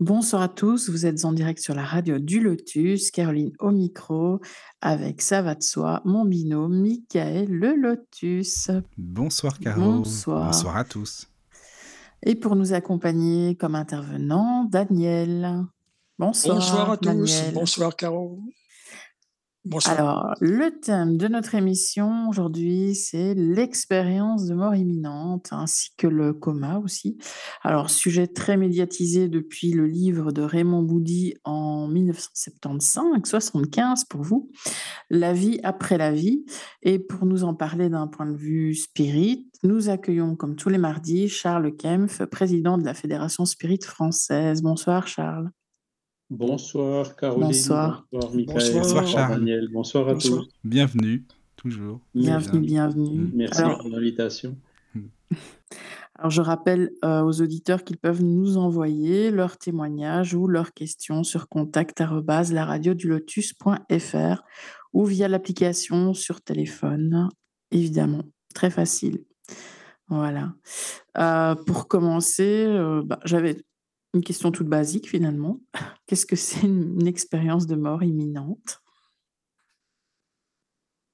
Bonsoir à tous, vous êtes en direct sur la radio du Lotus, Caroline au micro, avec ça va de soi, mon binôme Michael le Lotus. Bonsoir Caro. Bonsoir. Bonsoir à tous. Et pour nous accompagner comme intervenant, Daniel. Bonsoir. Bonsoir à tous. Daniel. Bonsoir Caro. Alors, le thème de notre émission aujourd'hui, c'est l'expérience de mort imminente ainsi que le coma aussi. Alors, sujet très médiatisé depuis le livre de Raymond Boudy en 1975, 75 pour vous, La vie après la vie. Et pour nous en parler d'un point de vue spirit, nous accueillons comme tous les mardis Charles Kempf, président de la Fédération Spirit française. Bonsoir Charles. Bonsoir Caroline. Bonsoir. Bonsoir Michael. Bonsoir, Bonsoir, Charles. Daniel. Bonsoir à Bonsoir. tous. Bienvenue, toujours. Bienvenue, bienvenue. Merci Alors, pour l'invitation. Alors, je rappelle euh, aux auditeurs qu'ils peuvent nous envoyer leurs témoignages ou leurs questions sur contact@laradiodulotus.fr ou via l'application sur téléphone, évidemment, très facile. Voilà. Euh, pour commencer, euh, bah, j'avais une question toute basique finalement. Qu'est-ce que c'est une, expérience de mort imminente?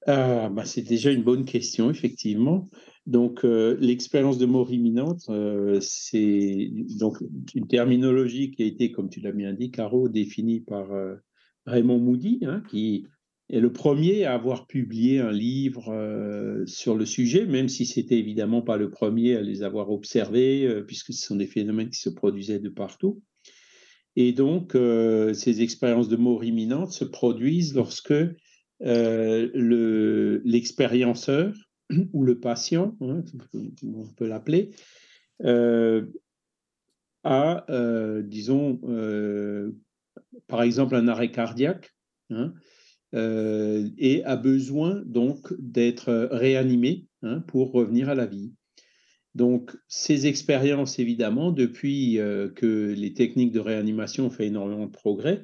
Ah, bah, c'est déjà une bonne question, effectivement. Donc, euh, l'expérience de mort imminente, euh, c'est donc une terminologie qui a été, comme tu l'as bien dit, Caro, définie par euh, Raymond Moody, hein, qui est le premier à avoir publié un livre euh, sur le sujet, même si c'était évidemment pas le premier à les avoir observés, euh, puisque ce sont des phénomènes qui se produisaient de partout. Et donc, euh, ces expériences de mort imminente se produisent lorsque le- l'expérienceur ou le patient, hein, on peut l'appeler, a, disons, par exemple, un arrêt cardiaque hein, euh, et a besoin donc d'être réanimé hein, pour revenir à la vie. Donc, ces expériences, évidemment, depuis euh, que les techniques de réanimation ont fait énormément de progrès,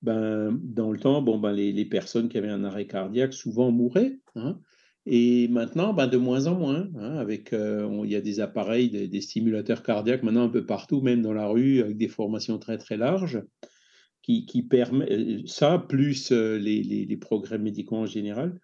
ben, dans le temps, bon, ben, les, personnes qui avaient un arrêt cardiaque souvent mouraient. hein. et maintenant, ben, de moins en moins, hein, avec, euh, il y a des appareils, des, des stimulateurs cardiaques maintenant un peu partout, même dans la rue, avec des formations très très larges, qui, qui permettent ça, plus euh, les, les- progrès médicaux en général,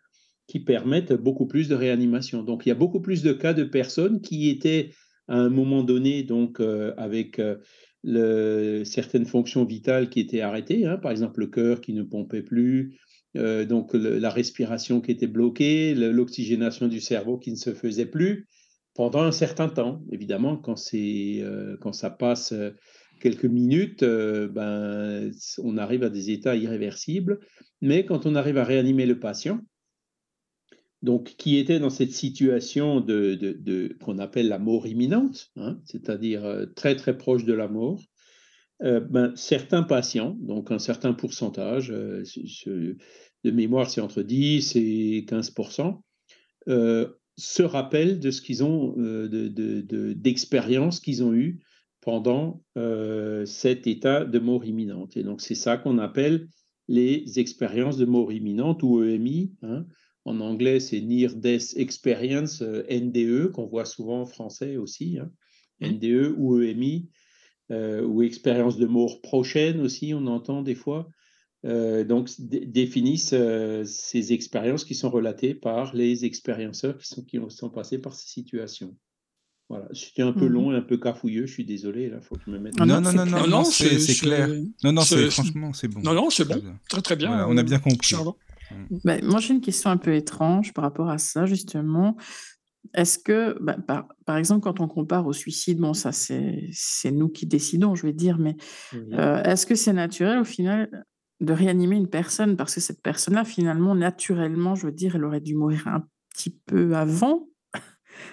qui permettent beaucoup plus de réanimation. Donc, il y a beaucoup plus de cas de personnes qui étaient à un moment donné, donc euh, avec euh, certaines fonctions vitales qui étaient arrêtées, hein, par exemple le cœur qui ne pompait plus, euh, donc la respiration qui était bloquée, l'oxygénation du cerveau qui ne se faisait plus pendant un certain temps. Évidemment, quand, euh, quand ça passe euh, quelques minutes, euh, ben, on arrive à des états irréversibles. Mais quand on arrive à réanimer le patient, donc qui était dans cette situation de, de- de- qu'on appelle la mort imminente, hein, c'est-à-dire euh, très très proche de la mort, euh, ben, certains patients, donc un certain pourcentage, ce- ce- de mémoire c'est entre 10 et 15 euh, se rappellent de ce qu'ils ont, euh, de, de- d'expériences qu'ils ont eues pendant euh, cet état de mort imminente. Et donc c'est ça qu'on appelle les expériences de mort imminente ou EMI. hein. En anglais, c'est Near Death Experience, euh, NDE, qu'on voit souvent en français aussi, hein. NDE ou EMI, euh, ou expérience de mort prochaine aussi, on entend des fois. Donc, dé- définissent ces expériences qui sont relatées par les expérienceurs qui sont, qui ont- sont passés par ces situations. Voilà, c'était un peu Mhm. long et un peu cafouilleux, je suis désolé, là, faut que je me mette. Ah Non, non, non, c'est non, clair. non, c'est clair. Non, non, c'est franchement, c'est bon. Non, non, c'est Très bon. bien. Très très bien. Voilà, on a euh, bien compris. Ben, moi, j'ai une question un peu étrange par rapport à ça, justement. Est-ce que, bah, par, par exemple, quand on compare au suicide, bon, ça, c'est c'est nous qui décidons, je vais dire, mais Oui. euh, est-ce que c'est naturel, au final, de réanimer une personne? Parce que cette personne-là, finalement, naturellement, je veux dire, elle aurait dû mourir un petit peu avant,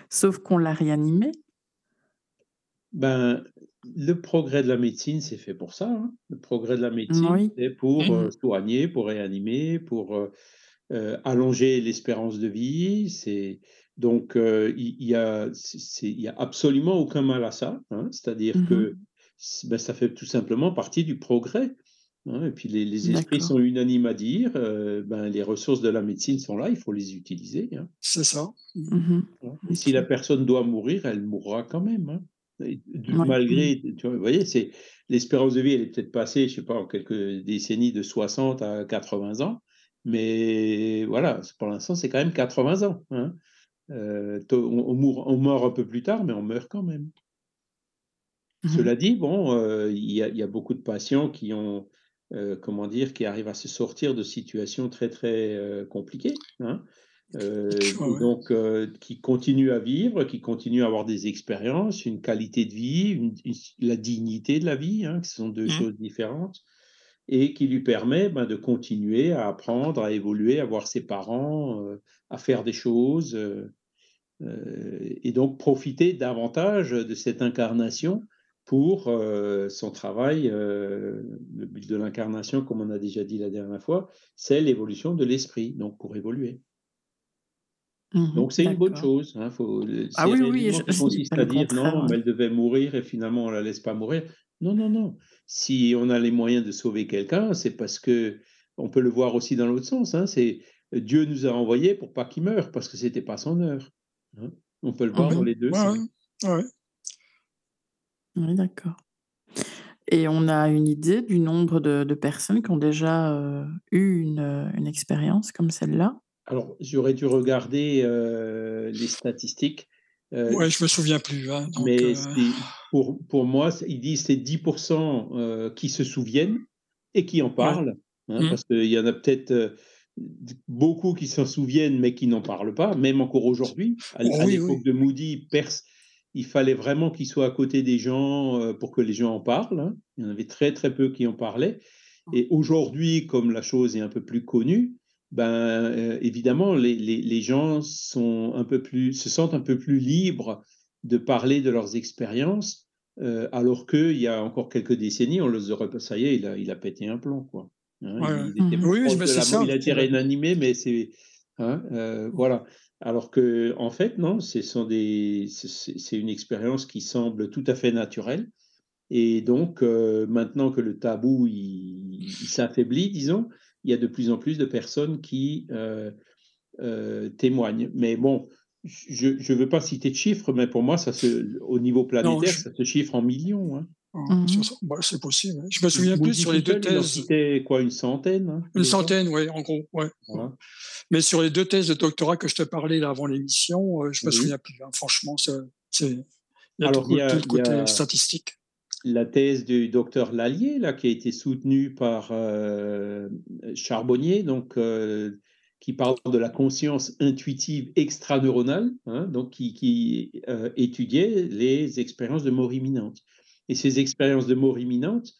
sauf qu'on l'a réanimée. Ben, le progrès de la médecine, c'est fait pour ça, hein. Le progrès de la médecine, c'est pour, Mmh. heu, soigner, pour réanimer, pour, heu heu, allonger l'espérance de vie. C'est donc il il y a y a absolument aucun mal à ça, hein. C'est-à-dire Mmh que bah, ça fait tout simplement partie du progrès, hein et puis les les esprits sont unanimes à dire, heu, ben, les ressources de la médecine sont là, il faut les utiliser, hein. C'est ça. Mmh. Voilà et si la personne doit mourir, elle mourra quand même, hein et Ouais. Mmh. malgré tu vois? Vous voyez, c'est l'espérance de vie, elle est peut-être passée, je sais pas, en quelques décennies de 60 à 80 ans, mais voilà, pour l'instant, c'est quand même 80 ans, hein. To on on mourt on meurt un peu plus tard, mais on meurt quand même. Mmh Cela dit, bon, y a il y a beaucoup de patients qui ont, heu, comment dire? Qui arrivent à se sortir de situations très, très, heu, compliquées, hein, Ouais, ouais. donc qui continuent à vivre, qui continuent à avoir des expériences, une qualité de vie, une une la dignité de la vie, hein, qui sont 2 Mmh. choses différentes et qui lui permet, ben, de continuer à apprendre, à évoluer, à voir ses parents, à faire des choses, et donc profiter davantage de cette incarnation pour, heu, son travail, heu, le but de l'incarnation, comme on a déjà dit la dernière fois, c'est l'évolution de l'esprit, donc pour évoluer. Mmh Donc c'est une bonne chose, hein, faut le Ah oui, oui, je je consiste à dire: «Non, mais elle devait mourir et finalement on la laisse pas mourir». Non, non, non. Si on a les moyens de sauver quelqu'un, c'est parce qu'on peut le voir aussi dans l'autre sens, hein, c'est Dieu nous a envoyés pour pas qu'il meure, parce que c'était pas son heure, hein. On peut le voir dans les 2 Ouais, ouais. Oui, d'accord et on a une idée du nombre de de personnes qui ont déjà, heu, eu une, heu, une expérience comme celle-là? Alors, j'aurais dû regarder, heu, les statistiques, heu, Ouais, je me souviens plus, hein, donc mais heu, c'est pour pour moi, c'est ils disent c'est 10 heu, qui se souviennent et qui en ouais. parlent, hein, Mmh. parce qu'il y en a peut-être, heu, d beaucoup qui s'en souviennent, mais qui n'en parlent pas, même encore aujourd'hui. À l Oh à oui, oui. l'époque de Moody, pers il fallait vraiment qu'il soit à côté des gens, heu, pour que les gens en parlent, hein. Il y en avait très, très peu qui en parlaient et aujourd'hui, comme la chose est un peu plus connue, ben, heu, évidemment, les les les gens sont un peu plus se sentent un peu plus libres de parler de leurs expériences, heu, alors qu'il y a encore quelques décennies, on les aurait ça y est, il a il a pété un plomb, quoi, hein. Ouais. Il était Mmh Oui, la ça, il a vrai. réanimé, mais c'est hein, heu, voilà. Alors qu'en fait, non, c'est une expérience qui semble tout à fait naturelle et donc heu, maintenant que le tabou, il il s'affaiblit, disons, il y a de plus en plus de personnes qui, heu heu, témoignent. Mais bon, je je veux pas citer de chiffres, mais pour moi, ça se au niveau Non, planétaire, je ça se chiffre en millions, hein. Mmh bah, c'est possible, ouais. Je me souviens plus sur les tout 2 seul, il en thèses citait quoi? Une centaine, hein, une centaine, ouais, en gros, ouais. Mais sur les 2 thèses de doctorat que je te parlais là avant l'émission, heu, je me Oui. souviens plus, hein, franchement, c'est il y a tout Alors le il y côté a le il y côté a statistique. la thèse du docteur Lallier, là, qui a été soutenue par, heu, Charbonnier, donc heu, qui parle de la conscience intuitive extraneuronale, hein, donc qui qui, heu, étudiait les expériences de mort imminente et ces expériences de mort imminente,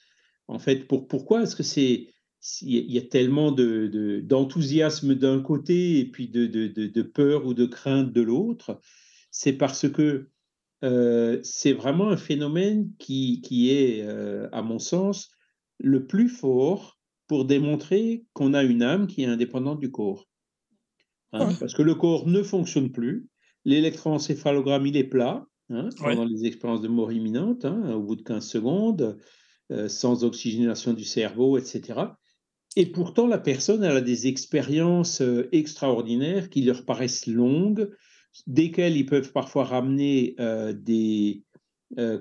en fait, pour pourquoi est-ce que c'est s'il y a il y a tellement de de d'enthousiasme d'un côté et puis de de peur ou de crainte de l'autre? C'est parce que Heu, c'est vraiment un phénomène qui qui est, heu, à mon sens, le plus fort pour démontrer qu'on a une âme qui est indépendante du corps, hein. Ouais, Parce que le corps ne fonctionne plus, l'électroencéphalogramme, il est plat, hein, ouais, pendant les expériences de mort imminente, hein, au bout de 15 secondes, heu, sans oxygénation du cerveau et cetera et pourtant la personne, elle a des expériences, heu, extraordinaires qui leur paraissent longues, desquelles ils peuvent parfois ramener, heu, des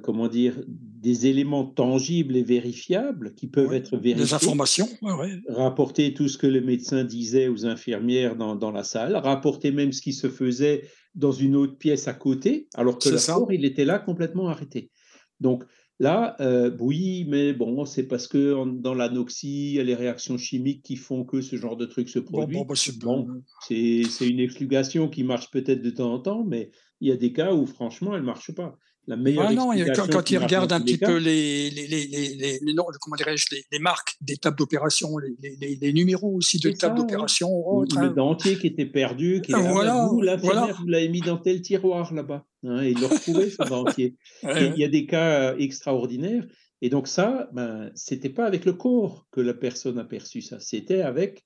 comment dire? Des éléments tangibles et vérifiables qui peuvent ouais. être Des vérifiés, informations, ouais, ouais. rapporter tout ce que le médecin disait aux infirmières dans dans la salle, rapporter même ce qui se faisait dans une autre pièce à côté, alors que corps, il était là complètement arrêté. Donc là, heu, oui, mais bon, c'est parce qu'en dans l'anoxie, il y a les réactions chimiques qui font que ce genre de truc se Bon bon, produit. bah, c'est Bon, peu c'est une explication qui marche peut-être de temps en temps, mais il y a des cas où franchement, elle marche pas. La meilleure Ah non, quand, il regarde un petit peu les, les, les, les, les- comment dirais-je, les, marques des tables d'opération, les, numéros aussi de tables d'opération Ou, le hein. dentier qui était perdu, qui ah Voilà, vous, l'infirmière, vous l'avez mis dans tel tiroir là-bas. Hein, il le retrouvait, ce dentier. Il a- y a des cas euh, extraordinaires. Et donc ça, ben, c'était pas avec le corps que la personne a perçu ça, c'était avec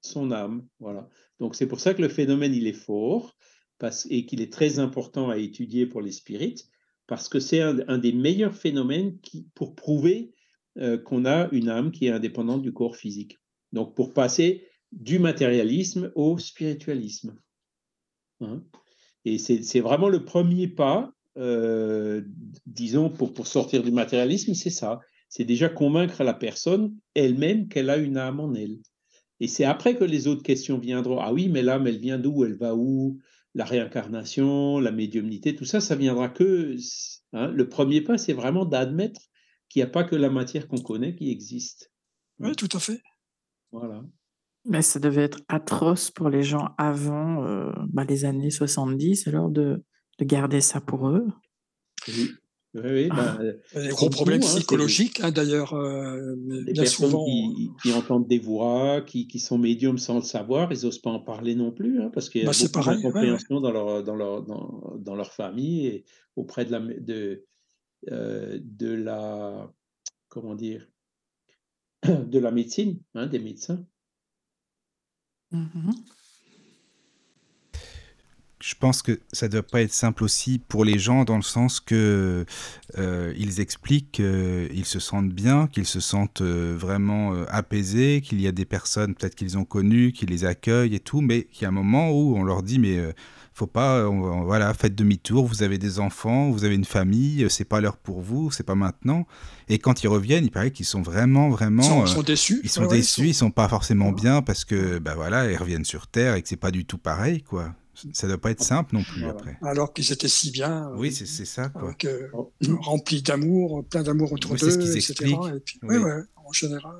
son âme. Voilà. Donc c'est pour ça que le phénomène, il est fort parce, et qu'il est très important à étudier pour les spirites, parce que c'est un, des meilleurs phénomènes pour prouver euh, qu'on a une âme qui est indépendante du corps physique. Donc pour passer du matérialisme au spiritualisme. Hein. Et c'est c'est vraiment le premier pas, euh, disons, pour, pour sortir du matérialisme, c'est ça. C'est déjà convaincre la personne elle-même qu'elle a une âme en elle. Et c'est après que les autres questions viendront. Ah oui, mais l'âme, elle vient d'où? Elle va où? La réincarnation, la médiumnité, tout ça, ça viendra que. hein, le premier pas, c'est vraiment d'admettre qu'il n'y a pas que la matière qu'on connaît qui existe. Oui, tout à fait. Voilà. Mais ça devait être atroce pour les gens avant euh, bah, les années 70, alors de, de garder ça pour eux. Oui, oui, oui, ben, euh, Des gros problèmes hein, des- psychologiques, hein, d'ailleurs, euh, les bien personnes souvent. qui, qui entendent des voix, qui, qui sont médiums sans le savoir, ils n'osent pas en parler non plus, hein, parce qu'il y a Bah, beaucoup pareil, ouais, ouais. d'incompréhension dans, leur, dans, leur, dans, dans leur famille et auprès de la, de, euh, de la, comment dire, de la médecine, hein, des médecins. Mhm. Je pense que ça ne doit pas être simple aussi pour les gens dans le sens que euh, ils expliquent qu'ils se sentent bien, qu'ils se sentent euh, vraiment euh, apaisés, qu'il y a des personnes peut-être qu'ils ont connues, qui les accueillent et tout, mais qu'il y a un moment où on leur dit mais euh, faut pas, on- voilà, faites demi-tour, vous avez des enfants, vous avez une famille, c'est pas l'heure pour vous, c'est pas maintenant. Et quand ils reviennent, il paraît qu'ils sont vraiment, vraiment, Ils sont, euh, sont déçus. ils sont Ouais, déçus, ils sont pas forcément bien parce que bah voilà, ils reviennent sur terre et que c'est pas du tout pareil quoi. Ça doit pas être simple non plus Voilà. après. Alors qu'ils étaient si bien, euh, Oui, c'est c'est ça quoi. avec, euh, Oh. remplis d'amour, plein d'amour autour Oui, c'est ce d'eux, qu'ils etc. expliquent. Et puis, Oui. ouais, en général.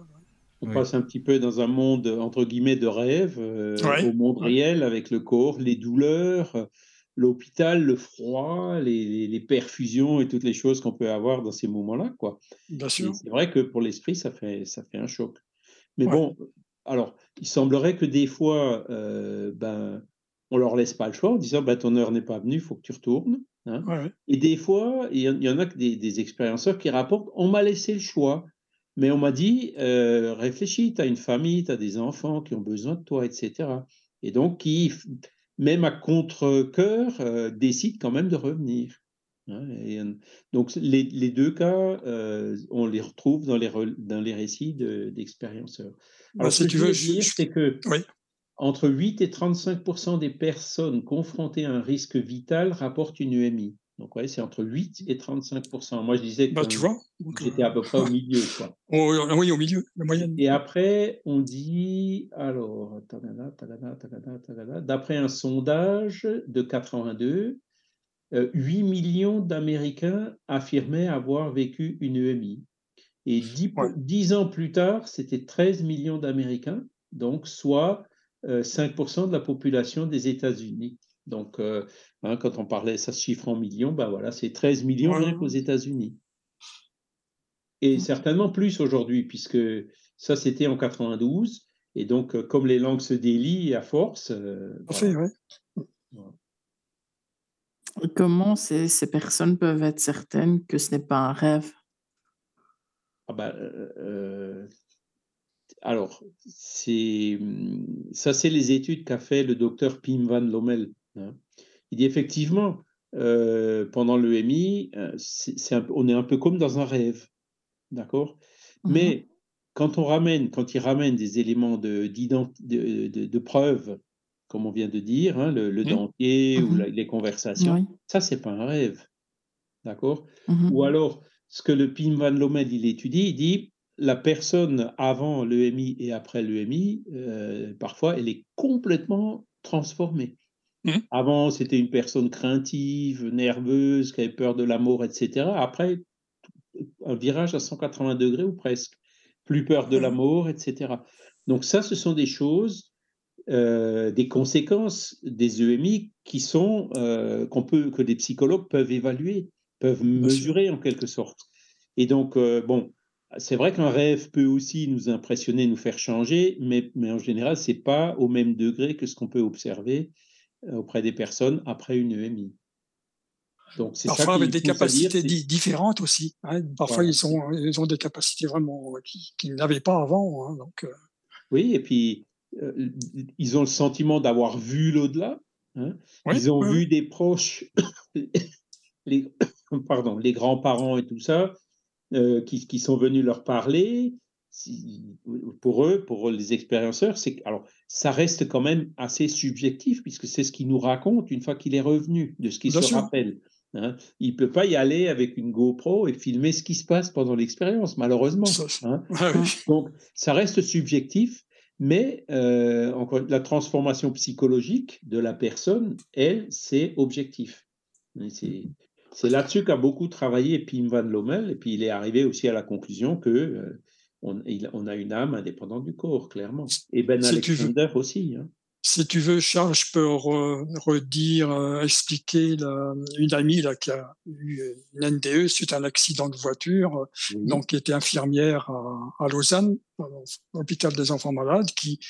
On Oui. passe un petit peu dans un monde, entre guillemets, de rêve, euh, Ouais. au monde réel, avec le corps, les douleurs, l'hôpital, le froid, les, les- les perfusions et toutes les choses qu'on peut avoir dans ces moments-là, quoi. Bien Et sûr. c'est vrai que pour l'esprit, ça fait, ça fait un choc. Mais Ouais. bon, alors, il semblerait que des fois, euh, ben, on leur laisse pas le choix en disant, ben, ton heure n'est pas venue, il faut que tu retournes. hein. Ouais, ouais. Et des fois, il y, en- a que des, des expérienceurs qui rapportent, on m'a laissé le choix, mais on m'a dit, euh, réfléchis, tu as une famille, tu as des enfants qui ont besoin de toi, etc. Et donc, qui, même à contre-coeur, euh, décident quand même de revenir. hein. Et, euh, donc, les, les deux cas, euh, on les retrouve dans les, dans les récits de- d'expérienceurs. Bah, Alors, si ce que tu je veux, veux je- dire, je- c'est que Oui. Entre 8 et 35% des personnes confrontées à un risque vital rapportent une EMI. Donc, ouais, c'est entre 8 et 35 Moi, je disais que Bah, vois. donc, j'étais à peu près au milieu. Quoi. euh, oh, oui, au milieu, la moyenne. Et après, on dit, alors, d'après un sondage de 82, euh, 8 millions d'Américains affirmaient avoir vécu une EMI. Et 10, pour- Ouais. 10 ans plus tard, c'était 13 millions d'Américains, donc soit euh, 5% de la population des États-Unis. Donc, euh, hein, quand on parlait, ça se chiffre en millions, ben voilà, c'est 13 millions rien qu'aux États-Unis. Et certainement plus aujourd'hui, puisque ça, c'était en 92. Et donc, euh, comme les langues se délient à force, euh, voilà. Et Comment ces, ces personnes peuvent être certaines que ce n'est pas un rêve? Ah euh, euh, alors, c'est, hum, ça, c'est les études qu'a fait le docteur Pim van Lommel. hein. Il dit effectivement, euh, pendant l'EMI, euh, on est un peu comme dans un rêve. D'accord? Mhm. Mais quand on ramène, quand il ramène des éléments de, de, de- de preuve, comme on vient de dire, hein, le, le dentier ou Mhm. la- les conversations, Oui. ça, c'est pas un rêve. D'accord? Ou alors, ce que le Pim van Lommel il étudie, il dit la personne avant l'EMI et après l'EMI, euh, parfois, elle est complètement transformée. Mhm. Avant, c'était une personne craintive, nerveuse, qui avait peur de la mort, etc. Après, un virage à 180 degrés ou presque. Plus peur de la Mhm. mort, etc. Donc ça, ce sont des choses, euh, des conséquences des EMI qui sont, euh, qu'on peut, que les psychologues peuvent évaluer. peuvent mesurer en quelque sorte. Et donc, bon, c'est vrai qu'un rêve peut aussi nous impressionner, nous faire changer, mais, mais en général, c'est pas au même degré que ce qu'on peut observer auprès des personnes après une EMI. Donc, Parfois avec des capacités différentes aussi. Hein. Parfois, ils, ont, ils ont des capacités vraiment qu'ils n'avaient pas avant. Hein, donc, Oui, et puis ils ont le sentiment d'avoir vu l'au-delà. Hein. ils ont vu des proches, les, pardon, les grands-parents et tout ça, euh, qui, qui, sont venus leur parler. pour eux, pour les expérienceurs, c'est alors ça reste quand même assez subjectif puisque c'est ce qu'il nous raconte une fois qu'il est revenu de ce qu'il se rappelle. Hein. Il ne peut pas y aller avec une GoPro et filmer ce qui se passe pendant l'expérience, malheureusement. Hein. Donc, ça reste subjectif, mais euh, encore, la transformation psychologique de la personne, elle, c'est objectif. C'est là-dessus qu'a beaucoup travaillé Pim Van Lommel, et puis il est arrivé aussi à la conclusion que euh, on, on, a une âme indépendante du corps, clairement. Et Ben Alexander aussi. Hein. Si tu veux, Charles, je peux redire, euh, expliquer une amie là, qui a eu une NDE suite à un accident de voiture, donc qui était infirmière à, Lausanne, à l'hôpital des enfants malades, qui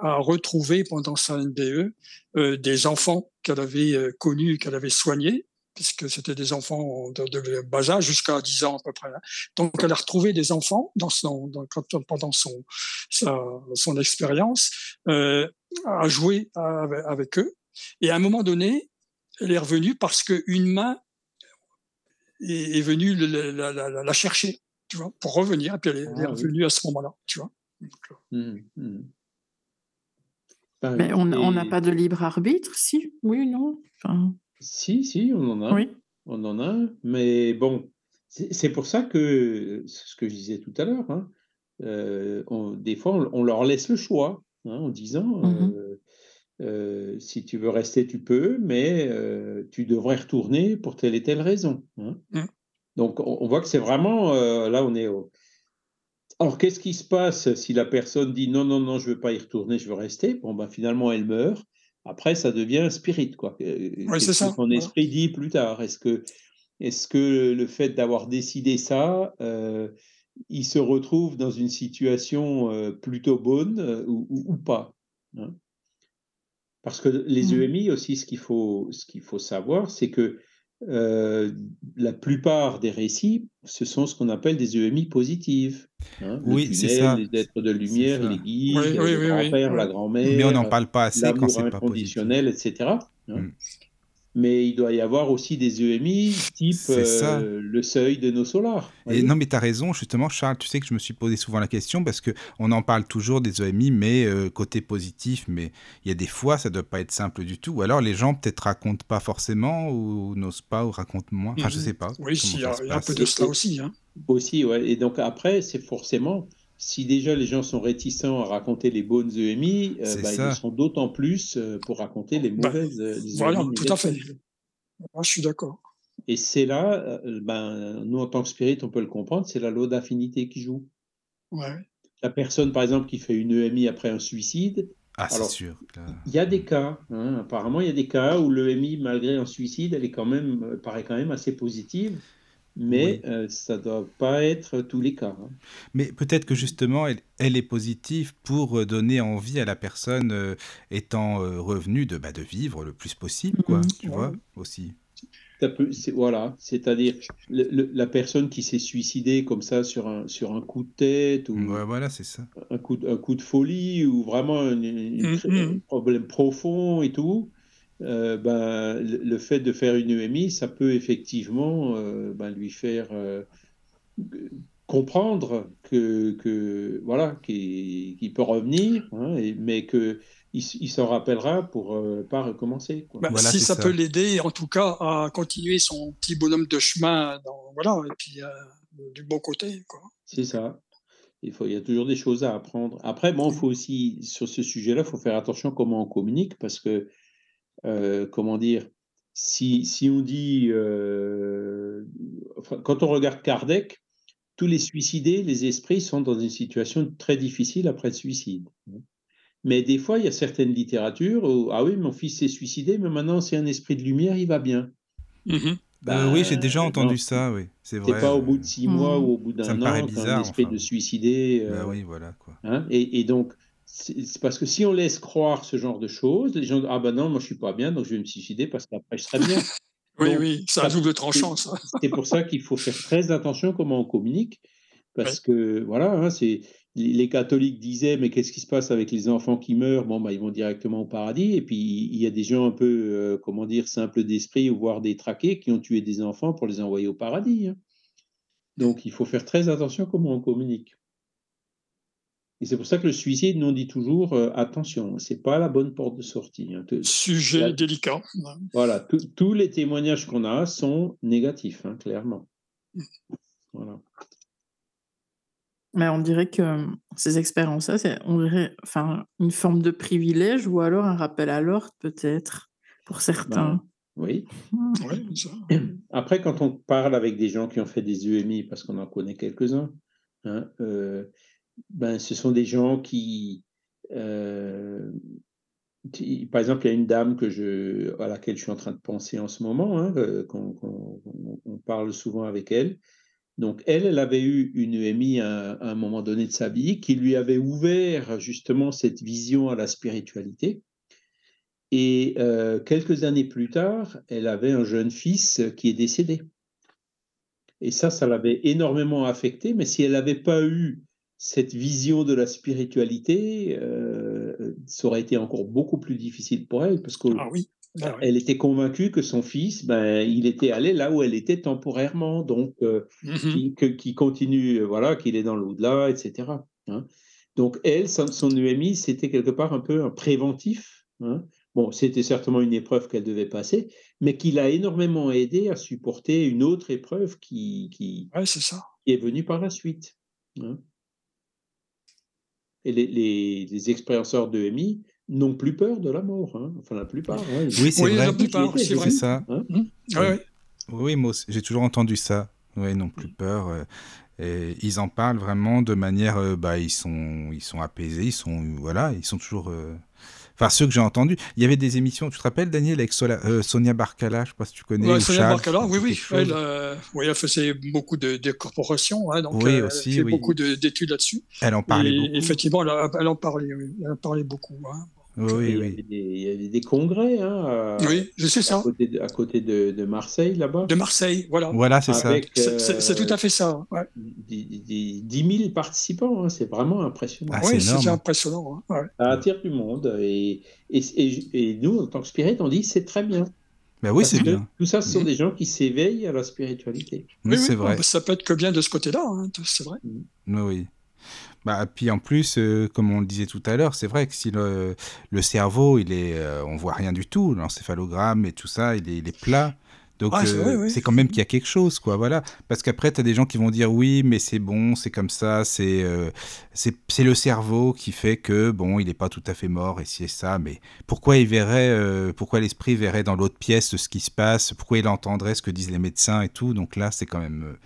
a retrouvé pendant sa NDE euh, des enfants qu'elle avait connus, qu'elle avait soignés, puisque c'était des enfants de, bas âge jusqu'à 10 ans à peu près. Hein. Donc elle a retrouvé des enfants dans son, dans, pendant son, son expérience, euh, à jouer avec, eux. Et à un moment donné, elle est revenue parce qu'une main est, venue la, chercher, tu vois, pour revenir. Et puis elle est, ah revenue à ce moment-là, tu vois. Mmh, mmh. Mais on n'a pas de libre arbitre, si? Oui, non enfin... Si, si, on en a. Oui. On en a, mais bon, c'est pour ça que, ce que je disais tout à l'heure, hein, euh, des fois, on, leur laisse le choix hein, en disant mmh euh, euh, si tu veux rester, tu peux, mais tu devrais retourner pour telle et telle raison. Hein. Mmh. Donc, on, voit que c'est vraiment là, on est au. Alors, qu'est-ce qui se passe si la personne dit non, non, non, je ne veux pas y retourner, je veux rester? Bon, ben, finalement, elle meurt. Après, ça devient spirit, quoi. c'est ça. Son esprit dit plus tard? Est-ce que, est que le fait d'avoir décidé ça, euh, il se retrouve dans une situation euh, plutôt bonne euh, ou, pas hein? Parce que les mmh. EMI aussi, ce qu'il faut, ce qu'il faut savoir, c'est que euh, la plupart des récits, ce sont ce qu'on appelle des EMI positives. Hein, oui, c'est ça. Les êtres de lumière, les guides, le grand-père, la grand-mère. Mais on n'en parle pas assez quand c'est pas positif. etc mais il doit y avoir aussi des EMI type euh, le seuil de nos solars. Et non, mais tu as raison, justement, Charles, tu sais que je me suis posé souvent la question parce qu'on en parle toujours des EMI, mais euh, côté positif, mais il y a des fois, ça ne doit pas être simple du tout. Ou alors les gens peut-être racontent pas forcément ou n'osent pas ou racontent moins. Enfin, je je mhm. sais pas. Oui, il y, a un peu de cela aussi. Hein. Aussi, ouais. Et donc après, c'est forcément si déjà les gens sont réticents à raconter les bonnes EMI, euh, bah, ils sont d'autant plus euh, pour raconter les bah, mauvaises. Euh, voilà, e tout à fait. Moi, je suis d'accord. Et c'est là, ben, nous en tant que spirit, on peut le comprendre, c'est la loi d'affinité qui joue. Ouais. La personne, par exemple, qui fait une EMI après un suicide. Ah, c'est sûr. Il y a des cas, hein, apparemment, il y a des cas où l'EMI, malgré un suicide, elle est quand même, paraît quand même assez positive mais euh, ça ne doit pas être tous les cas. Hein. Mais peut-être que justement, elle, est positive pour euh, donner envie à la personne euh, étant revenue de, bah, de vivre le plus possible, quoi, mm-hmm. tu vois, aussi. voilà, c'est-à-dire la personne qui s'est suicidée comme ça sur un, sur un coup de tête ou voilà, c'est ça. Un, coup, un coup de folie ou vraiment un mm-hmm. problème profond et tout, euh, ben, le fait de faire une EMI, ça peut effectivement euh, ben, lui faire euh, comprendre que, que voilà qu'il peut revenir, hein, mais que il, s'en rappellera pour pas recommencer. Bah, si ça, peut l'aider, en tout cas, à continuer son petit bonhomme de chemin, dans, voilà, et puis du bon côté. C'est ça. Il, faut, il y a toujours des choses à apprendre. Après, bon, il faut aussi, sur ce sujet-là, il faut faire attention comment on communique, parce que euh, comment dire, si, si on dit, euh, quand on regarde Kardec, tous les suicidés, les esprits sont dans une situation très difficile après le suicide. Mais des fois, il y a certaines littératures où, ah oui, mon fils s'est suicidé, mais maintenant c'est un esprit de lumière, il va bien. Mmh Euh, oui, j'ai déjà entendu non, ça, oui, c'est vrai. pas au bout de six mois Mmh. ou au bout d'un an qu'un bizarre, esprit enfin. de suicider. Bah oui, voilà, quoi. hein. et, et donc, c'est parce que si on laisse croire ce genre de choses, les gens ah ben non, moi je suis pas bien, donc je vais me suicider parce qu'après je serai bien. Oui, Donc, oui, c'est un ça- double tranchant, ça. c'est pour ça qu'il faut faire très attention comment on communique, parce que voilà, hein, c'est les les catholiques disaient mais qu'est-ce qui se passe avec les enfants qui meurent? Bon, bah, ils vont directement au paradis. Et puis il y a des gens un peu, euh, comment dire, simples d'esprit ou voire des traqués qui ont tué des enfants pour les envoyer au paradis. hein. Donc il faut faire très attention comment on communique. Et c'est pour ça que le suicide, nous on dit toujours euh, attention, c'est pas la bonne porte de sortie. hein. Sujet la- délicat. voilà, tous- les témoignages qu'on a sont négatifs, hein, clairement. Voilà. Mais on dirait que mmh, ces expériences-là, c'est on dirait enfin, une forme de privilège ou alors un rappel à l'ordre peut-être pour certains. Oui. Mmh. Oui, ça. Après, quand on parle avec des gens qui ont fait des EMI, parce qu'on en connaît quelques-uns, hein, euh, ben, ce sont des gens qui, euh, qui- par exemple, il y a une dame que je, à laquelle je suis en train de penser en ce moment, hein, euh, qu'on qu'on- qu'on- on parle souvent avec elle. Donc, elle, elle avait eu une EMI à, un moment donné de sa vie qui lui avait ouvert justement cette vision à la spiritualité. Et euh, quelques années plus tard, elle avait un jeune fils qui est décédé. Et ça, ça l'avait énormément affecté, mais si elle n'avait pas eu cette vision de la spiritualité, euh, ça aurait été encore beaucoup plus difficile pour elle, parce qu'elle Ah oui. Ah oui. était convaincue que son fils, ben, il était allé là où elle était temporairement, donc euh, Mhm. qui, que- qui continue, euh, voilà, qu'il est dans l'au-delà, etc. hein. Donc elle, son, son UMI, c'était quelque part un peu un préventif. hein. Bon, c'était certainement une épreuve qu'elle devait passer, mais qui l'a énormément aidé à supporter une autre épreuve qui, qui, Ouais, c'est ça. qui est venue par la suite. hein. Et les, les, les expérienceurs d'EMI n'ont plus peur de la mort, hein. enfin la plupart. hein. Ils- Oui, c'est Oui, vrai. la plupart, Ils étaient c'est vrai. C'est venus, ça. hein. Ouais, ouais. Oui, moi aussi, j'ai toujours entendu ça. Oui, non plus peur. euh, et ils en parlent vraiment de manière, euh, bah, ils sont, ils sont apaisés, ils sont, voilà, ils sont toujours. euh, Enfin, ceux que j'ai entendus. Il y avait des émissions. Tu te rappelles, Daniel, avec Sola- euh, Sonia Barcala, je sais pas si tu connais. Ouais, ou Sonia Charles, Barcala, oui, oui. Elle, euh, oui, elle faisait beaucoup de, de corporations, hein, donc Oui, euh, aussi, elle fait oui. beaucoup de- d'études là-dessus. Elle en parlait Et beaucoup. effectivement, elle, a- elle en parlait, oui. Elle en parlait beaucoup. hein. Oui, il, y oui. des, il y avait des congrès hein, à, Oui, je sais à ça. côté de, à côté de, de Marseille, là-bas. De Marseille, voilà. Voilà, c'est ça. avec C'est euh, tout à fait ça. Ouais. des- des- 10 000 participants, hein, c'est vraiment impressionnant. Ah, c'est oui, c'est énorme. impressionnant. hein. Ouais. Ça attire du monde et, et, et- et nous, en tant que spirit, on dit c'est très bien. Ben oui, c'est bien. Tout ça, ce sont Mhm. des gens qui s'éveillent à la spiritualité. Oui, c'est vrai. ça peut être que bien de ce côté-là, hein, c'est vrai. Oui, oui. Bah, puis en plus, euh, comme on le disait tout à l'heure, c'est vrai que si le, le cerveau, il est, euh, on voit rien du tout, l'encéphalogramme et tout ça, il est, il est plat. Donc Ah, c'est euh, oui. c'est quand même qu'il y a quelque chose, quoi. Voilà. Parce qu'après, tu as des gens qui vont dire oui, mais c'est bon, c'est comme ça, c'est euh, c'est c'est le cerveau qui fait que bon, il n'est pas tout à fait mort et si et ça. Mais pourquoi il verrait, euh, pourquoi l'esprit verrait dans l'autre pièce ce qui se passe? Pourquoi il entendrait ce que disent les médecins et tout? Donc là, c'est quand même,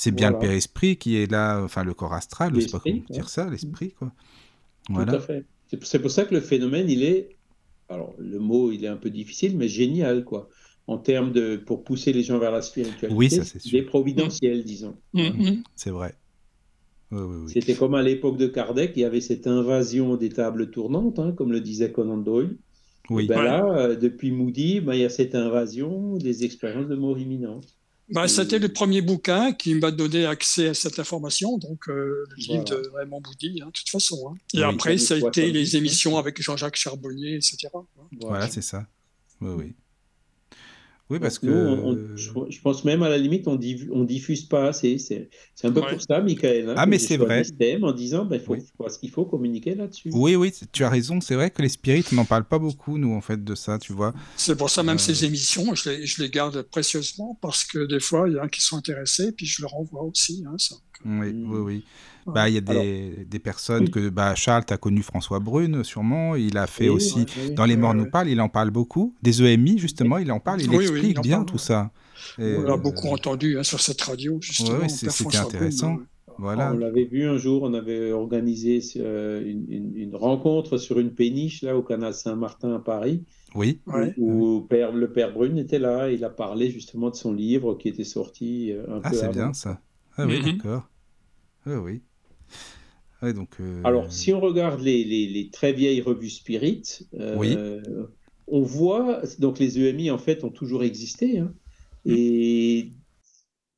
c'est bien Voilà. le père-esprit qui est là, enfin le corps astral, je sais pas L'esprit, comment dire ouais. ça, l'esprit, quoi. Tout à fait. C'est c'est pour ça que le phénomène, il est, alors le mot, il est un peu difficile, mais génial, quoi. En termes de, pour pousser les gens vers la spiritualité, Oui, ça, c'est il est sûr. providentiel, disons. Mhm. C'est vrai. Oui, oui, oui. C'était comme à l'époque de Kardec, il y avait cette invasion des tables tournantes, hein, comme le disait Conan Doyle. Oui. Ben Ouais. là, euh, depuis Moody, ben, il y a cette invasion des expériences de mort imminente. Bah, C'était le premier bouquin qui m'a donné accès à cette information, donc euh, le livre Voilà. de Raymond Boudy, hein, de toute façon. hein. Et Oui. après, ça a été 70, les hein. émissions avec Jean-Jacques Charbonnier, etc. Voilà, c'est ça. Oui, oui. Oui, parce que. nous, on- on- je, je pense même à la limite, on, on diffuse pas assez. C'est c'est un peu Ouais. pour ça, Michael. hein, Ah, mais c'est vrai. en disant, ben, faut, Oui. parce qu'il faut communiquer là-dessus. Oui, oui, tu as raison. C'est vrai que les spirites, n'en parle pas beaucoup, nous, en fait, de ça, tu vois. C'est pour ça, même Euh. ces émissions, je les, je les garde précieusement parce que des fois, il y en a qui sont intéressés, puis je leur envoie aussi. Hein, ça. Oui, oui, oui. Ouais. Bah, il y a des, Alors- des personnes que. Bah, Charles, tu as connu François Brune, sûrement. Il a fait Oui, aussi. oui, oui. Dans Les Morts nous parlent, il en parle beaucoup. Des EMI, justement, il en parle. Il Oui, oui, explique il en bien parle, tout ouais. ça. Et, On l'a euh, beaucoup entendu hein, sur cette radio, justement. Père c'était Brune, intéressant. ouais. Voilà. On l'avait vu un jour, on avait organisé euh, une, une- une rencontre sur une péniche là au canal Saint-Martin à Paris. Oui. Où, père, le père Brune était là, il a parlé justement de son livre qui était sorti euh, un ah, peu c'est bien ça. Ah oui, Mhm. d'accord. Ah oui. Ouais, donc, euh, Alors, si on regarde les, les- les très vieilles revues Spirit, euh, Oui. on voit, donc les EMI en fait ont toujours existé. hein. et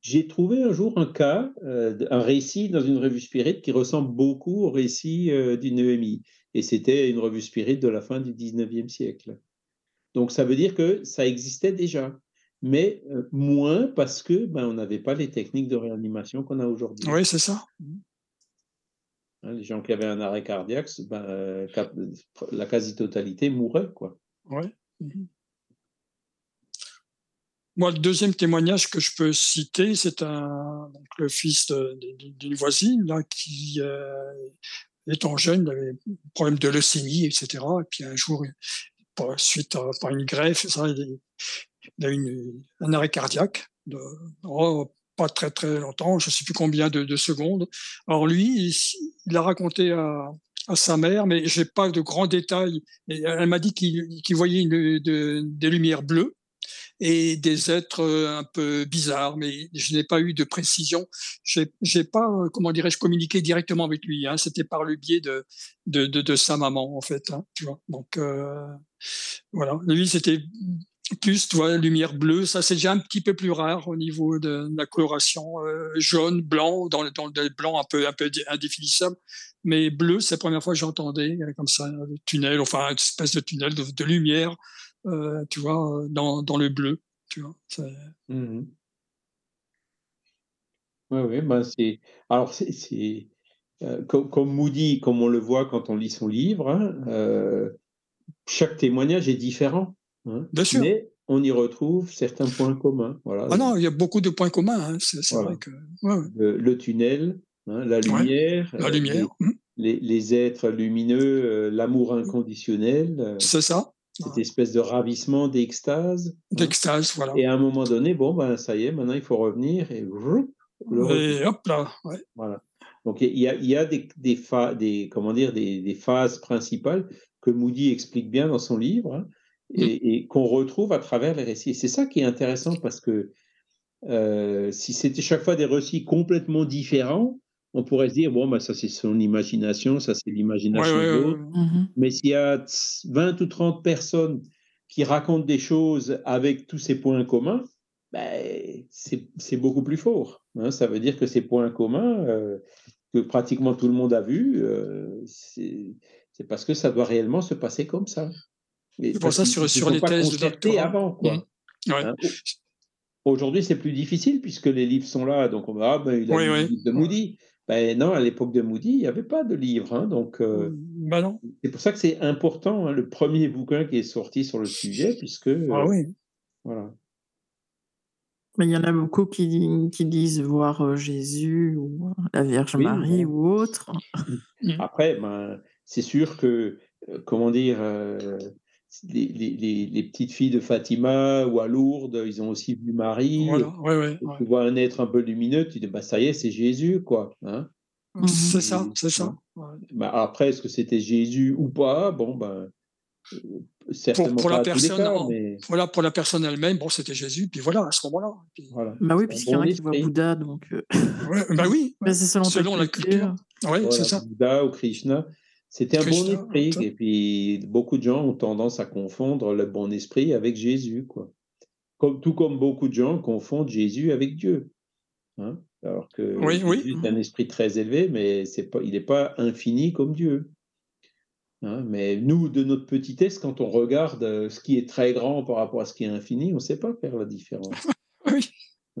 j'ai trouvé un jour un cas, euh, un récit dans une revue Spirit qui ressemble beaucoup au récit euh, d'une EMI. Et c'était une revue Spirit de la fin du 19e siècle. Donc, ça veut dire que ça existait déjà. Mais euh, moins parce que ben, on n'avait pas les techniques de réanimation qu'on a aujourd'hui. Oui, c'est ça. Hein, les gens qui avaient un arrêt cardiaque, ben, euh, cap- la quasi-totalité mourait. Quoi. Ouais. Mhm. Moi, le deuxième témoignage que je peux citer, c'est un, donc le fils d'une voisine là, qui, euh, étant jeune, avait un problème de leucémie, etc. Et puis un jour, suite à par une greffe, ça, il, il a eu un arrêt cardiaque oh, pas très très longtemps, je sais plus combien de, de secondes. Alors lui, il, il a raconté à, sa mère, mais j'ai pas de grands détails. Elle m'a dit qu'il qu'il voyait des lumières bleues et des êtres euh, un peu bizarres, mais je n'ai pas eu de précision. J'ai pas, euh, comment dirais-je, communiqué directement avec lui. Hein. C'était par le biais de, de, sa maman, en fait. Hein. Donc euh, voilà, lui c'était plus, tu vois, lumière bleue. Ça c'est déjà un petit peu plus rare au niveau de, la coloration euh, jaune, blanc, dans le, dans le blanc un peu un peu indéfinissable. Mais bleu, c'est la première fois que j'entendais euh, comme ça, le tunnel, enfin une espèce de tunnel de, lumière euh, tu vois, dans, dans le bleu, tu vois. Mhm. Ouais, ouais, ben c'est. Alors, c'est. comme, comme Moody, comme on le voit quand on lit son livre, hein, chaque témoignage est différent. Hein, Bien sûr. Mais on y retrouve certains points communs. Voilà. Ah non, il y a beaucoup de points communs, hein, c'est c'est Voilà. vrai que. ouais, ouais. Le, le tunnel, hein, la lumière, La euh, lumière, hum, les, êtres lumineux, euh, l'amour inconditionnel, euh, c'est ça, cette espèce de ravissement, d'extase. d'extase, voilà. Et à un moment donné, bon, ben, ça y est, maintenant il faut revenir et le hop là, ouais. Voilà. Donc il y a, il y a des, des, pha- des, comment dire, des, des phases principales que Moody explique bien dans son livre hein, et, et qu'on retrouve à travers les récits. Et c'est ça qui est intéressant parce que euh, si c'était chaque fois des récits complètement différents, on pourrait se dire, bon, ben, ça c'est son imagination, ça c'est l'imagination ouais, ouais, d'autres. ouais. Mhm. Mais s'il y a 20 ou 30 personnes qui racontent des choses avec tous ces points communs, ben, c'est beaucoup plus fort. hein. Ça veut dire que ces points communs, euh, que pratiquement tout le monde a vus, euh, c'est parce que ça doit réellement se passer comme ça. C'est pour ça, sur, les thèses de avant, quoi. Ouais. Hein. Aujourd'hui, c'est plus difficile puisque les livres sont là, donc on va, ah, ben, il a Oui, oui. livre de Moody. Ben non, à l'époque de Moody, il n'y avait pas de livre, hein, donc euh, Bah non. c'est pour ça que c'est important, hein, le premier bouquin qui est sorti sur le sujet, puisque Ah euh, oui. voilà. Mais il y en a beaucoup qui, qui disent voir euh, Jésus ou la Vierge Oui, Marie bon. ou autre. Après, ben, c'est sûr que, comment dire, euh, les, les- les- les petites filles de Fatima ou à Lourdes, ils ont aussi vu Marie. Voilà, ouais, ouais, Et ouais. Tu vois un être un peu lumineux, tu dis, bah, ça y est, c'est Jésus, quoi. Hein Mhm. C'est ça, c'est ça. Ouais. Ben, après, est-ce que c'était Jésus ou pas? Bon, ben, euh, certainement pour la pas à tous les personne cas, en- mais Voilà, pour la personne elle-même, bon, c'était Jésus, puis voilà, à ce moment-là. Puis- voilà. Bah oui, puisqu'il y en a qui voient esprit. Bouddha, donc. euh, Ouais, bah oui, mais c'est selon, selon la culture. Oui, Voilà, c'est ça. Bouddha ou Krishna. C'était un bon esprit. Et puis, beaucoup de gens ont tendance à confondre le bon esprit avec Jésus, quoi. Comme, tout comme beaucoup de gens confondent Jésus avec Dieu. Hein Alors que Oui, oui. Jésus est un esprit très élevé, mais c'est pas, il n'est pas infini comme Dieu. Hein, mais nous, de notre petitesse, quand on regarde euh, ce qui est très grand par rapport à ce qui est infini, on ne sait pas faire la différence. Oui.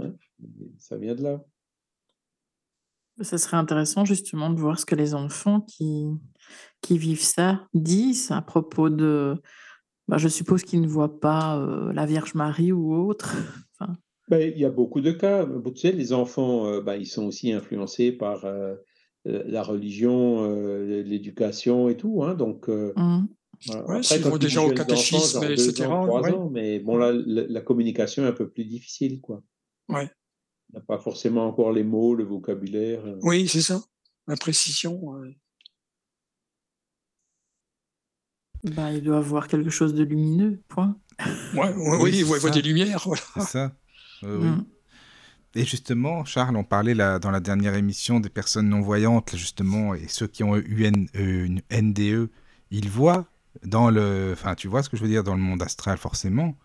Hein Ça vient de là. Ça serait intéressant justement de voir ce que les enfants qui, qui vivent ça disent à propos de. Bah, je suppose qu'ils ne voient pas euh, la Vierge Marie ou autre. Enfin, Ben, il y a beaucoup de cas. Tu sais, les enfants, euh, ben, ils sont aussi influencés par euh, la religion, euh, l'éducation et tout. Hein, donc, euh, hum. voilà. Ouais, Après, quand vont déjà au enfants, catéchisme, deux etc., ans, ouais. ans, mais bon, là, la, la communication est un peu plus difficile, quoi. Ouais. On n'a pas forcément encore les mots, le vocabulaire. Oui, c'est ça. La précision. ouais. Bah, il doit avoir quelque chose de lumineux, point. Ouais, ouais, oui, il voit des lumières. Voilà. C'est ça. Euh, oui. Mm. Et justement, Charles, on parlait là, dans la dernière émission des personnes non-voyantes, justement, et ceux qui ont eu euh, une NDE, ils voient dans le... Enfin, tu vois ce que je veux dire, dans le monde astral, forcément.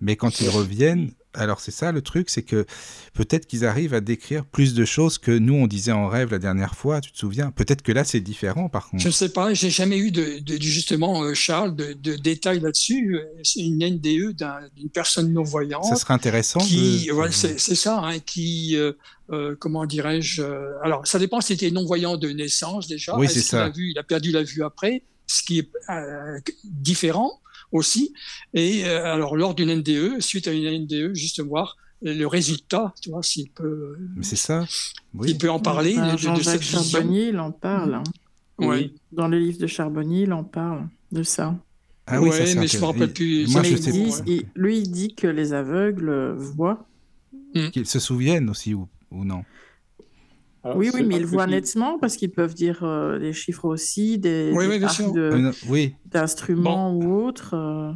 Mais quand ils reviennent, alors c'est ça le truc, c'est que peut-être qu'ils arrivent à décrire plus de choses que nous, on disait en rêve la dernière fois, tu te souviens? Peut-être que là, c'est différent, par contre. Je ne sais pas, j'ai jamais eu de, de- justement, euh, Charles, de, de détails là-dessus. Euh, C'est une NDE d'un- d'une personne non-voyante. Ça serait intéressant. qui, de- voilà, c'est ça, hein, qui, euh, euh, comment dirais-je, euh, alors ça dépend s'il était non-voyant de naissance déjà, Oui, c'est ça. a vu, il a perdu la vue après, ce qui est euh, différent aussi, et euh, alors lors d'une NDE, suite à une NDE, juste voir le résultat, tu vois, s'il peut, Mais c'est ça. Oui. peut en parler de, de Jean-Jacques. Charbonnier, il en parle. hein. Ouais. Dans le livre de Charbonnier, il en parle de ça. Ah oui, Ouais, ça, mais je me rappelle plus. Moi, Mais je il sais dit- pas. il- lui, il dit que les aveugles voient. Qu'ils se souviennent aussi ou, ou non? Alors, oui, oui, mais ils voient nettement parce qu'ils peuvent dire euh, des chiffres aussi, des, Oui, des oui, de- Euh, Oui. d'instruments ou autres. euh.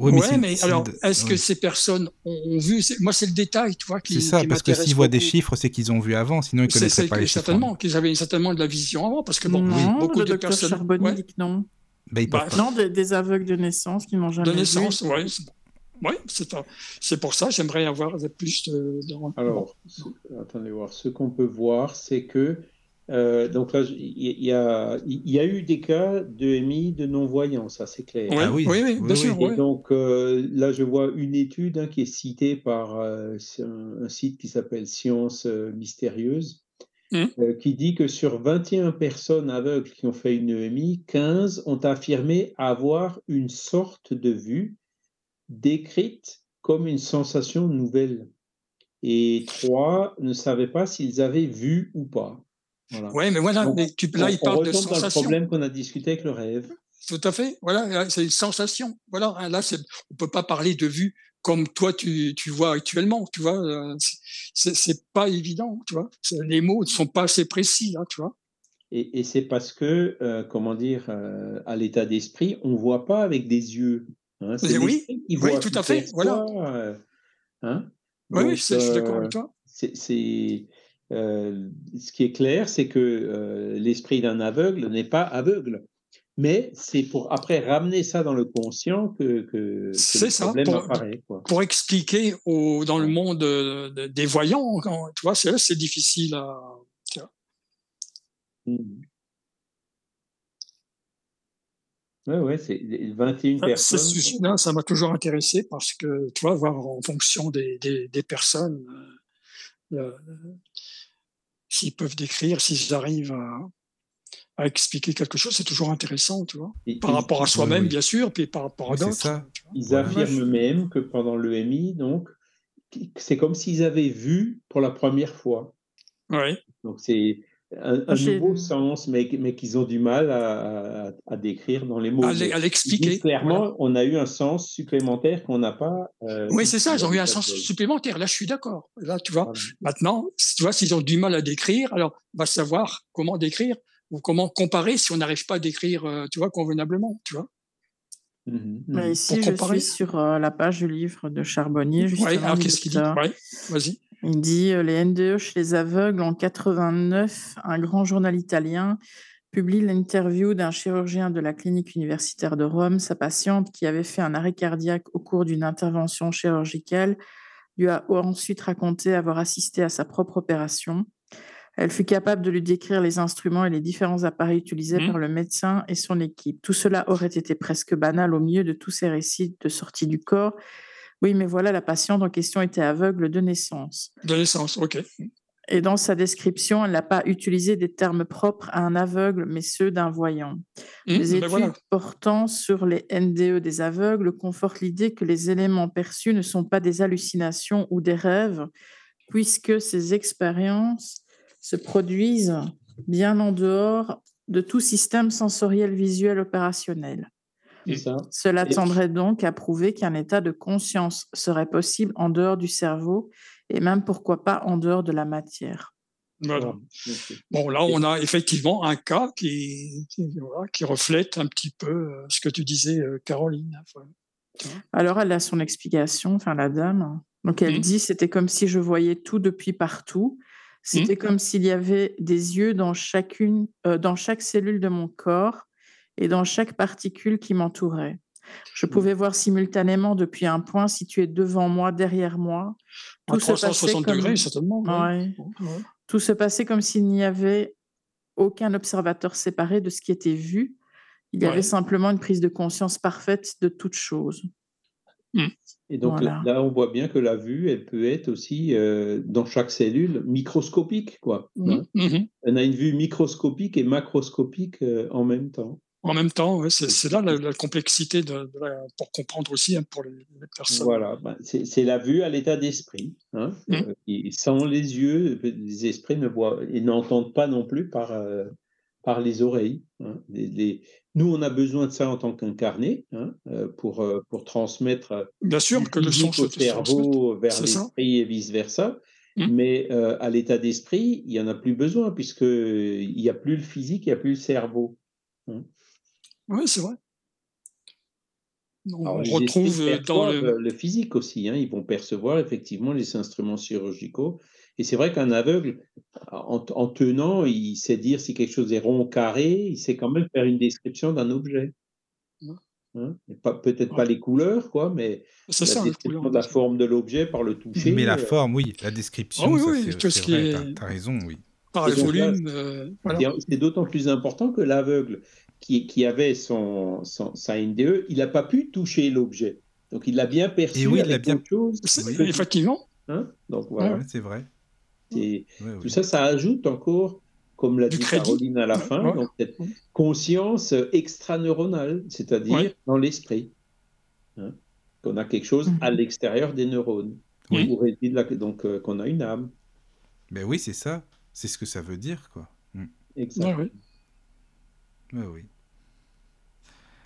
Oui, Ouais, c'est- mais, c'est alors, de- est-ce que ces personnes ont, ont vu Moi, c'est le détail, tu vois, qui, C'est ça, qui parce que s'ils voient des chiffres, c'est qu'ils ont vu avant, sinon ils C'est connaîtraient c'est pas les chiffres. certainement qu'ils avaient certainement de la vision avant, parce que bon, non, beaucoup le de personnes. Charbonnier ouais, dit que non. Ben, ils Bah, pas. Non, des, des aveugles de naissance qui n'ont jamais de naissance, vu. ouais. Ouais, c'est un- c'est pour ça, j'aimerais avoir plus de. Alors, ce- attendez voir. Ce qu'on peut voir, c'est que euh, donc là, il y, y a, il y a eu des cas de MI de non-voyants, ça c'est clair. Ouais, Ah oui, oui, oui, oui, bien oui. sûr. Et donc euh, là, je vois une étude hein, qui est citée par euh, un, un site qui s'appelle Sciences Mystérieuses, Mhm. euh, qui dit que sur 21 personnes aveugles qui ont fait une EMI, 15 ont affirmé avoir une sorte de vue décrite comme une sensation nouvelle. Et trois ne savaient pas s'ils avaient vu ou pas. Voilà. Ouais, mais voilà, Donc, mais tu, là, on, il on parle de retombe dans le sensation. problème qu'on a discuté avec le rêve. Tout à fait. Voilà, là, c'est une sensation. Voilà, hein, là, on peut pas parler de vue comme toi tu, tu vois actuellement. Tu vois, euh, c'est- pas évident. Tu vois, les mots ne sont pas assez précis. Là, tu vois. Et, et c'est parce que, euh, comment dire, euh, à l'état d'esprit, on ne voit pas avec des yeux. Hein. Oui, tout à fait, perçoit, euh, hein? Oui, Donc, je suis d'accord euh, avec toi. c'est- euh, ce qui est clair, c'est que euh, l'esprit d'un aveugle n'est pas aveugle. Mais c'est pour après ramener ça dans le conscient que, que, le ça, problème pour- apparaît. Quoi. Pour expliquer au, dans le monde de- des voyants, quand- tu vois, c'est difficile à. tu Ouais, ouais, c'est les 21 Ah, Ce personnes. sujet-là, ça m'a toujours intéressé parce que, tu vois, voir en fonction des, des, des personnes, euh, euh, s'ils peuvent décrire, s'ils arrivent à, à expliquer quelque chose, c'est toujours intéressant, tu vois. Et- Par et- rapport à oui, soi-même, oui. bien sûr, puis par rapport à Oui, d'autres. Ils affirment même que pendant l'EMI, donc, c'est comme s'ils avaient vu pour la première fois. Ouais. Donc, c'est un, un nouveau sens, mais, mais qu'ils ont du mal à, à- à décrire dans les mots. À l'expliquer. clairement, voilà. on a eu un sens supplémentaire qu'on n'a pas. euh, Oui, c'est ça, ils ont eu un sens supplémentaire. Là, je suis d'accord. Là, tu vois, Voilà. maintenant, tu vois, s'ils ont du mal à décrire, alors, on va savoir comment décrire ou comment comparer si on n'arrive pas à décrire, euh, tu vois, convenablement, tu vois. Mhm, Mais mhm. ici, je comparer. suis sur euh, la page du livre de Charbonnier, justement. Ouais, alors du qu'est-ce qu'il dit? Ouais, vas-y. Il dit euh, les NDE chez les aveugles en 89, un grand journal italien publie l'interview d'un chirurgien de la clinique universitaire de Rome. Sa patiente, qui avait fait un arrêt cardiaque au cours d'une intervention chirurgicale, lui a ensuite raconté avoir assisté à sa propre opération. Elle fut capable de lui décrire les instruments et les différents appareils utilisés Mhm. par le médecin et son équipe. Tout cela aurait été presque banal au milieu de tous ces récits de sortie du corps. Oui, mais voilà, la patiente en question était aveugle de naissance. De naissance, ok. Et dans sa description, elle n'a pas utilisé des termes propres à un aveugle, mais ceux d'un voyant. Hum, Les ben études voilà. portant sur les NDE des aveugles confortent l'idée que les éléments perçus ne sont pas des hallucinations ou des rêves, puisque ces expériences se produisent bien en dehors de tout système sensoriel visuel opérationnel. Ça. Cela Et- tendrait donc à prouver qu'un état de conscience serait possible en dehors du cerveau et même pourquoi pas en dehors de la matière. Voilà. Bon, là, on a effectivement un cas qui, qui, reflète un petit peu euh, ce que tu disais, euh, Caroline. Alors, elle a son explication, enfin, la dame. Donc, elle mmh. dit c'était comme si je voyais tout depuis partout. C'était mmh. comme s'il y avait des yeux dans, chacune, euh, dans chaque cellule de mon corps et dans chaque particule qui m'entourait. Je mmh. pouvais voir simultanément depuis un point situé devant moi, derrière moi. Tout 360 degrés, certainement. Tout se passait comme s'il n'y avait aucun observateur séparé de ce qui était vu. Il y avait simplement une prise de conscience parfaite de toute chose. Mmh. Et donc là, on voit bien que la vue, elle peut être aussi euh, dans chaque cellule microscopique, quoi. Mmh. Hein. Mmh on a une vue microscopique et macroscopique euh, en même temps. En même temps, c'est là la, complexité de, pour comprendre aussi hein, pour les, personnes. Voilà, ben, c'est la vue à l'état d'esprit. Hein, mmh. euh, sans les yeux, les esprits ne voient et n'entendent pas non plus par, euh, par les oreilles. Hein. nous, on a besoin de ça en tant qu'incarné euh, pour, pour transmettre Bien sûr, que le son au cerveau vers l'esprit et vice-versa. Mmh. Mais à l'état d'esprit, il n'y en a plus besoin puisqu'il n'y a plus le physique, il n'y a plus le cerveau. Oui, c'est vrai. On retrouve dans le... physique aussi. Hein. Ils vont percevoir effectivement les instruments chirurgicaux. Et c'est vrai qu'un aveugle, en, tenant, il sait dire si quelque chose est rond ou carré, il sait quand même faire une description d'un objet. Hein. Peut-être pas les couleurs, quoi, mais la description de la forme de l'objet par le toucher. Mais la euh, forme, oui, la description, ah, oui, c'est vrai, tu as, raison, oui. Par le volume. Euh, c'est d'autant plus important que l'aveugle, qui, avait son, sa NDE, il n'a pas pu toucher l'objet. Donc il l'a bien perçu. Et oui, il a bien. Chose, effectivement. Hein? Donc voilà. c'est vrai. Tout ça, ça ajoute encore, comme l'a dit Caroline à la fin, donc cette conscience extraneuronale, c'est-à-dire dans l'esprit. Hein qu'on a quelque chose à mhm. l'extérieur des neurones. Oui. donc euh, qu'on a une âme. Ben oui, c'est ça. C'est ce que ça veut dire, quoi. Mm. Exactement. oui.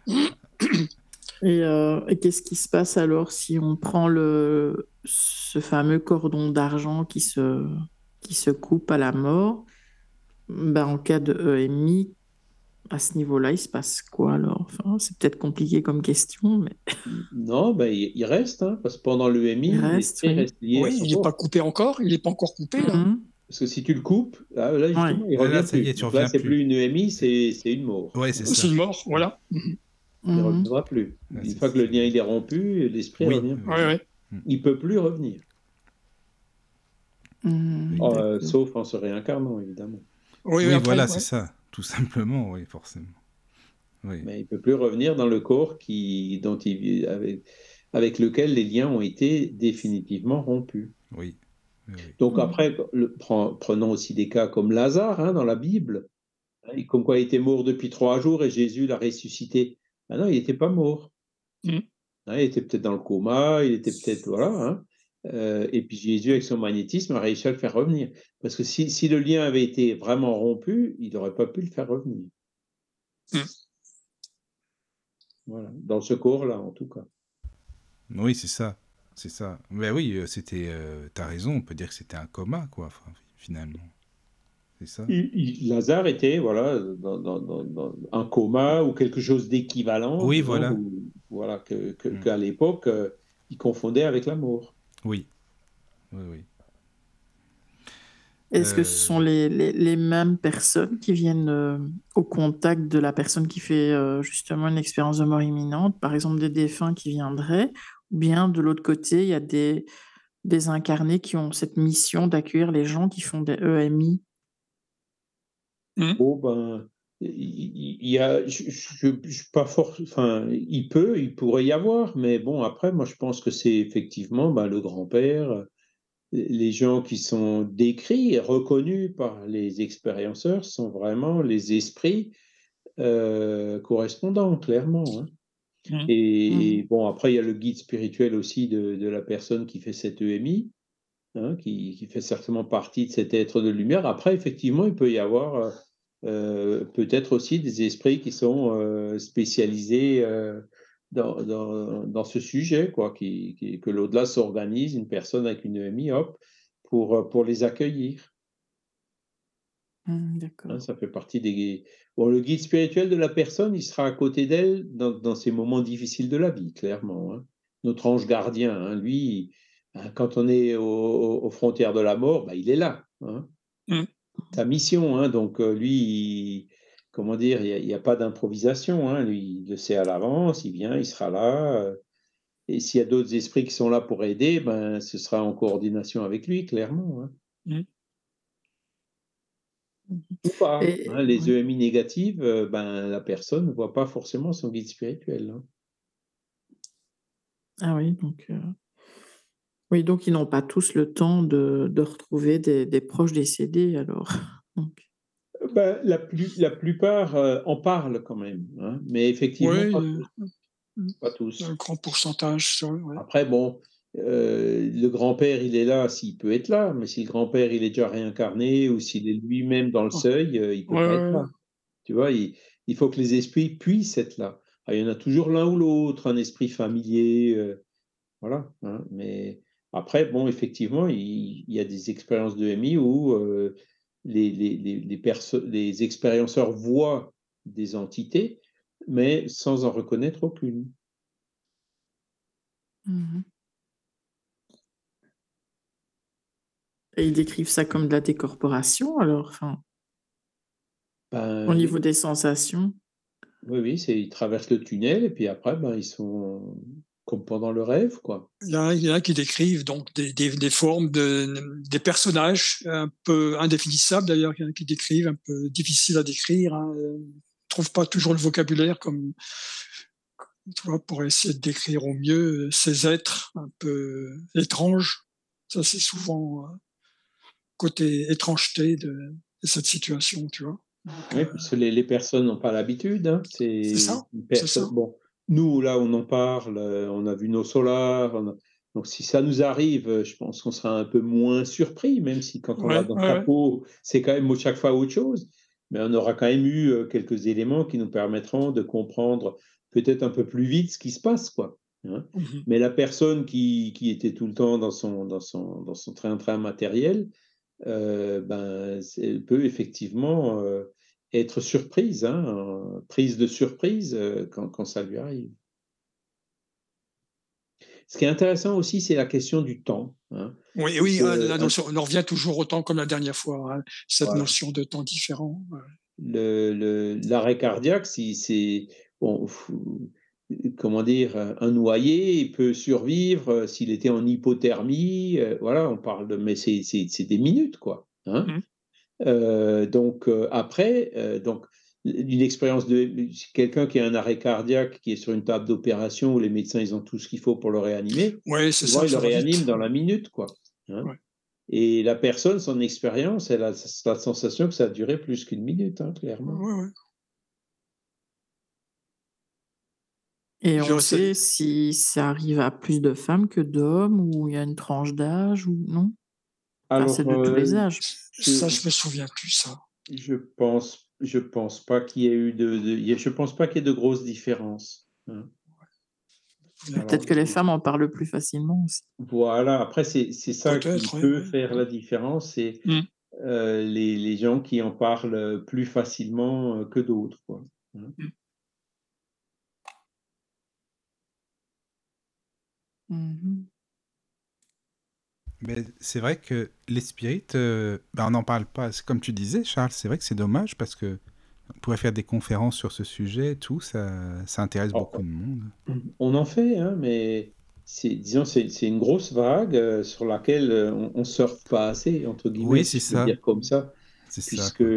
Euh, et, qu'est-ce qui se passe alors si on prend le, ce fameux cordon d'argent qui se, qui se coupe à la mort? Ben, En cas de EMI, à ce niveau-là, il se passe quoi alors? Enfin, C'est peut-être compliqué comme question, mais... Non, ben, il, reste, hein, parce que pendant l'EMI, il, reste, oui. il n'est pas coupé encore, il n'est pas encore coupé. Là. Parce que si tu le coupes, là, justement, il revient là, plus. là, c'est plus. une EMI, c'est une mort. Ouais, c'est C'est une mort, voilà. Il ne mhm. reviendra plus. une fois que le lien il est rompu, l'esprit oui. revient. Oui, oui. Il ne peut plus revenir. Mhm. Oh, euh, sauf en se réincarnant, évidemment. Oui, voilà, c'est ça. Tout simplement, oui, forcément. Mais il ne peut plus revenir dans le corps qui, dont il, avec, avec lequel les liens ont été définitivement rompus. Oui. Donc après, prenons aussi des cas comme Lazare hein, dans la Bible, hein, comme quoi il était mort depuis trois jours et Jésus l'a ressuscité. Ah non, il n'était pas mort. Mmh. Hein, il était peut-être dans le coma, il était peut-être voilà. Euh, et puis Jésus avec son magnétisme a réussi à le faire revenir. Parce que si, si le lien avait été vraiment rompu, il n'aurait pas pu le faire revenir. Mmh. Voilà, dans ce corps-là en tout cas. Oui, c'est ça. C'est ça. Mais oui, euh, c'était. Euh, T'as raison, on peut dire que c'était un coma, quoi, finalement. C'est ça. Lazare était, voilà, dans, un coma ou quelque chose d'équivalent. Oui, voilà. voilà, que, mm. qu'à l'époque, euh, il confondait avec la mort. Oui. Oui, oui. Est-ce que ce sont les, les, mêmes personnes qui viennent au contact de la personne qui fait justement une expérience de mort imminente, par exemple des défunts qui viendraient, bien de l'autre côté, il y a des, des incarnés qui ont cette mission d'accueillir les gens qui font des EMI. Mmh. Oh ben, il y a, je, je, pas fort, enfin, il peut, il pourrait y avoir, mais bon, après, moi, je pense que c'est effectivement ben, le grand-père, les gens qui sont décrits et reconnus par les expérienceurs sont vraiment les esprits euh, correspondants, clairement. Hein. Mmh. Et, mmh. bon, après, il y a le guide spirituel aussi de, la personne qui fait cette EMI, hein, qui, fait certainement partie de cet être de lumière. Après, effectivement, il peut y avoir euh, euh, peut-être aussi des esprits qui sont euh, spécialisés dans, dans, ce sujet, quoi, qui, que l'au-delà s'organise, une personne avec une EMI, hop, pour, pour les accueillir. Mmh, Hein, d'accord. ça fait partie des bon, le guide spirituel de la personne, il sera à côté d'elle dans dans ces moments difficiles de la vie, clairement, hein. Notre ange gardien, hein, lui, quand on est aux frontières de la mort, bah, il est là. Mmh. Sa mission, donc heu, lui, il comment dire? Il y a pas d'improvisation, hein. Lui, il le sait à l'avance, il vient, il sera là, heu et s'il y a d'autres esprits qui sont là pour aider, ben, ce sera en coordination avec lui, clairement, hein. Mmh. Ou pas, et hein, les. EMI négatives, heu, ben, la personne ne voit pas forcément son guide spirituel, hein. Ah oui, donc heu, oui, donc ils n'ont pas tous le temps de de retrouver des des proches décédés alors, donc Heu, bah, la plus la plupart, en parlent quand même, hein, mais effectivement Ouais, pas tous, un grand pourcentage, ouais. Après bon, heu, le grand-père, il est là s'il peut être là, mais si le grand-père, il est déjà réincarné ou s'il est lui-même dans le Oh. seuil, heu, il peut Ouais, pas être ouais, là. Tu vois? Il il faut que les esprits puissent être là. Ah, il y en a toujours l'un ou l'autre, un esprit familier, heu, voilà, hein, mais après bon, effectivement, il il y a des expériences d'EMI où, heu, les les les les expérienceurs voient des entités, mais sans en reconnaître aucune. Mmh Et ils décrivent ça comme de la décorporation alors? Enfin au Ben, oui. niveau des sensations? Oui, oui, c'est ils traversent le tunnel et puis après, ben, ils sont comme pendant le rêve, quoi. Il y a il y en a qui décrivent donc des des des formes de des personnages un peu indéfinissables d'ailleurs, il y en a qui décrivent, un peu difficiles à décrire, hein, trouvent pas toujours le vocabulaire comme tu vois, pour essayer de décrire au mieux, ces êtres un peu étranges. Ça, c'est souvent, heu, côté étrangeté de de cette situation, tu vois? Donc Oui, heu parce que les les personnes n'ont pas l'habitude, hein. C'est ça, bon, nous, là, on en parle, heu, on a vu nos solars, a donc si ça nous arrive, heu, je pense qu'on sera un peu moins surpris, même si quand on va Ouais, dans ouais, ouais. peau, c'est quand même chaque fois autre chose, mais on aura quand même eu, quelques éléments qui nous permettront de comprendre peut-être un peu plus vite ce qui se passe, quoi, hein. Mmh mh. Mais la personne qui qui était tout le temps dans son dans son dans son train-train matériel, heu, ben, elle peut effectivement, heu, être surprise, hein, prise de surprise, heu, quand quand ça lui arrive. Ce qui est intéressant aussi, c'est la question du temps, hein. Oui, oui, que, la un notion on en revient toujours au temps comme la dernière fois, hein, cette Voilà. notion de temps différent, ouais. Le le l'arrêt cardiaque, si c'est bon, comment dire? Heu, un noyé, il peut survivre, heu, s'il était en hypothermie, heu, voilà, on parle de mais c'est des minutes, quoi, hein. Mmh. Donc après, donc une expérience de quelqu'un qui a un arrêt cardiaque, qui est sur une table d'opération où les médecins, ils ont tout ce qu'il faut pour le réanimer, Ouais, c'est ça, ils le réaniment dans la minute, quoi, hein. Ouais. Et la personne, son expérience, elle a la sensation que ça a duré plus qu'1 minute, hein, clairement. Ouais, Et on sait si ça arrive à plus de femmes que d'hommes ou il y a une tranche d'âge ou non? Enfin, c'est Alors, de tous les heu, âges? ça, je me souviens plus ça. je pense je pense pas qu'il y ait eu de je pense pas qu'il y ait de grosses différences, hein. Peut-être que les femmes en parlent plus facilement aussi. Voilà, après c'est c'est ça qui peut faire la différence, c'est, Mmh. heu, les les gens qui en parlent, plus facilement, heu, que d'autres, quoi, hein. Mmh. Mmh mh. Mais c'est vrai que les spirites, bah, on n'en parle pas. C'est comme tu disais Charles, c'est vrai que c'est dommage parce qu'on pourrait faire des conférences sur ce sujet et tout, ça ça intéresse Oh, beaucoup de monde. on on en fait, hein, mais c'est disons, c'est c'est une grosse vague, heu, sur laquelle, heu, on on «surfe pas assez» entre guillemets, Oui, c'est ça. dire comme ça, C'est ça, puisque, quoi.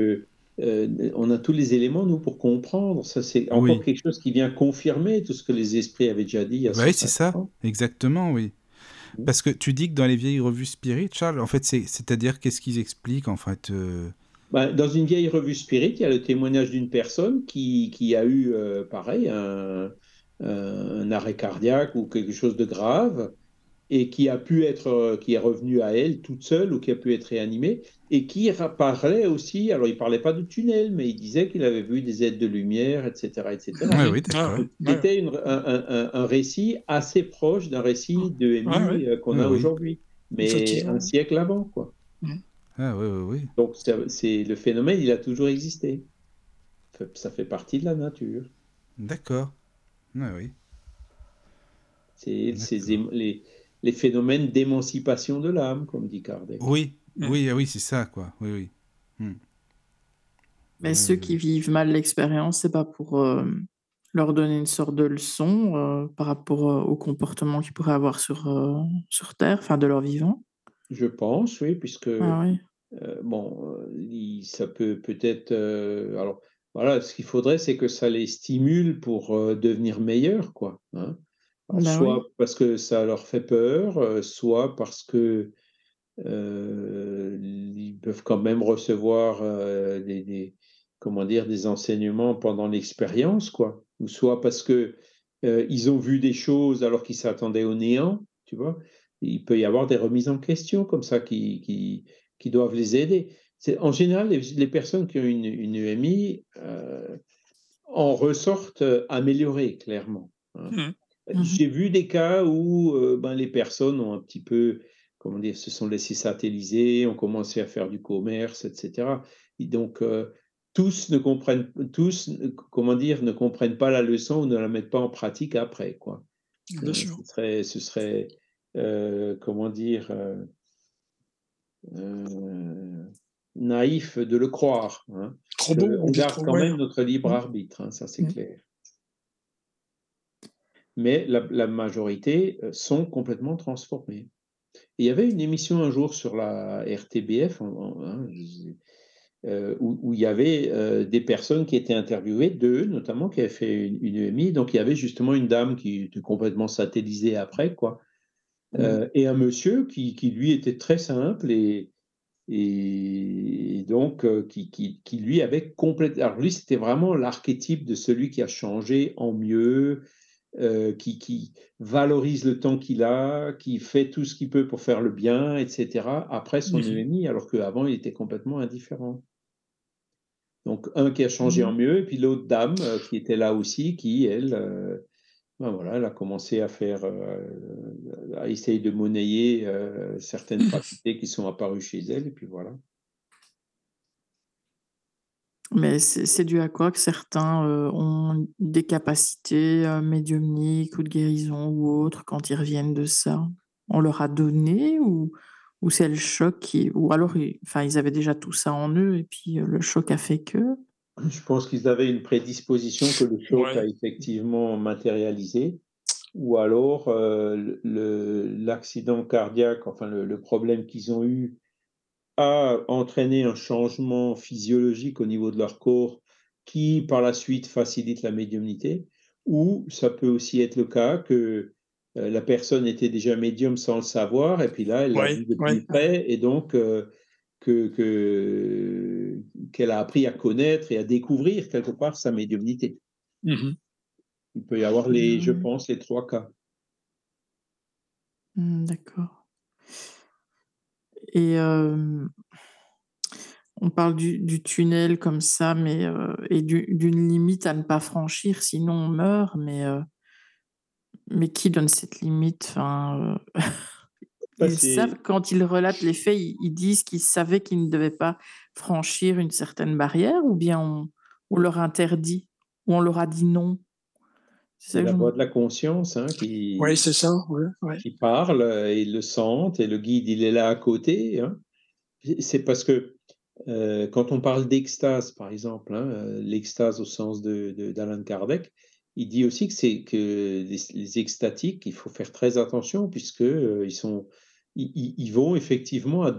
Heu, n on a tous les éléments, nous, pour comprendre. Ça, c'est encore Oui. quelque chose qui vient confirmer tout ce que les esprits avaient déjà dit Bah, oui, c'est 150 ça, exactement, oui. Mmh. Parce que tu dis que dans les vieilles revues spirites, Charles, en fait, c'est c'est-à-dire qu'est-ce qu'ils expliquent, en fait, heu? Bah, dans une vieille revue spirit, il y a le témoignage d'une personne qui qui a eu, heu, pareil un un arrêt cardiaque ou quelque chose de grave et qui a pu être, qui est revenue à elle toute seule ou qui a pu être réanimée et qui parlait aussi alors il parlait pas de tunnel, mais il disait qu'il avait vu des êtres de lumière et cetera et cetera. Ouais, oui, mh. Ouais, d'accord. Donc ouais, ouais. c'était un un un un récit assez proche d'un récit d'EMI, ouais. heu, qu'on a oui. aujourd'hui, mais un siècle avant, quoi. Ah oui, oui, oui. Donc c'est le phénomène, il a toujours existé. Ça fait partie de la nature. D'accord. Ah oui. C'est les, les, phénomènes d'émancipation de l'âme, comme dit Kardec. Oui, mm. oui, oui, c'est ça, quoi. Oui, oui. Mm. Mais ceux qui vivent mal l'expérience, c'est pas pour euh, leur donner une sorte de leçon euh, par rapport euh, au comportement qu'ils pourraient avoir sur, sur Terre, enfin de leur vivant. Je pense, oui, puisque ah, oui. bon, ça peut peut-être. alors, voilà, ce qu'il faudrait, c'est que ça les stimule pour devenir meilleurs, quoi. Hein. Bah soit parce que ça leur fait peur, soit parce que ils peuvent quand même recevoir des, comment dire, des enseignements pendant l'expérience, quoi. Ou soit parce que ils ont vu des choses alors qu'ils s'attendaient au néant, tu vois. Il peut y avoir des remises en question comme ça qui, qui, qui doivent les aider. En général, les, personnes qui ont une, une EMI en ressortent améliorées, clairement. Hein. Mmh. Mmh J'ai vu des cas où euh, ben, les personnes ont un petit peu, comment dire, se sont laissées satelliser, ont commencé à faire du commerce, etc. Et donc, euh, tous ne comprennent, tous, comment dire, ne comprennent pas la leçon ou ne la mettent pas en pratique après, quoi. Bien euh, sûr. Ce serait, ce serait comment dire, naïf de le croire. Hein. Trop beau. on garde quand même notre libre mmh. arbitre, hein, ça c'est mmh. clair mais la, majorité euh, sont complètement il y avait une émission un jour sur la RTBF hein, euh, où, il y avait euh, des personnes qui étaient interviewées, deux notamment, qui avaient fait une, EMI. Donc il y avait justement une dame qui était complètement satellisée après, quoi. Mmh. et un monsieur qui, qui, lui était très simple et, et donc qui, qui, qui, lui avait complètement. Alors lui, c'était vraiment l'archétype de celui qui a changé en mieux, euh, qui, valorise le temps qu'il a, qui fait tout ce qu'il peut pour faire le bien, etc., après son ennemi, alors qu'avant, il était complètement indifférent. Donc, un qui a changé en mmh. mieux, et puis l'autre dame euh, qui était là aussi, qui, elle, euh, ben voilà, elle a commencé à faire, à essayer de monnayer certaines facultés qui sont apparues chez elle, et puis voilà. Mais c'est dû à quoi que certains, ont des capacités, médiumniques ou de guérison ou autres quand ils reviennent de ça? On leur a donné ou ou c'est le choc qui ou alors ils enfin, ils avaient déjà tout ça en eux et puis, le choc a fait que? Je pense qu'ils avaient une prédisposition que le choc a effectivement matérialisé ou alors, l'accident cardiaque, enfin le problème qu'ils ont eu a entraîné un changement physiologique au niveau de leur corps qui, par la suite, facilite la médiumnité, ou ça peut aussi être le cas que euh, la personne était déjà médium sans le savoir, et puis là, elle l'a vu de plus près, et donc euh, que, qu'elle a appris à connaître et à découvrir quelque part sa médiumnité. Mmh Il peut y avoir, les, je mmh. pense, les trois cas. Mmh, d'accord. Et on parle du, tunnel comme ça, mais et d'une limite à ne pas franchir, sinon on meurt. Mais mais qui donne cette limite? Enfin, bah, ils savent quand ils relatent les faits, ils, disent qu'ils savaient qu'ils ne devaient pas franchir une certaine barrière, ou bien on, on leur interdit, ou on leur a dit non? C'est la voix de la conscience hein, qui, oui, c'est ça, qui parle, euh, et ils le sentent, et le guide, il est là à côté. Hein. C'est parce que euh, quand on parle d'extase, par exemple, hein, euh, l'extase au sens d'Alan de, Kardec, il dit aussi que c'est que les, extatiques, il faut faire très attention puisque ils sont, ils, vont effectivement,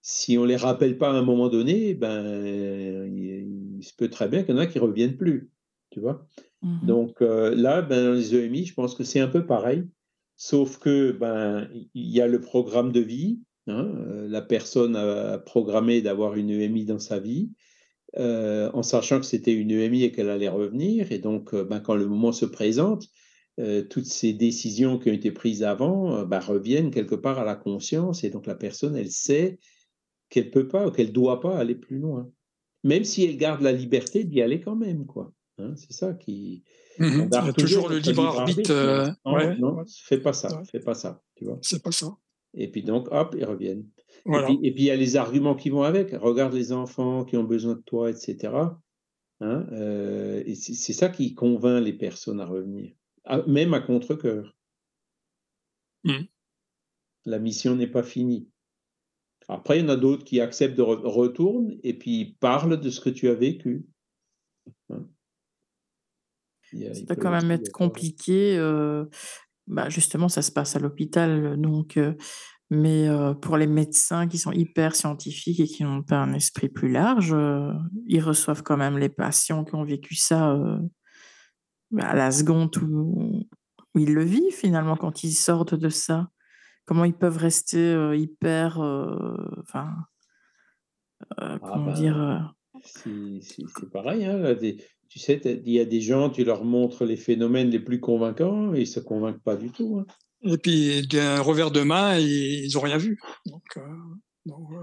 si on les rappelle pas à un moment donné, ben, il, il se peut très bien qu'il y en a qui reviennent plus, tu vois. Mmh Donc euh, là, ben, dans les EMI, je pense que c'est un peu pareil, sauf que ben il y a le programme de vie. Hein, euh, la personne a programmé d'avoir une EMI dans sa vie, euh, en sachant que c'était une EMI et qu'elle allait revenir. Et donc, ben, quand le moment se présente, toutes ces décisions qui ont été prises avant ben, reviennent quelque part à la conscience. Et donc, la personne, elle sait qu'elle peut pas ou qu'elle doit pas aller plus loin, même si elle garde la liberté d'y aller quand même, quoi. Hein, c'est ça qui. Mmh toujours, le libre arbitre. Euh, non, fais pas ça, fais pas ça, tu vois. C'est pas ça. Et puis donc, hop, ils reviennent. Et, puis, il y a les arguments qui vont avec. Regarde les enfants qui ont besoin de toi, etc. Hein, euh, et c'est ça qui convainc les personnes à revenir, même à contre-coeur. Mmh. La mission n'est pas finie. Après, il y en a d'autres qui acceptent de retourner et puis parlent de ce que tu as vécu. Hein. Ça peut quand même être compliqué. Euh, bah justement, ça se passe à l'hôpital, donc, euh, mais euh, pour les médecins qui sont hyper scientifiques et qui n'ont pas un esprit plus large, ils reçoivent quand même les patients qui ont vécu ça bah, à la seconde où, où ils le vivent finalement quand ils sortent de ça. Comment ils peuvent rester hyper, enfin, ah comment dire, c'est pareil, hein, tu sais, il y a des gens, tu leur montres les phénomènes les plus convaincants et ils se convainquent pas du tout, hein. Et puis d'un revers de main, ils ont rien vu,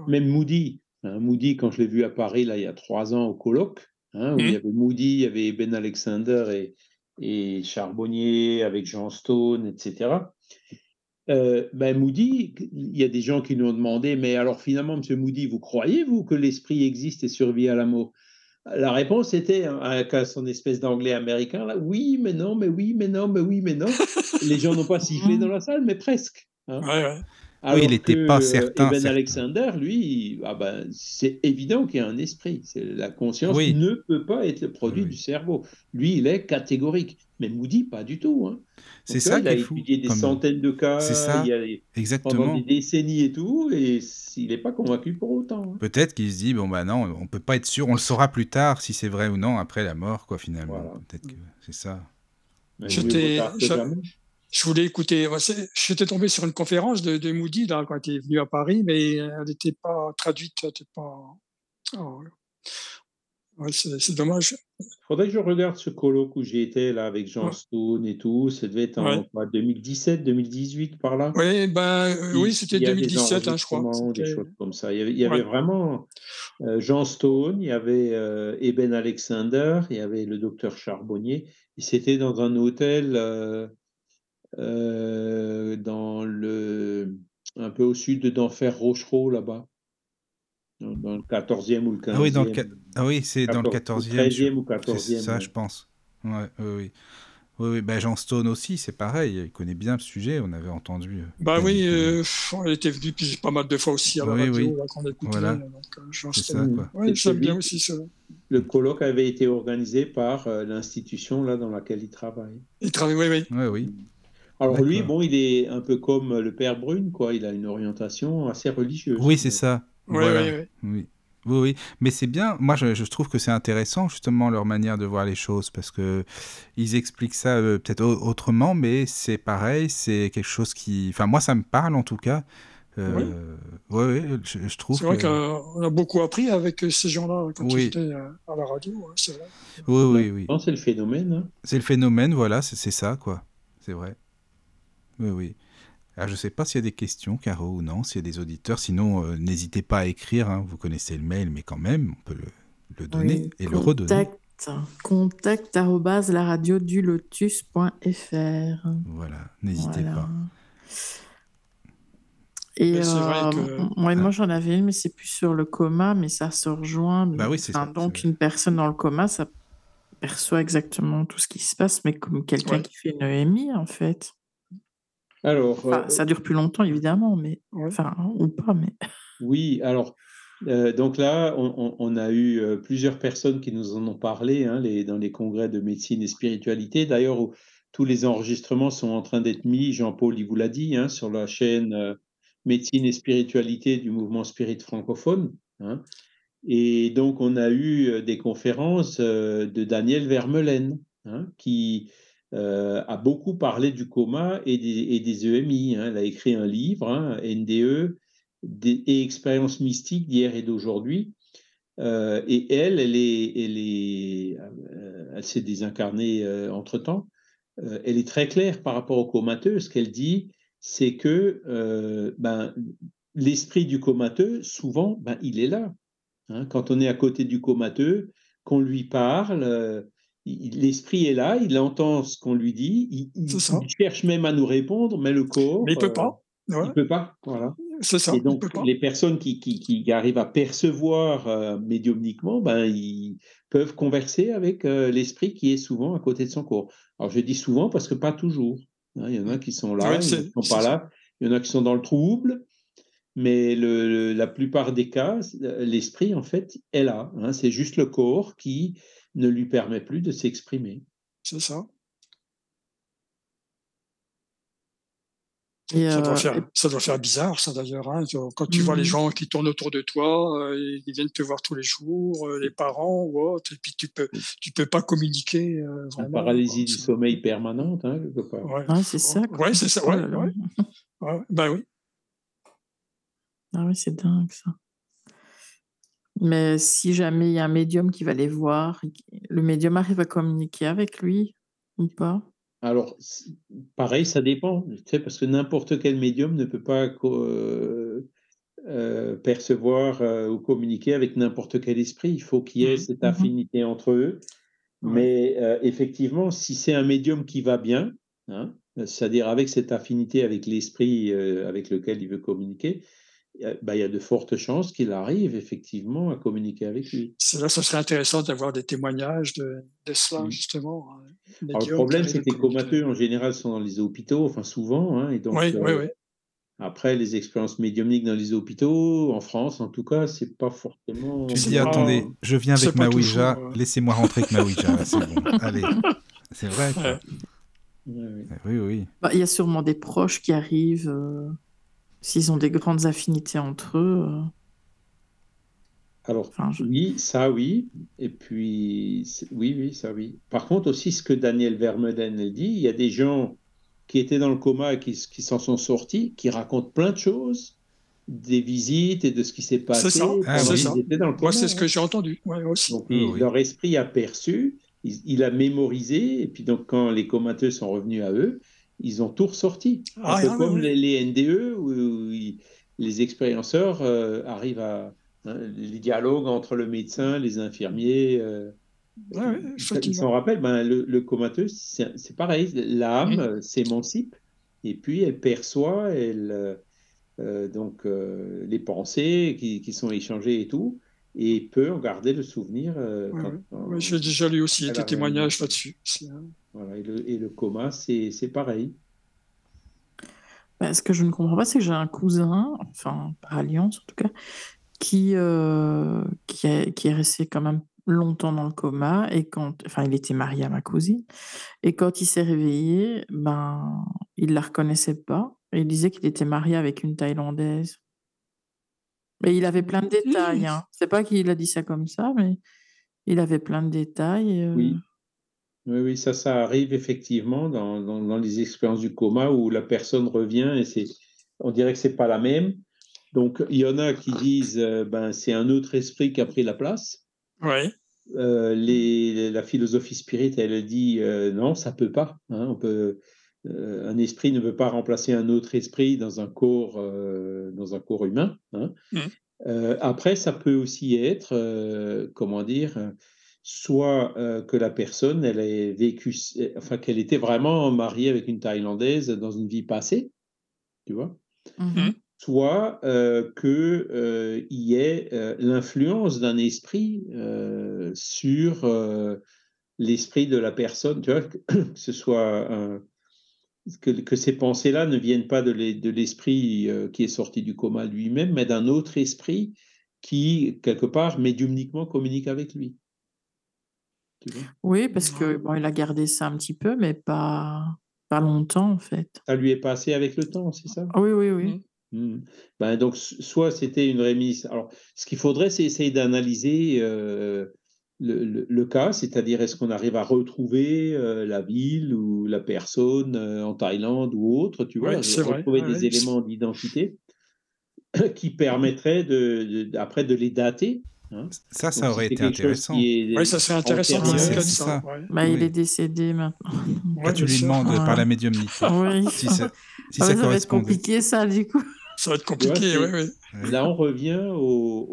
Même Moody, hein, Moody, quand je l'ai vu à Paris, là, il y a trois ans au colloque, où il y mmh. avait Moody, il y avait Ben Alexander et et Charbonnier avec Jean Stone, etc. Euh, ben Moody, il y a des gens qui nous ont demandé, mais alors finalement, Monsieur Moody, vous croyez, vous, que l'esprit existe et survit à la mort La réponse était, hein, avec son espèce d'anglais américain, là, oui, mais non, mais oui, mais non, mais oui, mais non. Les gens n'ont pas sifflé dans la salle, mais presque. Hein. Ouais, ouais oui, il n'était pas certain. Ben Alexander, lui, ah ben, c'est évident qu'il y a un esprit. La conscience ne peut pas être le produit du cerveau. Lui, il est catégorique. Mais Moody, pas du tout. Hein. C'est ça. il a étudié des centaines de cas. Ça. Il a, Exactement. Pendant des décennies et tout, et il n'est pas convaincu pour autant. Hein. Peut-être qu'il se dit bon bah non, on peut pas être sûr. On le saura plus tard si c'est vrai ou non après la mort, quoi. Finalement, peut-être que c'est ça. J'étais je voulais écouter. J'étais tombé sur une conférence de, de Moody là, quand il est venu à Paris, mais elle n'était pas traduite. pas... Oh, c'est dommage. Il faudrait que je regarde ce colloque où j'ai été là avec Jean Stone et tout. Ça devait être en 2017, 2018 par là? Oui, ben, oui c'était 2017, hein, je crois. Des choses comme ça. Il y avait, vraiment euh, Jean Stone, il y avait euh, Eben Alexander, il y avait le docteur Charbonnier. Et c'était dans un hôtel. Euh, euh, dans le, un peu au sud d'Enfer Rochereau, là-bas. Dans le 14e ou le 15e. Ah oui, dans le ah oui c'est dans le 14e. 13e ou 14e. C'est ça, je pense. Ouais, oui, oui. Oui, oui. Ben, Jean Stone aussi, c'est pareil. Il connaît bien le sujet. On avait entendu. Euh, bah oui, euh, il était venu pas mal de fois aussi à la oui, radio oui. là, quand on écoutait. Voilà. Donc, Jean Stone. Ça, j'aime bien aussi ça. Le colloque avait été organisé par l'institution là dans laquelle il travaille. Il travaille, oui, oui. Oui, oui. Alors lui, bon, il est un peu comme le père Brune, quoi. Il a une orientation assez religieuse. Oui, c'est ça. Oui, oui, oui. Oui, oui. Mais c'est bien. Moi, je, trouve que c'est intéressant justement leur manière de voir les choses parce que ils expliquent ça euh, peut-être autrement, mais c'est pareil. C'est quelque chose qui. Enfin, moi, ça me parle en tout cas. Euh, oui. oui, je, trouve. C'est vrai qu'on a beaucoup appris avec ces gens-là quand oui. j'étais à la radio. Hein, oui, oui, oui. C'est le phénomène. Hein. C'est le phénomène, voilà, c'est ça, quoi. C'est vrai. Oui, oui. Alors, je ne sais pas s'il y a des questions, Caro, ou non, s'il y a des auditeurs. Sinon, euh, n'hésitez pas à écrire. Hein. Vous connaissez le mail, mais quand même, on peut le, donner et le redonner. Contact la radio du lotus.fr. Voilà, n'hésitez pas. Et euh, moi, moi j'en avais une, mais c'est plus sur le coma, mais ça se rejoint. Bah oui, c'est ça. Donc, une personne dans le coma, ça perçoit exactement tout ce qui se passe, mais comme quelqu'un qui fait une EMI, en fait. Alors, euh, ça dure plus longtemps, évidemment, mais enfin, ou pas, mais. Oui, alors, euh, donc là, on, a eu euh, plusieurs personnes qui nous en ont parlé hein, les, dans les congrès de médecine et spiritualité. D'ailleurs, tous les enregistrements sont en train d'être mis, Jean-Paul, il vous l'a dit, hein, sur la chaîne médecine et spiritualité du mouvement spirit francophone. Hein. Et donc, on a eu des conférences de Daniel Vermeulen, qui euh, a beaucoup parlé du coma et des, EMI. Hein. Elle a écrit un livre, hein, NDE, et expériences mystiques d'hier et d'aujourd'hui. Euh, et elle, elle elle est, euh, s'est désincarnée entre temps. elle est très claire par rapport au comateux. Ce qu'elle dit, c'est que ben, l'esprit du comateux, souvent, ben, il est là. Hein. Quand on est à côté du comateux, qu'on lui parle, l'esprit est là, il entend ce qu'on lui dit, il, cherche même à nous répondre, mais le corps. Mais il peut pas. Il ne peut pas, voilà. C'est ça. Et donc, les personnes qui, qui, qui, arrivent à percevoir euh, médiumniquement, ben, ils peuvent converser avec euh, l'esprit qui est souvent à côté de son corps. Alors, je dis souvent parce que pas toujours. Hein. Il y en a qui sont là, qui ne sont pas là. Il y en a qui sont dans le trouble. Mais le, la plupart des cas, l'esprit, en fait, est là. Hein. C'est juste le corps qui ne lui permet plus de s'exprimer. C'est ça. Et, Ça euh, doit, et- faire, ça doit faire bizarre, ça d'ailleurs. hein. Quand tu vois les Mhm. gens qui tournent autour de toi, euh, ils viennent te voir tous les jours, euh, les parents ou autres, et puis tu peux, tu peux pas communiquer euh, paralysie du sommeil permanente, hein, quelque part. Ouais, ouais, c'est ça. quoi. ouais c'est ça. Oh Ouais, là. ouais, ouais. Bah oui. Ah oui, c'est dingue ça. Mais si jamais il y a un médium qui va les voir, le médium arrive à communiquer avec lui ou pas? Alors, pareil, ça dépend, tu sais, parce que n'importe quel médium ne peut pas euh, euh, percevoir euh, ou communiquer avec n'importe quel esprit. Il faut qu'il y ait Mhm. cette Mhm. affinité entre eux. Mais effectivement, si c'est un médium qui va bien, hein, c'est-à-dire avec cette affinité avec l'esprit avec lequel il veut communiquer, bah, il y a de fortes chances qu'il arrive effectivement à communiquer avec lui. Là, ça serait intéressant d'avoir des témoignages de, de cela, Mhm. justement. hein. Alors, le problème, c'est que les comateux, en général, sont dans les hôpitaux, enfin souvent, hein, et donc Oui, euh, oui. après, les expériences médiumniques dans les hôpitaux, en France en tout cas, c'est pas forcément. Tu dis, pas- attendez, je viens avec ma Ouija, euh, laissez-moi rentrer avec ma Ouija, c'est bon, allez. C'est vrai, quoi. Ouais. Ouais, ouais. Oui, oui. Bah, il y a sûrement des proches qui arrivent, euh, s'ils ont des grandes affinités entre eux. euh, Alors, Enfin, je- oui, ça oui. Et puis, oui, oui, ça oui. Par contre, aussi, ce que Daniel Vermeulen dit, il y a des gens qui étaient dans le coma et qui, s'en sont sortis, qui racontent plein de choses, des visites et de ce qui s'est passé ça, Ah ça. dans le. Moi, c'est ce hein. que j'ai entendu. Ouais, aussi. Donc, Oui, il- oui. leur esprit a perçu, il, il a mémorisé, et puis donc, quand les comateux sont revenus à eux, ils ont tout ressorti. Ah, Un peu ah, comme oui. les, les NDE, où, où ils- les expérienceurs euh, arrivent à. hein, les dialogues entre le médecin, les infirmiers. euh, Ouais, ouais, ils s'en rappellent, ben, le, le comateux, c'est pareil. L'âme euh, s'émancipe, et puis elle perçoit, elle. euh, donc euh, les pensées qui, qui sont échangées et tout, et peut en garder le souvenir. euh, Ouais, quand- ouais. J'ai déjà lu aussi des a témoignages là-dessus. Hein. voilà, et, le, et le coma, c'est c'est pareil. bah, ce que je ne comprends pas, c'est que j'ai un cousin, enfin, par alliance en tout cas, qui, euh, qui, est, qui est resté quand même longtemps dans le coma, et quand, enfin, il était marié à ma cousine, et quand il s'est réveillé, ben, il la reconnaissait pas, et il disait qu'il était marié avec une Thaïlandaise. Mais il avait plein de détails, hein. C'est pas qu'il a dit ça comme ça, mais il avait plein de détails. euh, Oui. Oui, oui, ça, ça arrive effectivement dans, dans, dans les expériences du coma où la personne revient et c'est, on dirait que c'est pas la même. Donc, il y en a qui disent, euh, ben, c'est un autre esprit qui a pris la place. Ouais. Euh, les, la philosophie spirit, elle dit, euh, non, ça peut pas. hein, on peut, euh, un esprit ne peut pas remplacer un autre esprit dans un corps, euh, dans un corps humain. hein. Mhm. Euh, après, ça peut aussi être, euh, comment dire, euh, soit euh, que la personne, elle ait vécu, enfin qu'elle était vraiment mariée avec une Thaïlandaise dans une vie passée, tu vois, mhm. soit euh, que euh, il y ait euh, l'influence d'un esprit euh, sur euh, l'esprit de la personne, tu vois, que, que ce soit un- que, que ces pensées-là ne viennent pas de l'e- de l'esprit euh, qui est sorti du coma lui-même, mais d'un autre esprit qui, quelque part, médiumniquement communique avec lui. Tu vois? Oui, parce que bon, il a gardé ça un petit peu, mais pas, pas longtemps en fait. Ça lui est passé avec le temps, c'est ça? Ah Oui, oui, oui. Mhm. Hmm. Ben, donc, soit c'était une remise. Alors, ce qu'il faudrait, c'est essayer d'analyser euh, le, le- le cas, c'est-à-dire est-ce qu'on arrive à retrouver euh, la ville ou la personne euh, en Thaïlande ou autre, tu vois, Oui, vrai. retrouver Ouais, des ouais. éléments d'identité qui permettraient de, de- après de les dater. hein. Ça, ça Donc, aurait été intéressant. est Ouais, ça serait intéressant de c'est ça. ça. Ouais. Bah, il Oui. est décédé maintenant. Ouais, Là, tu lui sûr. demandes Ouais. par la médiumnité oui. si ça, si Ah ça ouais, ça va être compliqué ça du coup. Ça va être compliqué, oui, oui. Ouais. Là, on revient aux-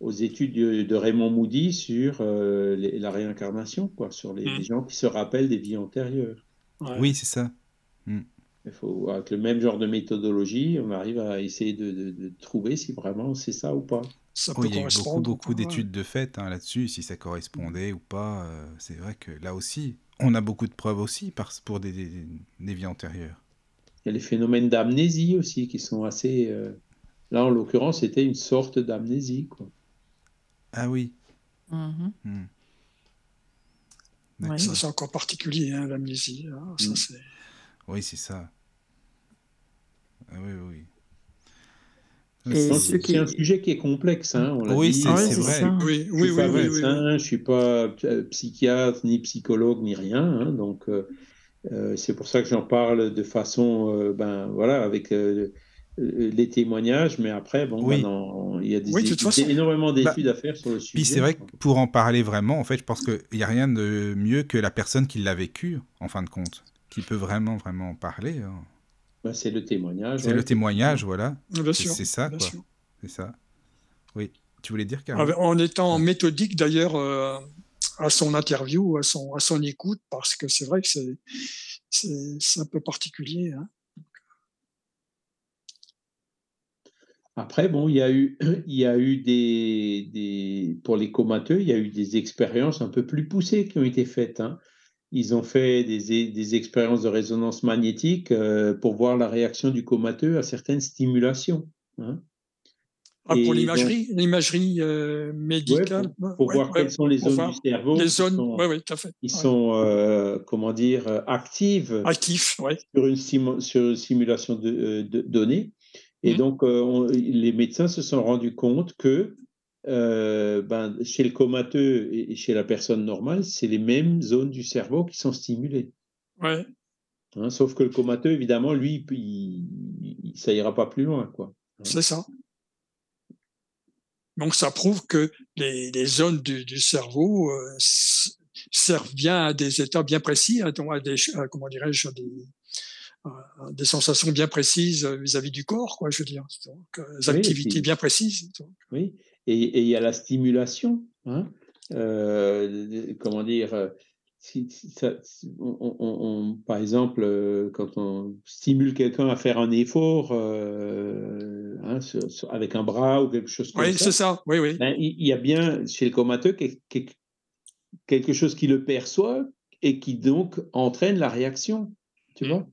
aux études de, de Raymond Moody sur euh, les- la réincarnation, quoi, sur les, Mm. les gens qui se rappellent des vies antérieures. Ouais. Oui, c'est ça. Et Il faut, avec le même genre de méthodologie, on arrive à essayer de, trouver si vraiment c'est ça ou pas. Ça peut il y a beaucoup, beaucoup d'études de fait hein, là-dessus, si ça correspondait ou pas. Euh, c'est vrai que là aussi, on a beaucoup de preuves aussi pour des, des, vies antérieures. Il y a les phénomènes d'amnésie aussi qui sont assez. Euh, là, en l'occurrence, c'était une sorte d'amnésie. Ah oui. Mm-hmm. Hmm. Ça, c'est encore particulier, hein, l'amnésie. Hein, mm. Oui, c'est ça. Ah oui, oui. C'est un sujet qui est complexe, hein, on oui, c'est vrai. Oui, je suis pas médecin, je suis pas euh, psychiatre, ni psychologue, ni rien. Hein, donc, euh, euh, c'est pour ça que j'en parle de façon, ben voilà, avec les témoignages. Mais après, bon, ben, il y a des, énormément bah, d'études à faire sur le sujet. Puis c'est vrai que pour en parler vraiment, en fait, je pense qu'il n'y a rien de mieux que la personne qui l'a vécu, en fin de compte, qui peut vraiment, vraiment en parler. Hein. Bah, c'est le témoignage. C'est le témoignage, voilà. C'est ça, quoi. C'est ça. Oui. Tu voulais dire, Carole En étant méthodique, d'ailleurs, euh, à son interview, à son, à son écoute, parce que c'est vrai que c'est un peu particulier. Hein. Après, bon, il y a eu, il y a eu des, des, pour les comateux, il y a eu des expériences un peu plus poussées qui ont été faites. Hein. Ils ont fait des, expériences de résonance magnétique euh, pour voir la réaction du comateux à certaines stimulations. Hein. Ah, pour l'imagerie, l'imagerie euh, médicale. pour, voir quelles sont les zones du cerveau. Les zones, qui sont, oui, tout à fait. Ils sont, euh, comment dire, actives. Actifs, oui. Sur une, sur simulation de, données. Et mmh. donc, les médecins se sont rendus compte que euh, ben, chez le comateux et chez la personne normale, c'est les mêmes zones du cerveau qui sont stimulées. Ouais. Hein, sauf que le comateux, évidemment, lui, il, ça ira pas plus loin. quoi. Hein. C'est ça. Donc ça prouve que les, les zones du, du cerveau euh, servent bien à des états bien précis, à, des, comment dirais-je, des, des sensations bien précises vis-à-vis du corps, quoi, je veux dire, des activités bien précises. Oui, et il y a la stimulation. Hein, euh, comment dire euh, si, on, par exemple, euh, quand on stimule quelqu'un à faire un effort hein, avec un bras ou quelque chose comme ça. Oui, c'est ça. Oui, oui. Ben, il y a bien chez le comateux quelque chose qui le perçoit et qui donc entraîne la réaction. Tu mmh. vois?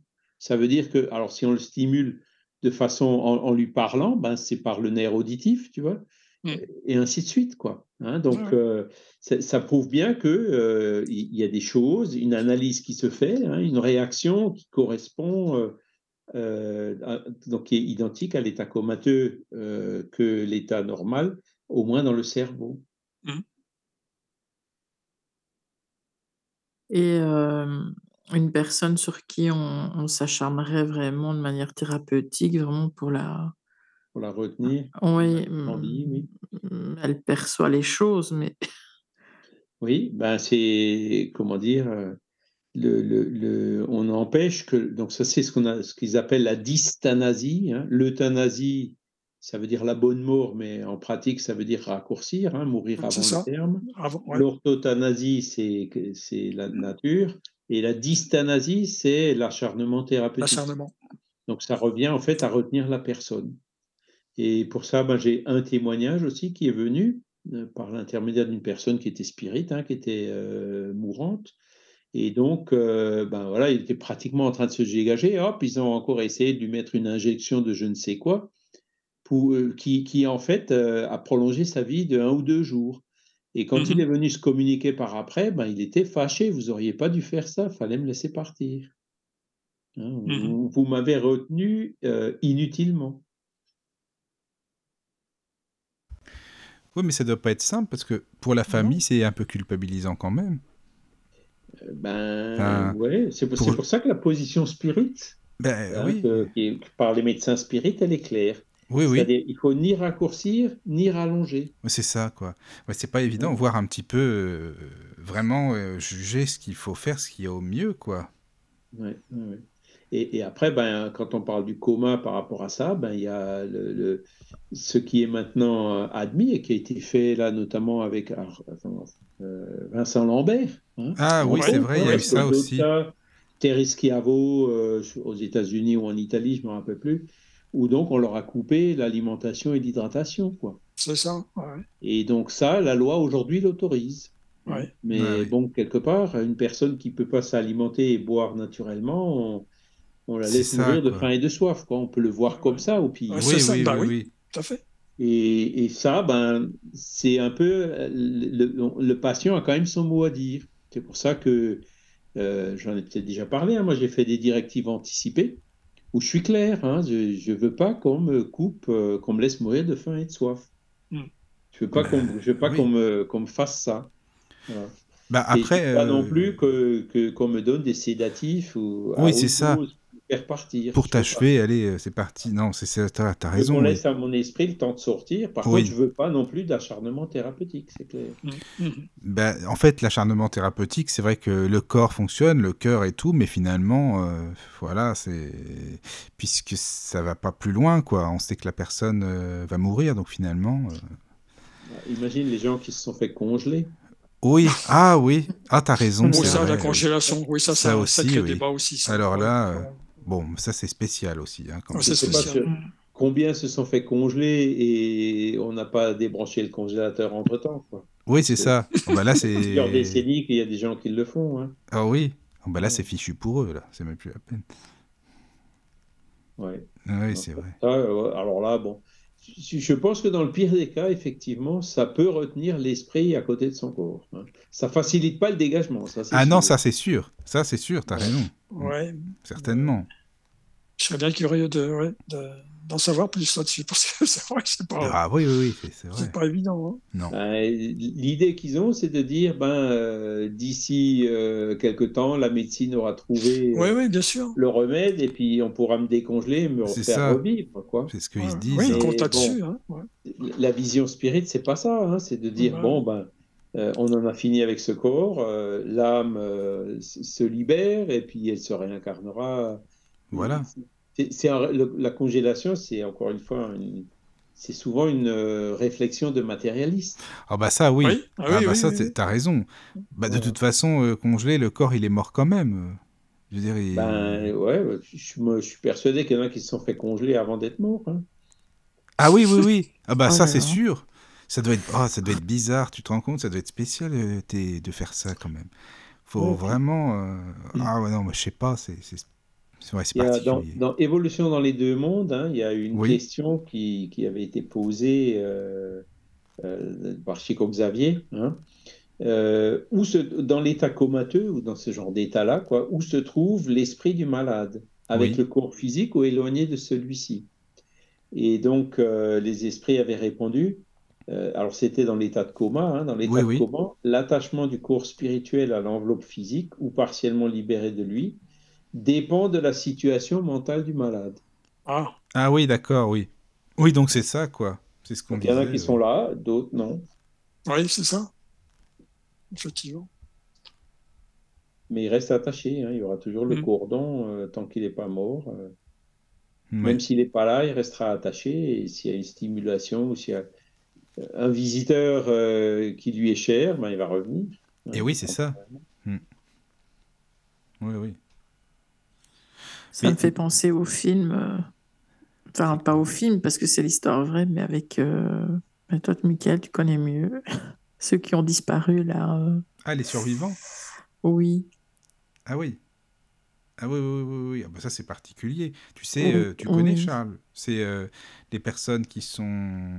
Ça veut dire que, alors si on le stimule de façon en, lui parlant, ben, c'est par le nerf auditif, tu vois. Mmh. et ainsi de suite. Quoi. Hein. donc, euh, ça, prouve bien qu'il euh, il y a des choses, une analyse qui se fait, hein, une réaction qui correspond, euh, donc qui est identique à l'état comateux que l'état normal, au moins dans le cerveau. Mmh. Et une personne sur qui on, on s'acharnerait vraiment de manière thérapeutique, vraiment pour la, pour la retenir. Oui, oui. Elle perçoit les choses, mais. Oui, ben c'est comment dire, euh, le, le, on empêche que donc ça c'est ce qu'on a, ce qu'ils appellent la dystanasie. Hein. L'euthanasie, ça veut dire la bonne mort, mais en pratique ça veut dire raccourcir, hein, mourir avant le terme. L'orthothanasie c'est c'est la nature et la dystanasie c'est l'acharnement thérapeutique. L'acharnement. Donc ça revient en fait à retenir la personne. Et pour ça, ben, j'ai un témoignage aussi qui est venu euh, par l'intermédiaire d'une personne qui était spirite, hein, qui était euh, mourante. Et donc, euh, ben voilà, il était pratiquement en train de se dégager. Hop, ils ont encore essayé de lui mettre une injection de je ne sais quoi, pour, qui, qui, en fait a prolongé sa vie de un ou deux jours. Et quand il mmh est venu se communiquer par après, ben, il était fâché. Vous n'auriez pas dû faire ça, fallait me laisser partir. Hein, mmh vous, m'avez retenu inutilement. Oui, mais ça doit pas être simple parce que pour la famille, c'est un peu culpabilisant quand même. Euh, ben, ouais, c'est pour, ça que la position spirit, ben, hein, oui. par les médecins spirit, elle est claire. Oui, oui. Il faut ni raccourcir, ni rallonger. C'est ça, quoi. Ouais, c'est pas évident, de voir un petit peu, euh, vraiment euh, juger ce qu'il faut faire, ce qu'il y a au mieux, quoi. Ouais, ouais, et, après, ben, quand on parle du coma par rapport à ça, ben, il y a le, ce qui est maintenant euh, admis et qui a été fait là notamment avec euh, Vincent Lambert. Hein. ah oui, c'est vrai, il y a eu ça aussi. Terreschiavo euh, aux États-Unis ou en Italie, je ne me rappelle plus, où donc on leur a coupé l'alimentation et l'hydratation. quoi. C'est ça, ouais. Et donc ça, la loi aujourd'hui l'autorise. Ouais. Mais Ouais, oui. bon, quelque part, une personne qui peut pas s'alimenter et boire naturellement, on, on la laisse ça, mourir de faim et de soif. Quoi. On peut le voir comme ça au pire. Ouais, Oui, c'est ça, oui, bah oui, oui. oui. Tout à fait. Et, et ça, ben, c'est un peu le, le- le patient a quand même son mot à dire. C'est pour ça que euh, j'en ai peut-être déjà parlé. hein, moi, j'ai fait des directives anticipées où je suis clair. hein, je ne veux pas qu'on me coupe, euh, qu'on me laisse mourir de faim et de soif. Hmm. Je veux pas qu'on, je veux pas oui. qu'on me, qu'on me fasse ça. Voilà. Bah, Et je après, veux pas euh, non plus que, que- qu'on me donne des sédatifs ou Oui, c'est ça. Pour faire partir. pour Je veux pas. t'achever, allez, euh, c'est parti. Non, c'est ça, t'as Je veux raison. qu'on oui. laisse à mon esprit le temps de sortir. Par Oui. contre, je veux pas non plus d'acharnement thérapeutique, c'est clair. Mhm. Mhm. Ben, en fait, l'acharnement thérapeutique, c'est vrai que le corps fonctionne, le cœur et tout, mais finalement, euh, voilà, c'est puisque ça va pas plus loin, quoi. On sait que la personne euh, va mourir, donc finalement. euh, Imagine les gens qui se sont fait congeler. Oui, ah oui, ah t'as raison. Oui, Bon, c'est ça, la congélation, oui, ça, Ça ça, sacré oui. débat aussi. ça. Alors là, euh. Bon, ça c'est spécial aussi. Hein, quand Ouais, même. c'est pas spécial. que- combien se sont fait congeler et on n'a pas débranché le congélateur entre-temps. quoi? Oui, c'est ça. Bon, bah là, c'est. Plusieurs décennies qu'il y a des gens qui le font. hein. Ah oui. Bon, bah là, c'est fichu pour eux, là. C'est même plus la peine. Ouais. Ah oui, c'est vrai. ça, alors là, bon, je je pense que dans le pire des cas, effectivement, ça peut retenir l'esprit à côté de son corps. hein. Ça facilite pas le dégagement. Ça, Ah non, sûr. ça c'est sûr. Ça c'est sûr, t'as raison. Ouais. Certainement. Je serais bien curieux de, ouais, de- d'en savoir plus là-dessus, parce que c'est vrai que c'est pas, Ah oui, oui, oui, c'est- c'est vrai. c'est pas évident. hein. Non. Ben, L'idée qu'ils ont, c'est de dire, ben, euh, d'ici euh, quelque temps, la médecine aura trouvé euh, Oui, oui, bien sûr. le remède et puis on pourra me décongeler et me C'est refaire ça. revivre. Quoi. C'est ce qu'ils Ouais. se disent. Oui, ils comptent bon. là-dessus. Hein. ouais. La vision spirit, c'est pas ça. hein, c'est de dire, Ouais. bon, ben, euh, on en a fini avec ce corps, euh, l'âme euh, se libère et puis elle se réincarnera. Voilà. C'est- c'est un- le- la congélation, c'est encore une fois, une- c'est souvent une euh, réflexion de matérialiste. Ah bah ça, oui. Oui, ah Ah, bah oui, ça, oui, t'es- oui. t'as raison. Bah de toute façon, euh, congelé, le corps, il est mort quand même. Je veux dire, il- Ben ouais, je, moi, je suis persuadé qu'il y en a qui se sont fait congeler avant d'être morts. hein. Ah oui, oui, oui. Ah bah Oh ça, c'est là. sûr. Ça doit être, ah, ça doit être bizarre. Tu te rends compte, ça doit être spécial euh, de faire ça quand même. Faut Ouais. vraiment. euh, Ah ouais, non, moi je sais pas. C'est, ouais, dans, dans Évolution dans les deux mondes, hein, il y a une Oui. question qui, qui avait été posée euh, euh, par Chico Xavier. hein. Euh, où se, dans l'état comateux ou dans ce genre d'état-là, quoi, où se trouve l'esprit du malade, avec Oui. le corps physique ou éloigné de celui-ci? Et donc euh, les esprits avaient répondu. Euh, alors c'était dans l'état de coma, hein, dans l'état Oui, de oui. coma, l'attachement du corps spirituel à l'enveloppe physique ou partiellement libéré de lui dépend de la situation mentale du malade. Ah, Ah oui, d'accord, oui. Oui, donc c'est ça, quoi. C'est ce qu'on il y en a qui sont là, d'autres non. oui, c'est ça. Effectivement. Mais il reste attaché. hein, Il y aura toujours le Mm. cordon euh, tant qu'il n'est pas mort. euh. Même s'il n'est pas là, il restera attaché. Et s'il y a une stimulation ou s'il y a un visiteur euh, qui lui est cher, ben, il va revenir. Et oui, c'est ça. Oui, oui. Ça Mais- me fait penser au film, euh, enfin pas au film parce que c'est l'histoire vraie, mais avec euh, ben, toi, Michael, tu connais mieux ceux qui ont disparu là. euh, Ah, les survivants? Oui, Ah oui. Ah oui, oui, oui, oui. Ah bah ça, c'est particulier. Tu sais, Oui, euh, tu connais, oui. Charles C'est euh, les personnes qui sont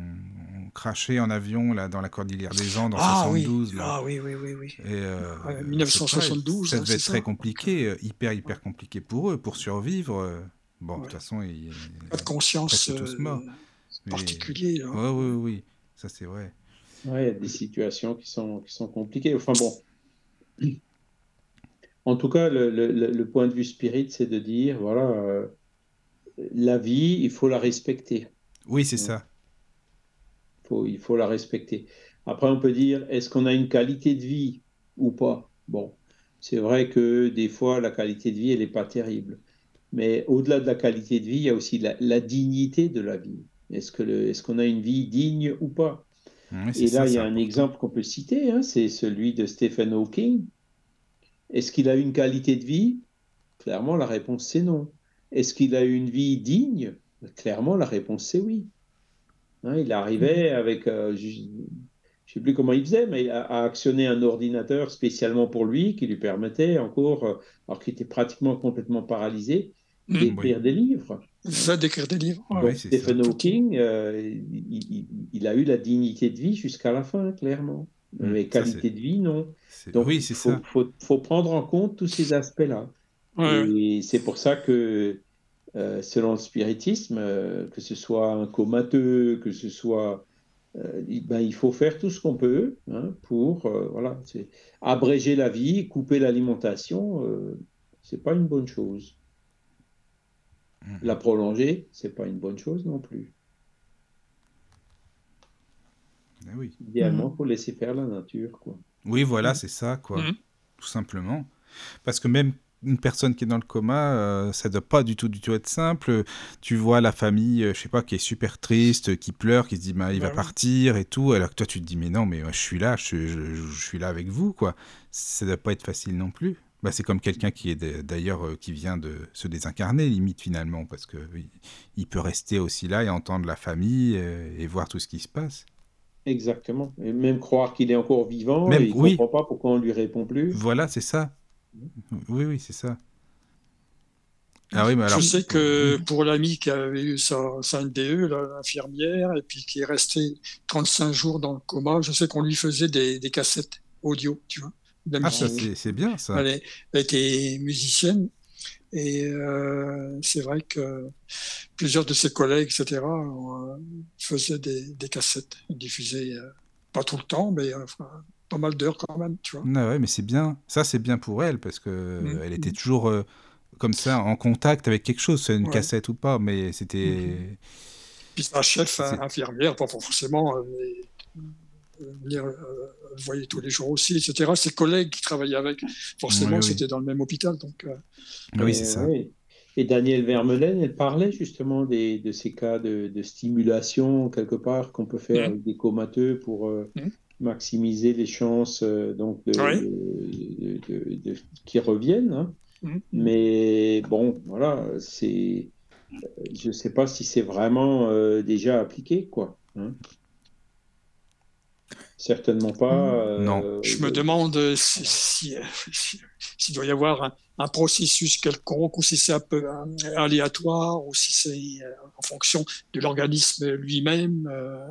crashées en avion là, dans la cordillère des Andes en Ah 72. oui, là. ah oui, oui, oui, oui. Et, euh, Ouais, c'est 1972, très- Ça hein, devait être très ça. compliqué, euh, hyper, hyper compliqué pour eux, pour survivre. euh. Bon, de toute façon, ils... Pas de conscience presque tous euh, morts. Mais- particulier. là. Ouais, oui, oui, ça c'est vrai. Ouais, il y a des situations qui sont, qui sont compliquées. Enfin bon. En tout cas, le, le- le- le point de vue spirit, c'est de dire, voilà, euh, la vie, il faut la respecter. Oui, c'est Ouais. ça. faut, il faut la respecter. Après, on peut dire, est-ce qu'on a une qualité de vie ou pas? Bon, c'est vrai que des fois, la qualité de vie, elle n'est pas terrible. Mais au-delà de la qualité de vie, il y a aussi la, la dignité de la vie. Est-ce qu'on a une vie digne ou pas? Oui, Et ça, là, il y a un important. exemple qu'on peut citer, hein, c'est celui de Stephen Hawking. Est-ce qu'il a une qualité de vie? Clairement, la réponse c'est non. Est-ce qu'il a eu une vie digne? Clairement, la réponse c'est oui. Hein, il arrivait avec, euh, je ne sais plus comment il faisait, mais à, actionner un ordinateur spécialement pour lui qui lui permettait encore, euh, alors qu'il était pratiquement complètement paralysé, mmh. d'écrire des livres. Ça, d'écrire des livres. Stephen Hawking, euh, il, a eu la dignité de vie jusqu'à la fin, clairement. Mmh, mais qualité de vie, non. Donc, il faut, prendre en compte tous ces aspects-là. Et c'est pour ça que, euh, selon le spiritisme, euh, que ce soit un comateux, que ce soit. ben, il faut faire tout ce qu'on peut hein, pour voilà, abréger la vie, couper l'alimentation. c'est pas une bonne chose. La prolonger, c'est pas une bonne chose non plus. Eh oui. Idéalement, il faut laisser faire la nature. Quoi. Oui, voilà, c'est ça, quoi. Mhm. Tout simplement. Parce que même une personne qui est dans le coma, euh, ça ne doit pas du tout, du tout être simple. Tu vois la famille, euh, je sais pas, qui est super triste, qui pleure, qui se dit, bah, il va bah partir et tout. Alors que toi, tu te dis, mais non, mais je suis là, je, je suis là avec vous, quoi. Ça ne doit pas être facile non plus. Bah, c'est comme quelqu'un qui est d'ailleurs euh, qui vient de se désincarner limite finalement parce que il peut rester aussi là et entendre la famille euh, et, voir tout ce qui se passe. Exactement. Et même croire qu'il est encore vivant et il ne comprend pas pourquoi on lui répond plus. Voilà, c'est ça. Oui, oui, c'est ça. Ah oui, mais alors... Je sais que pour l'ami qui avait eu sa, sa NDE, l'infirmière, et puis qui est resté 35 jours dans le coma, je sais qu'on lui faisait des, des cassettes audio, tu vois. Ah, c'est bien ça. Elle, était musicienne et euh, c'est vrai que plusieurs de ses collègues, etc., euh, faisaient des, des, cassettes, diffusaient euh, pas tout le temps, mais pas mal d'heures quand même, tu vois. Ah ouais, mais c'est bien. Ça, c'est bien pour elle parce que mmh. elle était toujours comme ça en contact avec quelque chose, une cassette ou pas, mais c'était. Mmh. Puis sa chef infirmière, pas forcément venir euh, voyait tous les jours aussi, etc. Ses collègues qui travaillaient avec, forcément, c'était dans le même hôpital. Donc, euh, oui, c'est ça. Et Danielle Vermeulen, elle parlait justement des, de ces cas de, de, quelque part, qu'on peut faire mmh. avec des comateux pour euh, mmh. maximiser les chances donc de, de, qui reviennent. Hein. Mmh. Mais bon, voilà, c'est. Je ne sais pas si c'est vraiment déjà appliqué, quoi. Hein. Certainement pas. non. Euh, je me demande s'il si, doit y avoir un, processus quelconque ou si c'est un peu aléatoire ou si c'est euh, en fonction de l'organisme lui-même. Euh,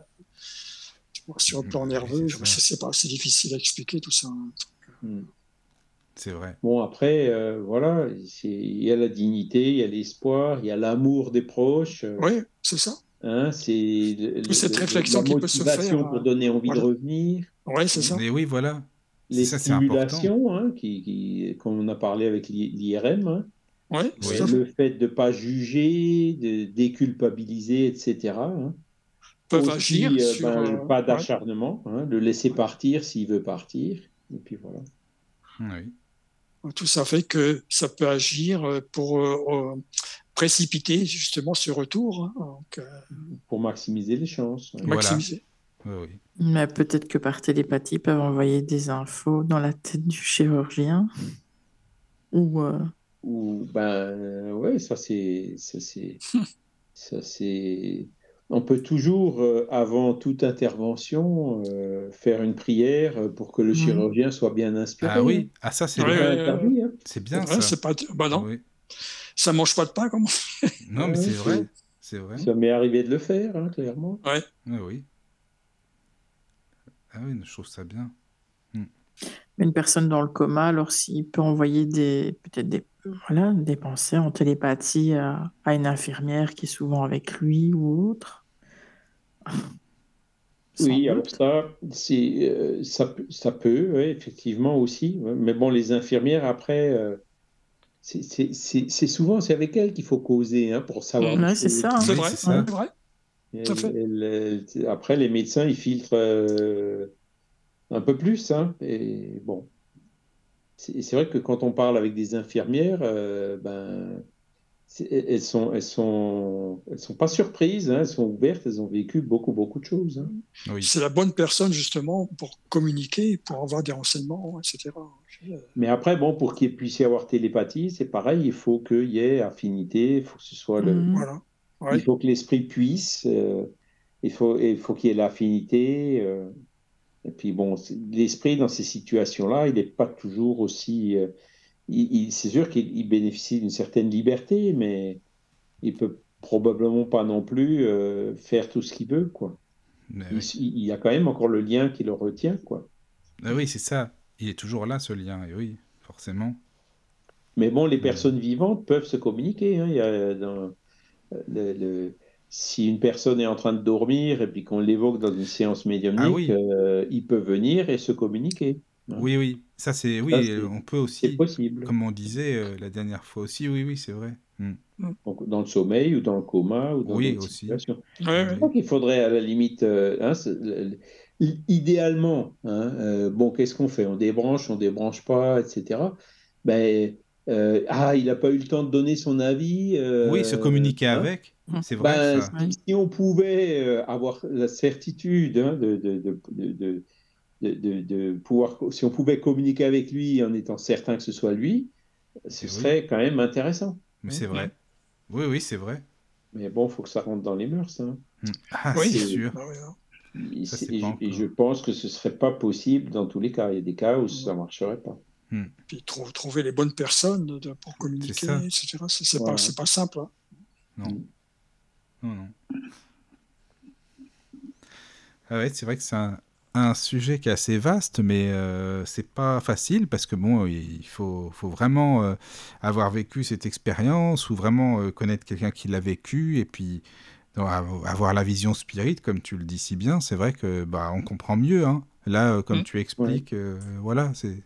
sur le plan nerveux, je ne sais pas, c'est difficile à expliquer tout ça. Hmm. C'est vrai. Bon, après, voilà, il y a la dignité, il y a l'espoir, il y a l'amour des proches. oui, c'est ça. Hein, c'est cette réflexion qui peut se faire pour donner envie de revenir. Oui, c'est ça. Mais oui, voilà. Les stimulations, hein, qui, qui, qu'on a parlé avec l'IRM. Hein. Ouais, le fait de ne pas juger, de déculpabiliser, etc. Hein. Peuvent agir euh, sur, ben, euh, pas d'acharnement, hein, le laisser partir s'il veut partir. Et puis voilà. Oui. Tout ça fait que ça peut agir pour euh, précipiter justement ce retour. Hein, euh, Pour maximiser les chances. Maximiser. Oui, Mais peut-être que par télépathie, ils peuvent envoyer des infos dans la tête du chirurgien. Ou. Euh, Ou, ben, ouais, ça c'est. Ça c'est. ça c'est. On peut toujours, euh, avant toute intervention, faire une prière pour que le mhm. chirurgien soit bien inspiré. Ah oui, ah, ça c'est hein. C'est bien ça. C'est pas... Bah non. Oui ça mange pas de pain, comment Non, mais c'est vrai. C'est vrai. Ça m'est arrivé de le faire, hein, clairement. Ouais. Ah oui. Ah oui, je trouve ça bien. Hmm. Une personne dans le coma, alors s'il peut envoyer des peut-être des voilà des pensées en télépathie à, une infirmière qui est souvent avec lui ou autre. oui, alors ça, c'est, euh, ça, ça peut, effectivement aussi. Mais bon, les infirmières, après, euh, c'est souvent c'est avec elle qu'il faut causer hein, pour savoir. Ouais, c'est ça. Hein. C'est vrai, c'est vrai. après, les médecins, ils filtrent euh, un peu plus. Hein, et bon, c'est vrai que quand on parle avec des infirmières, euh, ben, elles sont, elles sont, elles sont pas surprises, hein, elles sont ouvertes, elles ont vécu beaucoup, beaucoup de choses. Hein. Oui. C'est la bonne personne justement pour communiquer, pour avoir des renseignements, etc. Mais après, bon, pour qu'il puisse y avoir télépathie, c'est pareil, il faut qu'il y ait affinité, il faut que ce soit le, mmh. voilà. il faut que l'esprit puisse, euh, il faut, il faut qu'il y ait l'affinité. Euh, et puis bon, l'esprit dans ces situations-là, il n'est pas toujours aussi euh, c'est sûr qu'il bénéficie d'une certaine liberté, mais il peut probablement pas non plus euh, faire tout ce qu'il veut, quoi. Il, y a quand même encore le lien qui le retient, quoi. Ah oui, c'est ça. Il est toujours là, ce lien, et oui, forcément. Mais bon, les personnes vivantes peuvent se communiquer. Hein. Il y a dans, le, si une personne est en train de dormir et puis qu'on l'évoque dans une séance médiumnique, ah euh, il peut venir et se communiquer. Oui, oui, ça c'est oui, euh, on peut aussi, possible. comme on disait euh, la dernière fois aussi, oui, oui, c'est vrai. Hmm. Mm. Donc, dans le sommeil ou dans le coma ou dans oui, aussi. situations. Je crois qu'il faudrait à la limite, euh, hein, idéalement, hein, bon, qu'est-ce qu'on fait? On débranche, on débranche pas, etc. Ben, ah, il n'a pas eu le temps de donner son avis. oui, se communiquer hein? avec, c'est vrai. Ben, si, on pouvait avoir la certitude de, de, de de, pouvoir, si on pouvait communiquer avec lui en étant certain que ce soit lui, ce serait quand même intéressant. Mais c'est vrai. Oui, oui, c'est vrai. Mais bon, il faut que ça rentre dans les mœurs. Hein. Hmm. Ah, oui, c'est sûr. Ah hein. Et, je pense que ce serait pas possible dans tous les cas. Il y a des cas où ça ne marcherait pas. Hmm. Puis trouver les bonnes personnes pour communiquer, etc. C'est pas, pas simple. Hein. Non. Hmm. Non, non. Ah ouais, c'est vrai que c'est un, un sujet qui est assez vaste, mais euh, c'est pas facile parce que bon, il faut, faut vraiment euh, avoir vécu cette expérience ou vraiment euh, connaître quelqu'un qui l'a vécu et puis avoir la vision spirit, comme tu le dis si bien. C'est vrai que bah on comprend mieux. Hein. Là, comme mmh. tu expliques, voilà, c'est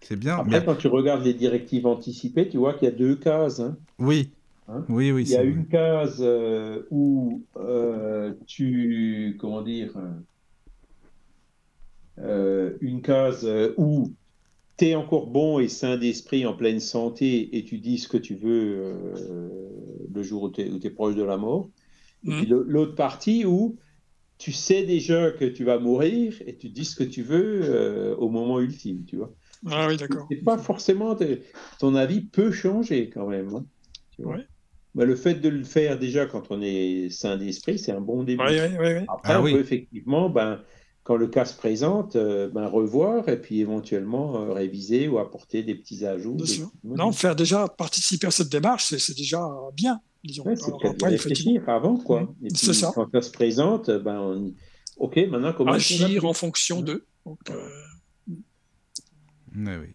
c'est bien. Après, quand tu regardes les directives anticipées, tu vois qu'il y a deux cases. Hein. Oui. Hein? Oui, oui. Il y a une case où tu, comment dire, euh, une case euh, où tu es encore bon et sain d'esprit, en pleine santé, et tu dis ce que tu veux euh, le jour où tu es, proche de la mort. Et puis mmh. l'autre partie où tu sais déjà que tu vas mourir et tu dis ce que tu veux au moment ultime, tu vois. Ah oui, d'accord. C'est pas forcément. Ton avis peut changer quand même. Hein, Mais le fait de le faire déjà quand on est sain d'esprit, c'est un bon début. Après, ah on peut effectivement ben, quand le cas se présente, euh, ben, revoir et puis éventuellement euh, réviser ou apporter des petits ajouts. non, faire déjà participer à cette démarche, c'est déjà bien. Disons. réfléchir avant, quoi. c'est ça. Quand ça se présente, ben, on... ok, maintenant comment agir en fonction d'eux. Euh... oui.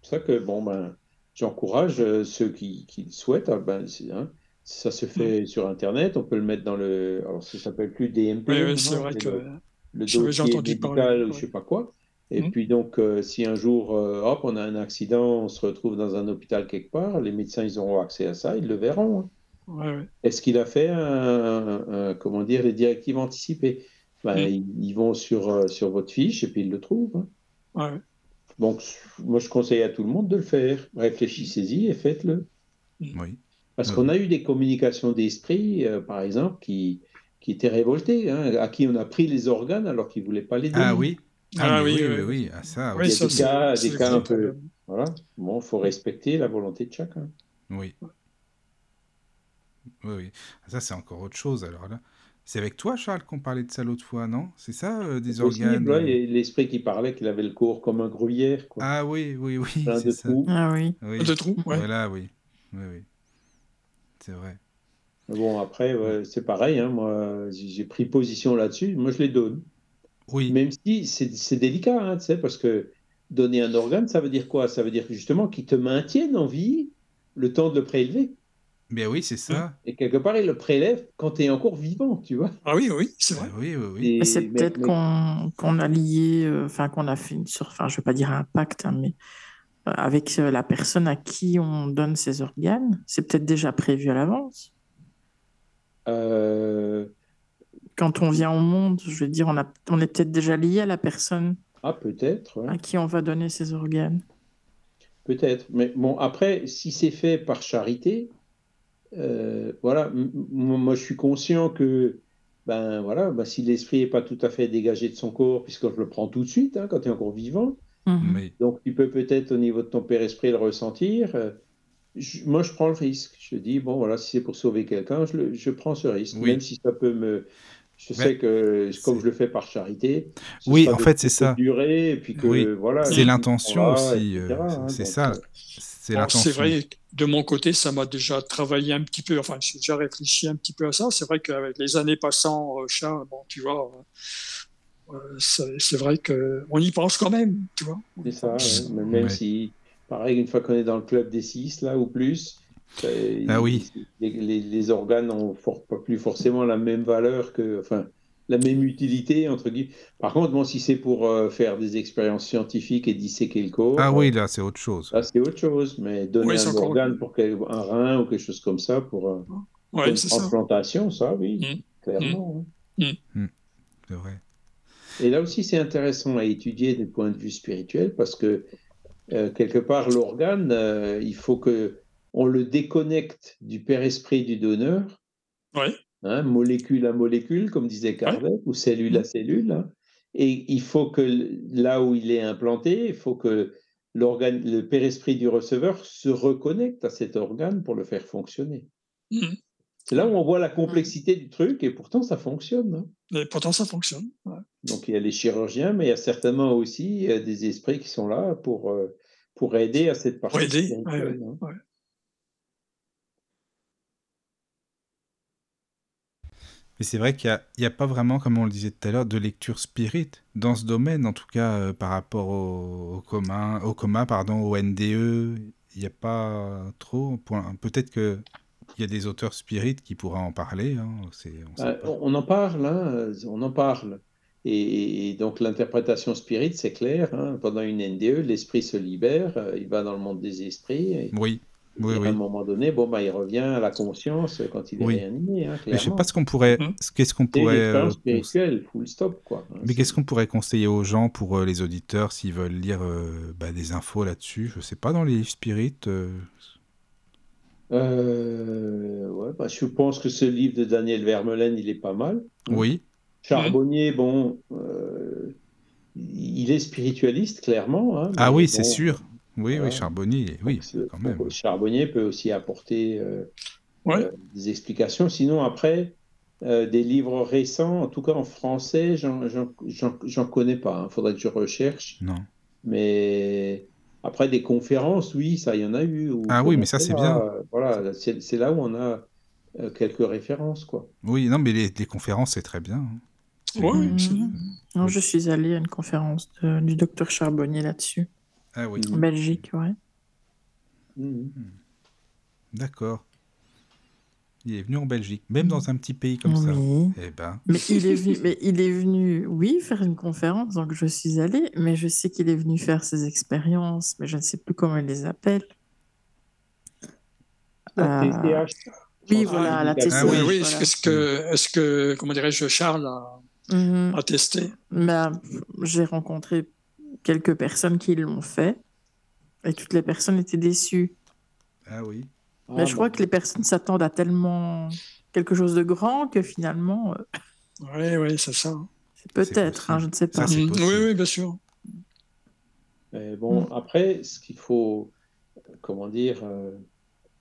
C'est ça que bon ben, j'encourage euh, ceux qui, qui, le souhaitent. Hein, ben, hein, ça se fait sur Internet, on peut le mettre dans le. Alors ça s'appelle plus DMP. Oui, c'est vrai que le dossier entendu médical parler, ou je sais pas quoi. Et mmh. puis donc, euh, si un jour, euh, hop, on a un accident, on se retrouve dans un hôpital quelque part, les médecins, ils auront accès à ça, ils le verront. Hein. Ouais, ouais. Est-ce qu'il a fait, un, comment dire, les directives anticipées? Ben, mmh. ils, vont sur, euh, sur votre fiche et puis ils le trouvent. Hein. Donc, moi, je conseille à tout le monde de le faire. Réfléchissez-y et faites-le. Mmh. Oui. Parce qu'on a eu des communications d'esprit, par exemple, qui, qui était révolté, hein, à qui on a pris les organes alors qu'il ne voulait pas les donner. Ah oui ah, ah oui, oui, oui, oui, Ah, ça, oui. Il y a des cas, des cas un peu... Voilà. Bon, il faut respecter la volonté de chacun. Oui. Oui, oui. Ça, c'est encore autre chose, alors là. C'est avec toi, Charles, qu'on parlait de ça l'autre fois, non? C'est ça, euh, des organes euh L'esprit qui parlait qu'il avait le corps comme un gruyère. Quoi. Ah oui, oui, oui. Plein de ça. trous. Ah oui. oui. De trous, ouais. Voilà, oui. Oui, oui. C'est vrai. Bon, après, c'est pareil. Hein, moi, j'ai pris position là-dessus. Moi, je les donne. Oui. Même si c'est délicat, hein, tu sais, parce que donner un organe, ça veut dire quoi? Ça veut dire justement qu'ils te maintiennent en vie le temps de le prélever. Mais oui, c'est ça. Et quelque part, ils le prélèvent quand tu es encore vivant, tu vois. Ah oui, oui, c'est vrai. oui, oui, oui. C'est peut-être qu'on a lié, euh, enfin, qu'on a fait une sur, enfin, je vais pas dire un pacte, hein, mais euh, avec euh, la personne à qui on donne ses organes, c'est peut-être déjà prévu à l'avance. Euh, Quand on vient au monde, je veux dire, on, a, on est peut-être déjà lié à la personne Ah, peut-être. à qui on va donner ses organes. Peut-être. Mais bon, après, si c'est fait par charité, euh, voilà, moi je suis conscient que ben voilà, ben, si l'esprit n'est pas tout à fait dégagé de son corps, puisque je le prends tout de suite hein, quand tu es encore vivant, Mhm. donc tu peux peut-être au niveau de ton père-esprit le ressentir. euh, moi je prends le risque. Je dis, bon voilà, si c'est pour sauver quelqu'un, je, prends ce risque, Oui. même si ça peut me... Je sais que comme je le fais par charité, Oui, en fait, c'est ça. durée, et puis que Oui, voilà, c'est l'intention aussi. euh, hein, c'est ça. euh, C'est Alors, c'est l'intention. vrai, que de mon côté, ça m'a déjà travaillé un petit peu, enfin, j'ai déjà réfléchi un petit peu à ça. C'est vrai qu'avec les années passant, euh, Charles, bon, tu vois, euh, c'est vrai qu'on y pense quand même, tu vois. C'est ça, ouais. Mais Même Ouais. si, pareil, une fois qu'on est dans le club des six, là, ou plus, euh, Ah oui. les, les- les organes ont for- pas plus forcément la même valeur que, enfin, la même utilité, entre guillemets. Par contre, bon, si c'est pour euh, faire des expériences scientifiques et disséquer le corps, Ah euh, oui, là, c'est autre chose. là, c'est autre chose. Mais donner Oui, un organe pour quel- un rein ou quelque chose comme ça pour, euh, Ouais, une ça. transplantation, ça, oui, Mm. clairement. hein. C'est vrai. Et là aussi, c'est intéressant à étudier du point de vue spirituel parce que euh, quelque part, l'organe, euh, il faut que on le déconnecte du père-esprit du donneur, Ouais. hein, molécule à molécule, comme disait Kardec, ou cellule à cellule. hein. Et il faut que là où il est implanté, il faut que l'organe, le père-esprit du receveur se reconnecte à cet organe pour le faire fonctionner. Mhm. C'est là où on voit la complexité du truc et pourtant ça fonctionne. hein. Et pourtant, ça fonctionne. ouais. Donc il y a les chirurgiens, mais il y a certainement aussi des esprits qui sont là pour, euh, pour aider à cette partie Pour aider, ouais, hein. ouais. Mais c'est vrai qu'il n'y a, il y a pas vraiment, comme on le disait tout à l'heure, de lecture spirit dans ce domaine, en tout cas euh, par rapport au, au commun, au coma, pardon, au NDE. Il n'y a pas trop. Peut-être que y a des auteurs spirit qui pourraient en parler. hein, c'est- on sait Euh, pas. on on en parle, hein, on en parle. Et, et donc l'interprétation spirit, c'est clair. hein, pendant une NDE, l'esprit se libère, euh, il va dans le monde des esprits. Et, Oui, oui, et à oui. un moment donné, bon, bah, il revient à la conscience quand il est Oui. réanimé, hein, Mais je sais clairement. pas ce qu'on pourrait, Mhm. qu'est-ce qu'on pourrait, euh, spirituelle, full stop, quoi. hein, mais qu'est-ce qu'on pourrait conseiller aux gens pour euh, les auditeurs s'ils veulent lire euh, bah, des infos là-dessus? Je sais pas dans les livres spirit. Euh, ouais, bah, je pense que ce livre de Daniel Vermeulen, il est pas mal. hein. Oui, Charbonnier, bon, euh, il est spiritualiste, clairement. hein, ah oui, c'est sûr. Oui, voilà. oui, Charbonnier, oui, donc, quand même. Charbonnier peut aussi apporter euh, Ouais. euh, des explications. Sinon, après, euh, des livres récents, en tout cas en français, j'en- j'en j'en- j'en connais pas. Il faudrait que je recherche. Non. Mais après, des conférences, oui, ça, il y en a eu. où- Ah oui, mais ça, c'est là, bien. Voilà, c'est là où on a euh, quelques références, quoi. Oui, non, mais les, les conférences, c'est très bien. hein. Non, je suis allée à une conférence de- du docteur Charbonnier là-dessus. Ah oui, En Belgique, ouais. Mhm. d'accord. Il est venu en Belgique, même dans un petit pays comme ça. Oui. Eh ben, Mais il est venu, mais il est venu, oui, faire une conférence, donc je suis allée, mais je sais qu'il est venu faire ses expériences, mais je ne sais plus comment il les appelle. La Euh, TCH. oui, Ah, voilà, la oui, TCH. Ah oui, oui, voilà. est-ce que, est-ce que, comment dirais-je, Charles a, Mhm. a testé Mais euh, j'ai rencontré quelques personnes qui l'ont fait, et toutes les personnes étaient déçues. ah oui. Mais je crois que les personnes s'attendent à tellement quelque chose de grand que finalement, euh, Oui, oui, c'est ça. c'est peut-être, hein, je ne sais pas. possible. Oui, oui, bien sûr. Mais bon, Mm. après, ce qu'il faut, comment dire, euh,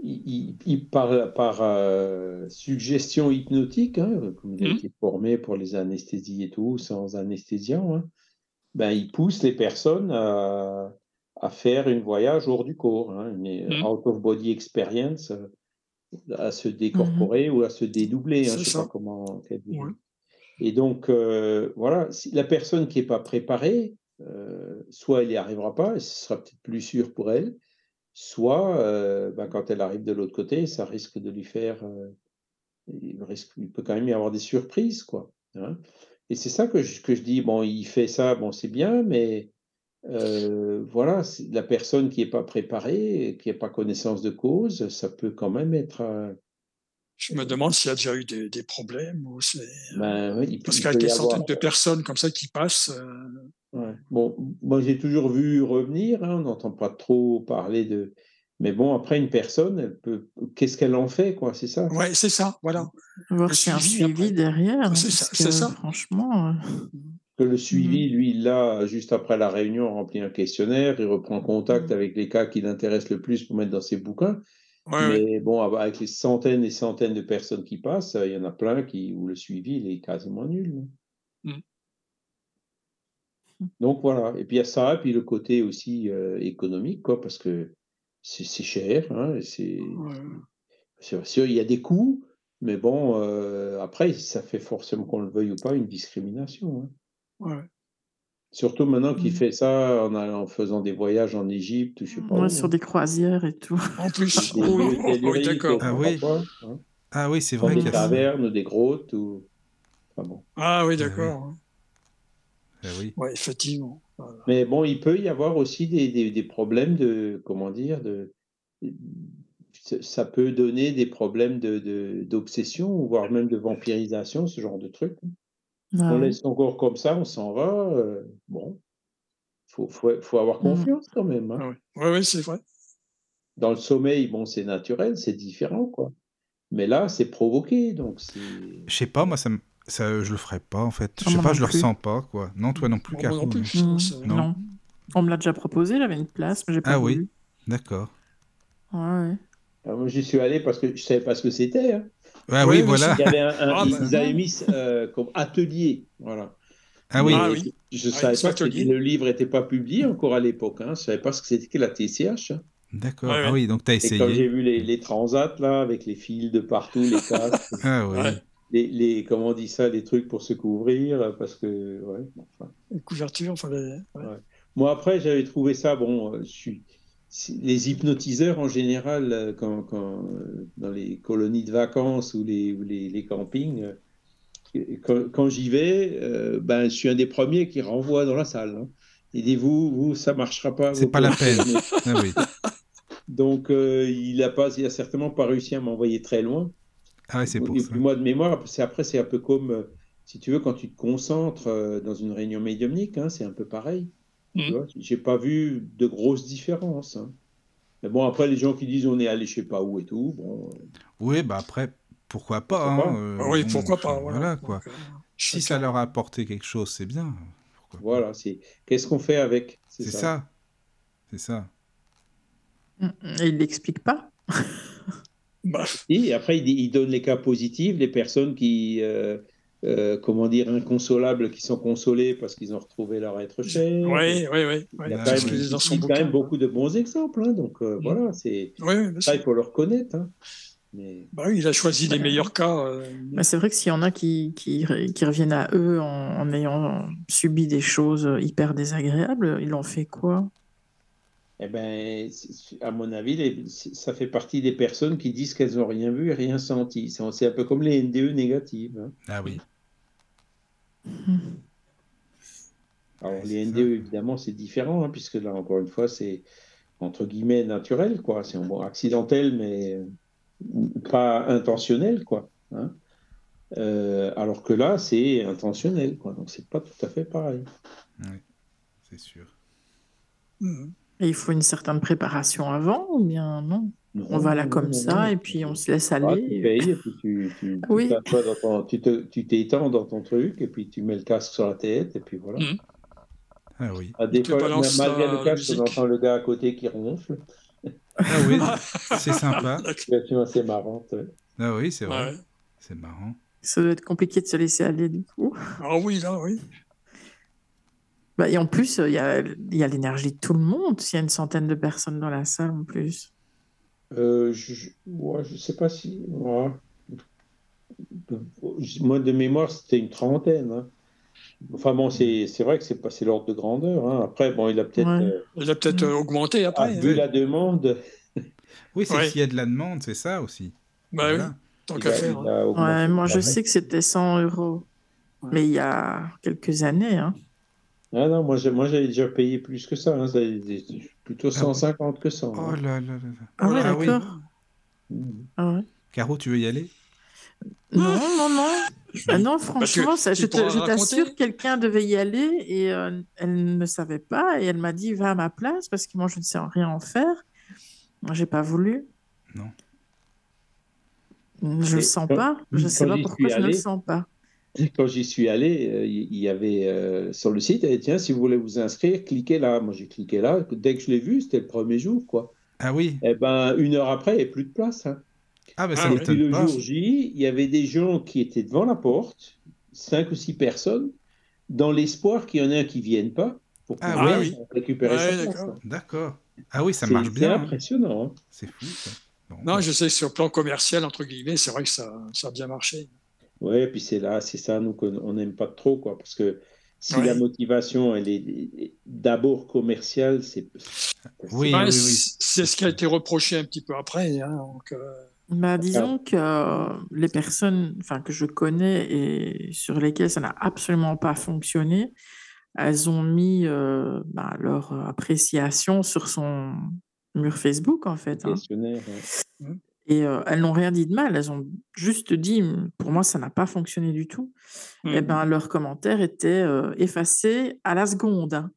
il, il- il- par, par euh, suggestion hypnotique, hein, comme il a Mm. été formé pour les anesthésies et tout, sans anesthésiant, hein, ben, il pousse les personnes à, à faire une voyage hors du corps, hein, une Mm. out-of-body experience, euh, à se décorporer ou à se dédoubler, hein, je ne sais pas comment. Ouais. Et donc, euh, voilà, si la personne qui n'est pas préparée, euh, soit elle n'y arrivera pas, et ce sera peut-être plus sûr pour elle, soit euh, ben, quand elle arrive de l'autre côté, ça risque de lui faire. euh, il, risque, il peut quand même y avoir des surprises, quoi. hein. Et c'est ça que je, que je dis, bon, il fait ça, bon, c'est bien, mais euh, voilà, la personne qui n'est pas préparée, qui n'a pas connaissance de cause, ça peut quand même être. euh, Je me demande s'il y a déjà eu des, des problèmes ou c'est. ben, il, peut- Parce il qu'avec peut y des avoir- centaines de personnes comme ça qui passent, euh, Ouais. Bon, moi j'ai toujours vu revenir, hein, on n'entend pas trop parler de, Mais bon, après, une personne, elle peut... qu'est-ce qu'elle en fait, quoi, c'est ça? Ouais, c'est ça, voilà. Voir s'il y a un suivi derrière. C'est ça, c'est que, ça. Franchement. euh, que le suivi, lui, là, juste après la réunion, remplit un questionnaire, il reprend contact Mm. avec les cas qui l'intéressent le plus pour mettre dans ses bouquins. Ouais. Mais bon, avec les centaines et centaines de personnes qui passent, il y en a plein qui, où le suivi, il est quasiment nul. Mm. Donc voilà. Et puis il y a ça, et puis le côté aussi euh, économique, quoi, parce que c'est cher, hein, et c'est Ouais. c'est sûr, il y a des coûts, mais bon, euh, après, ça fait forcément qu'on le veuille ou pas une discrimination. hein. Ouais. Surtout maintenant qu'il Mm. fait ça en, allant- en faisant des voyages en Égypte ou je sais pas ouais, où. sur des croisières et tout. En plus, Des oui, d'accord. Ah pas oui. quoi, hein, Ah oui, c'est vrai des a ou des grottes. Ou... Enfin bon. Ah oui, d'accord. Ah oui. Ouais, effectivement. Voilà. Mais bon, il peut y avoir aussi des, des, des problèmes de, comment dire, de, ça- peut donner des problèmes de, de- d'obsession, ou voire même de vampirisation, ce genre de truc. On laisse encore comme ça, on s'en va. euh, bon, faut, faut, faut avoir Mm. confiance quand même. hein. Ah ouais, ouais, ouais, c'est vrai. Dans le sommeil, bon, c'est naturel, c'est différent, quoi. Mais là, c'est provoqué, donc c'est. Je sais pas, moi, ça, me- ça, je le ferais pas, en fait. Ah, Je sais pas, non je le ressens pas, quoi. Non, toi non plus, Moi non plus. Mm, Non. non. On me l'a déjà proposé, j'avais une place, mais j'ai pas Ah oui. D'accord. Ouais, ouais. Ah, moi, j'y suis allé parce que je savais pas ce que c'était. hein. Ah oui, voilà. Il y avait un, un- Ah, ils, bah, avaient mis euh, comme atelier, voilà. Ah oui. Ah oui. Je Ah, savais pas que le livre n'était pas publié encore à l'époque. Hein. Je savais pas ce que c'était que la TCH. hein. D'accord. Ouais, Ah oui, donc t'as Et quand j'ai essayé. vu les, les transats là, avec les fils de partout, les casques, Ah oui. Ouais. les, les comment on dit ça, les trucs pour se couvrir, parce que ouais. enfin. Une couverture, enfin, les- ouais. Moi après j'avais trouvé ça bon. euh, Je suis les hypnotiseurs en général euh, quand, quand, euh, dans les colonies de vacances ou les, ou les, les campings. euh, Quand, quand j'y vais, euh, ben, je suis un des premiers qui renvoie dans la salle. hein. Il dit vous, vous, ça marchera pas. C'est pas la peine. Ah oui. Donc euh, il a pas, il a certainement pas réussi à m'envoyer très loin. Ah ouais, c'est pour Et ça. puis moi de mémoire, c'est après c'est un peu comme si tu veux quand tu te concentres dans une réunion médiumnique, hein, c'est un peu pareil. Vois, j'ai pas vu de grosses différences. hein. Mais bon après les gens qui disent on est allé je sais pas où et tout, bon. euh, Oui, bah après, pourquoi pas. Pourquoi hein, pas? euh, Ah oui, bon, pourquoi pas. Voilà, Voilà, quoi. Donc, Si ça leur a apporté quelque chose, c'est bien. Pourquoi. Voilà, c'est qu'est-ce qu'on fait avec? C'est ça. C'est ça. Mm, Et il l'explique pas. Bah, Et après il, il donne les cas positifs, les personnes qui euh, euh, comment dire inconsolables qui sont consolées parce qu'ils ont retrouvé leur être cher. oui, oui, oui. Il ouais. y a quand même, dans son il quand beaucoup de bons exemples, hein, donc euh, Mhm. voilà, c'est Oui, oui, ça, il faut le reconnaître. hein. Mais Bah oui, il a choisi les meilleurs cas. euh, Mais c'est vrai que s'il y en a qui, qui, qui reviennent à eux en, en ayant subi des choses hyper désagréables, ils ont fait quoi? Eh ben, à mon avis, les- ça fait partie des personnes qui disent qu'elles n'ont rien vu et rien senti. C'est c'est un peu comme les NDE négatives. hein. Ah oui. Alors, Ouais, les NDE, ça. évidemment, c'est différent, hein, puisque là, encore une fois, c'est entre guillemets naturel, quoi. C'est bon, accidentel, mais pas intentionnel, quoi. hein. Euh, alors que là, c'est intentionnel, quoi. Donc, c'est pas tout à fait pareil. Oui, c'est sûr. mhm. Et il faut une certaine préparation avant ou bien non? Non, On va là non, comme non, ça non. et puis on se laisse Ah, tu aller. payes et puis tu, tu, tu Oui. t'assois dans ton- tu te- tu t'étends dans ton truc et puis tu mets le casque sur la tête et puis voilà. Mhm. Ah oui. Ah, des fois, malgré le la casque, on entend le gars à côté qui ronfle. Ah oui, c'est sympa. C'est marrant. Ah oui, c'est vrai. Ouais. C'est marrant. Ça doit être compliqué de se laisser aller du coup. Ah oui, là, oui. Bah, et en plus, il y a, il y a l'énergie de tout le monde s'il y a une centaine de personnes dans la salle en plus. Euh, je, je, ouais, je sais pas si. ouais. Moi, de mémoire, c'était une trentaine. hein. Enfin bon, c'est c'est vrai que c'est pas c'est l'ordre de grandeur. hein. Après, bon, il a peut-être Ouais. euh, Il a peut-être euh, augmenté après. vu hein. la demande, Oui, c'est Ouais. qu'il y a de la demande, c'est ça aussi. Bah oui, Voilà. tant qu'à faire. hein. moi, je sais que c'était 100 euros. Mais il y a quelques années. Hein. Ah non, moi, j'ai- moi j'avais déjà payé plus que ça. hein. Plutôt 150 que 100. Oh hein. là là là là. Ah ouais, Voilà, oui. d'accord. Mhm. Ah ouais. Caro, tu veux y aller? Non, non, non. Ah non, franchement, ça, je te- pourras je t'assure, quelqu'un devait y aller et euh, elle ne savait pas et elle m'a dit va à ma place parce que moi je ne sais rien en faire. Moi, j'ai pas voulu. Non. Je le sens pas. Je sais quand pas pourquoi je ne le sens pas. Quand j'y suis allé, euh, il y avait euh, sur le site, eh, tiens, si vous voulez vous inscrire, cliquez là. Moi, j'ai cliqué là. Dès que je l'ai vu, c'était le premier jour, quoi. Ah oui. Eh ben, une heure après, il n'y avait plus de place. hein. Ah bah Ah ça oui. Et puis m'étonne le pas. jour J, il y avait des gens qui étaient devant la porte, cinq ou six personnes, dans l'espoir qu'il y en ait un qui ne vienne pas pour Ah pouvoir oui. récupérer Ouais, sa place. d'accord. hein. D'accord. Ah oui, ça C'est- marche C'est bien. hein. impressionnant. hein. C'est fou ça. Bon, Non, je sais, sur le plan commercial, entre guillemets, c'est vrai que ça, ça a bien marché. Ouais, puis c'est là, c'est ça, nous, qu'on on n'aime pas trop, quoi, parce que si Ouais. la motivation, elle est d'abord commerciale, c'est. Oui, Ouais, oui, oui. c'est c'est ce qui a été reproché un petit peu après. hein, donc, euh, Bah, disons que euh, les personnes enfin, que je connais et sur lesquelles ça n'a absolument pas fonctionné, elles ont mis euh, bah, leur appréciation sur son mur Facebook, en fait. hein. Et euh, elles n'ont rien dit de mal, elles ont juste dit, pour moi, ça n'a pas fonctionné du tout. Et hmm. ben, leurs commentaires étaient euh, effacés à la seconde.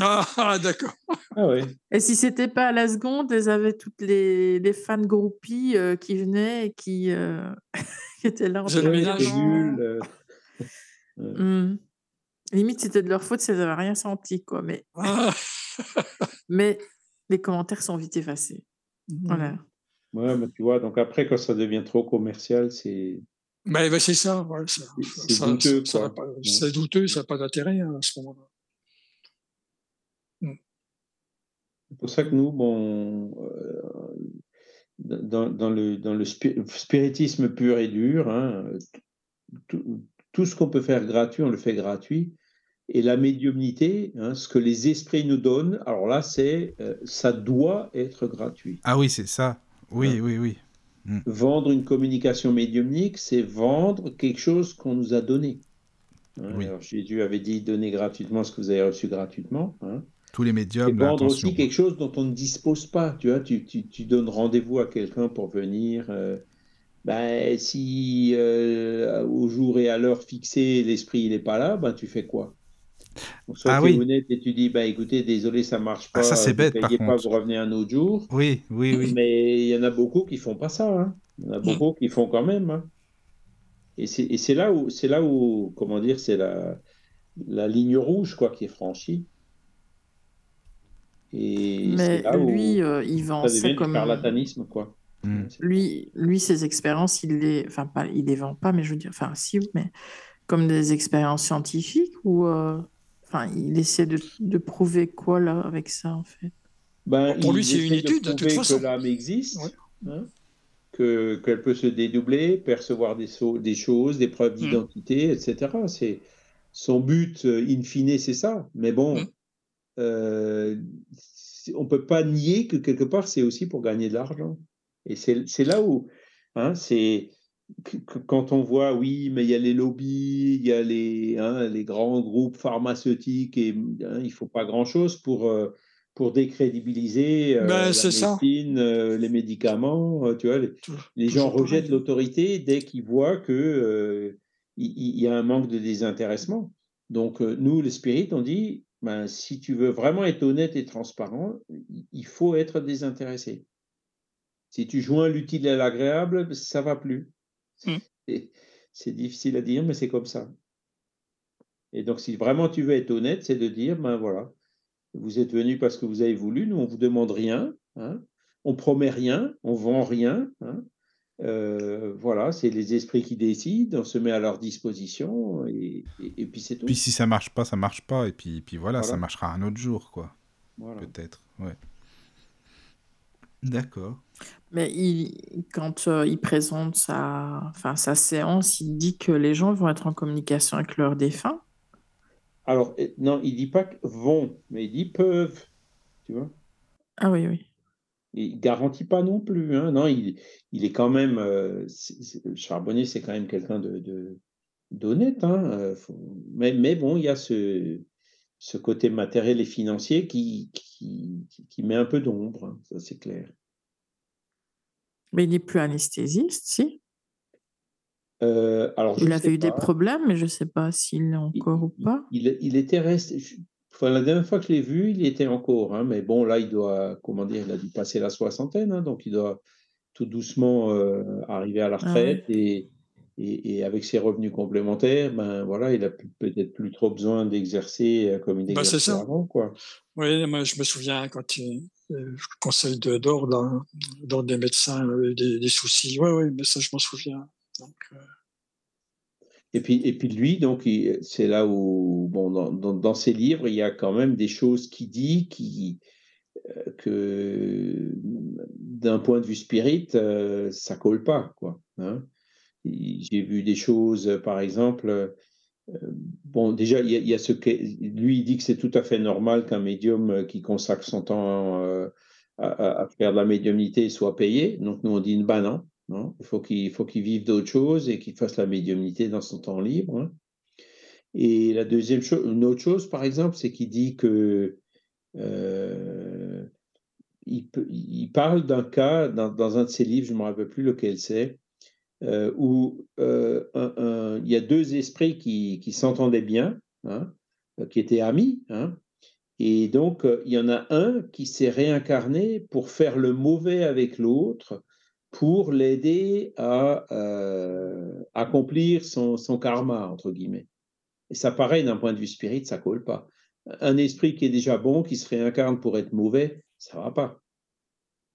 Ah, ah, d'accord. Ah ouais. Et si c'était pas à la seconde, elles avaient toutes les, les fans groupies euh, qui venaient et qui, euh, qui étaient là en train de. Hmm. Limite, c'était de leur faute si elles n'avaient rien senti, quoi. Mais, Ah. mais les commentaires sont vite effacés. Voilà. Ouais, mais tu vois, donc après, quand ça devient trop commercial, c'est. Mais, mais c'est ça, ouais, ça- C'est- douteux, ça n'a quoi. pas- Ouais. c'est douteux, ça n'a pas d'intérêt hein, à ce moment-là. C'est pour ça que nous, bon, euh, dans, dans le, dans le spi- spiritisme pur et dur, hein, tout, tout ce qu'on peut faire gratuit, on le fait gratuit. Et la médiumnité, hein, ce que les esprits nous donnent, alors là, c'est, euh, ça doit être gratuit. Ah oui, c'est ça. Oui, Ouais. oui, oui. Vendre une communication médiumnique, c'est vendre quelque chose qu'on nous a donné. Hein, Oui. alors Jésus avait dit donnez gratuitement ce que vous avez reçu gratuitement. hein. Tous les Et médiums, vendre attention. aussi quelque chose dont on ne dispose pas. Tu vois, tu, tu, tu donnes rendez-vous à quelqu'un pour venir. euh, ben, si euh, au jour et à l'heure fixée, l'esprit il n'est pas là, ben, tu fais quoi? Soit Ah tu es oui. honnête et tu dis ben, écoutez, désolé, ça marche pas. Ah, ça, c'est vous bête, par payez pas, vous revenez un autre jour. Oui, oui, oui. Mais il y en a beaucoup qui font pas ça. hein. Il y en a beaucoup qui font quand même. hein. Et c'est là où, c'est là où, comment dire, c'est la, la ligne rouge quoi qui est franchie. Et Mais là où lui, euh, il vend ça ça comme. charlatanisme quoi. Mm. Lui, lui, ses expériences, il les, enfin pas, il les vend pas, mais je veux dire, enfin si, mais comme des expériences scientifiques ou, euh, enfin, il essaie de, de prouver quoi là avec ça en fait? Ben, Pour lui, c'est une essaie de étude, de toute façon. que l'âme existe, Ouais. hein, que qu'elle peut se dédoubler, percevoir des, so- des choses, des preuves Mm. d'identité, etc. C'est son but euh, in fine, c'est ça. Mais bon, Mm. euh, on peut pas nier que quelque part c'est aussi pour gagner de l'argent. Et c'est c'est là où, hein, c'est quand on voit, oui, mais il y a les lobbies, il y a les, hein, les grands groupes pharmaceutiques et hein, il faut pas grand-chose pour, euh, pour décrédibiliser euh, Ben, la médecine, euh, les médicaments. euh, tu vois, les, gens rejettent l'autorité dès qu'ils voient que euh, y, a un manque de désintéressement. Donc nous, les spirites, on dit, ben, si tu veux vraiment être honnête et transparent, il- il faut être désintéressé. Si tu joins l'utile à l'agréable, ça va plus. Mm. C'est difficile à dire, mais c'est comme ça. Et donc, si vraiment tu veux être honnête, c'est de dire, ben voilà, vous êtes venu parce que vous avez voulu, nous on vous demande rien, hein, on promet rien, on vend rien, hein, euh, voilà, c'est les esprits qui décident, on se met à leur disposition et, et- et puis c'est tout. Puis si ça marche pas, ça marche pas. Et puis, puis voilà, ça marchera un autre jour, quoi. Voilà. Peut-être. Ouais. D'accord. Mais il, quand euh, il présente sa, enfin, sa séance, il dit que les gens vont être en communication avec leurs défunts. Alors, non, il dit pas que vont, mais il dit peuvent, tu vois. Ah oui, oui. Il garantit pas non plus. Hein. Non, il, il est quand même. euh, Charbonnier, c'est quand même quelqu'un de, de- d'honnête. Hein. euh, faut- mais, mais bon, il y a ce, ce côté matériel et financier qui, qui, qui- met un peu d'ombre, hein, ça c'est clair. Mais il n'est plus anesthésiste, si? Euh, alors, Il avait eu des problèmes, mais je ne sais pas s'il l'est Il, encore ou pas. il- il était resté. je- Enfin, la dernière fois que je l'ai vu, il était encore, hein, mais bon, là, il doit, comment dire, il a dû passer la soixantaine, hein, donc il doit tout doucement euh, arriver à la Ah retraite et, et, et avec ses revenus complémentaires, ben voilà, il a peut-être plus trop besoin d'exercer euh, comme il Bah, exerçait ça. avant, quoi. Oui, moi, je me souviens quand il, euh, le conseil de- d'ordre, d'ordre des médecins avait des, des soucis. Oui, oui, mais ça, je m'en souviens. Donc, euh, Et puis, et puis lui, donc, c'est là où, bon, dans, dans, dans ses livres, il y a quand même des choses qu'il dit qui, euh, que d'un point de vue spirit, euh, ça colle pas, quoi. hein. J'ai vu des choses, euh, par exemple, euh, bon, déjà, il y a, ce que lui, il dit que c'est tout à fait normal qu'un médium euh, qui consacre son temps euh, à, faire de la médiumnité soit payé. Donc, nous, on dit, bah non, il faut qu'il faut qu'il vive d'autres choses et qu'il fasse la médiumnité dans son temps libre. hein. Et la deuxième chose, une autre chose, par exemple, c'est qu'il dit que euh, il parle d'un cas dans, dans un de ses livres, je ne me rappelle plus lequel c'est, euh, où euh, il y a deux esprits qui, s'entendaient bien, hein, qui étaient amis, hein, et donc euh, il y en a un qui s'est réincarné pour faire le mauvais avec l'autre, pour l'aider à accomplir son, son karma, entre guillemets. Et ça paraît d'un point de vue spirit, ça colle pas. Un esprit qui est déjà bon, qui se réincarne pour être mauvais, ça va pas.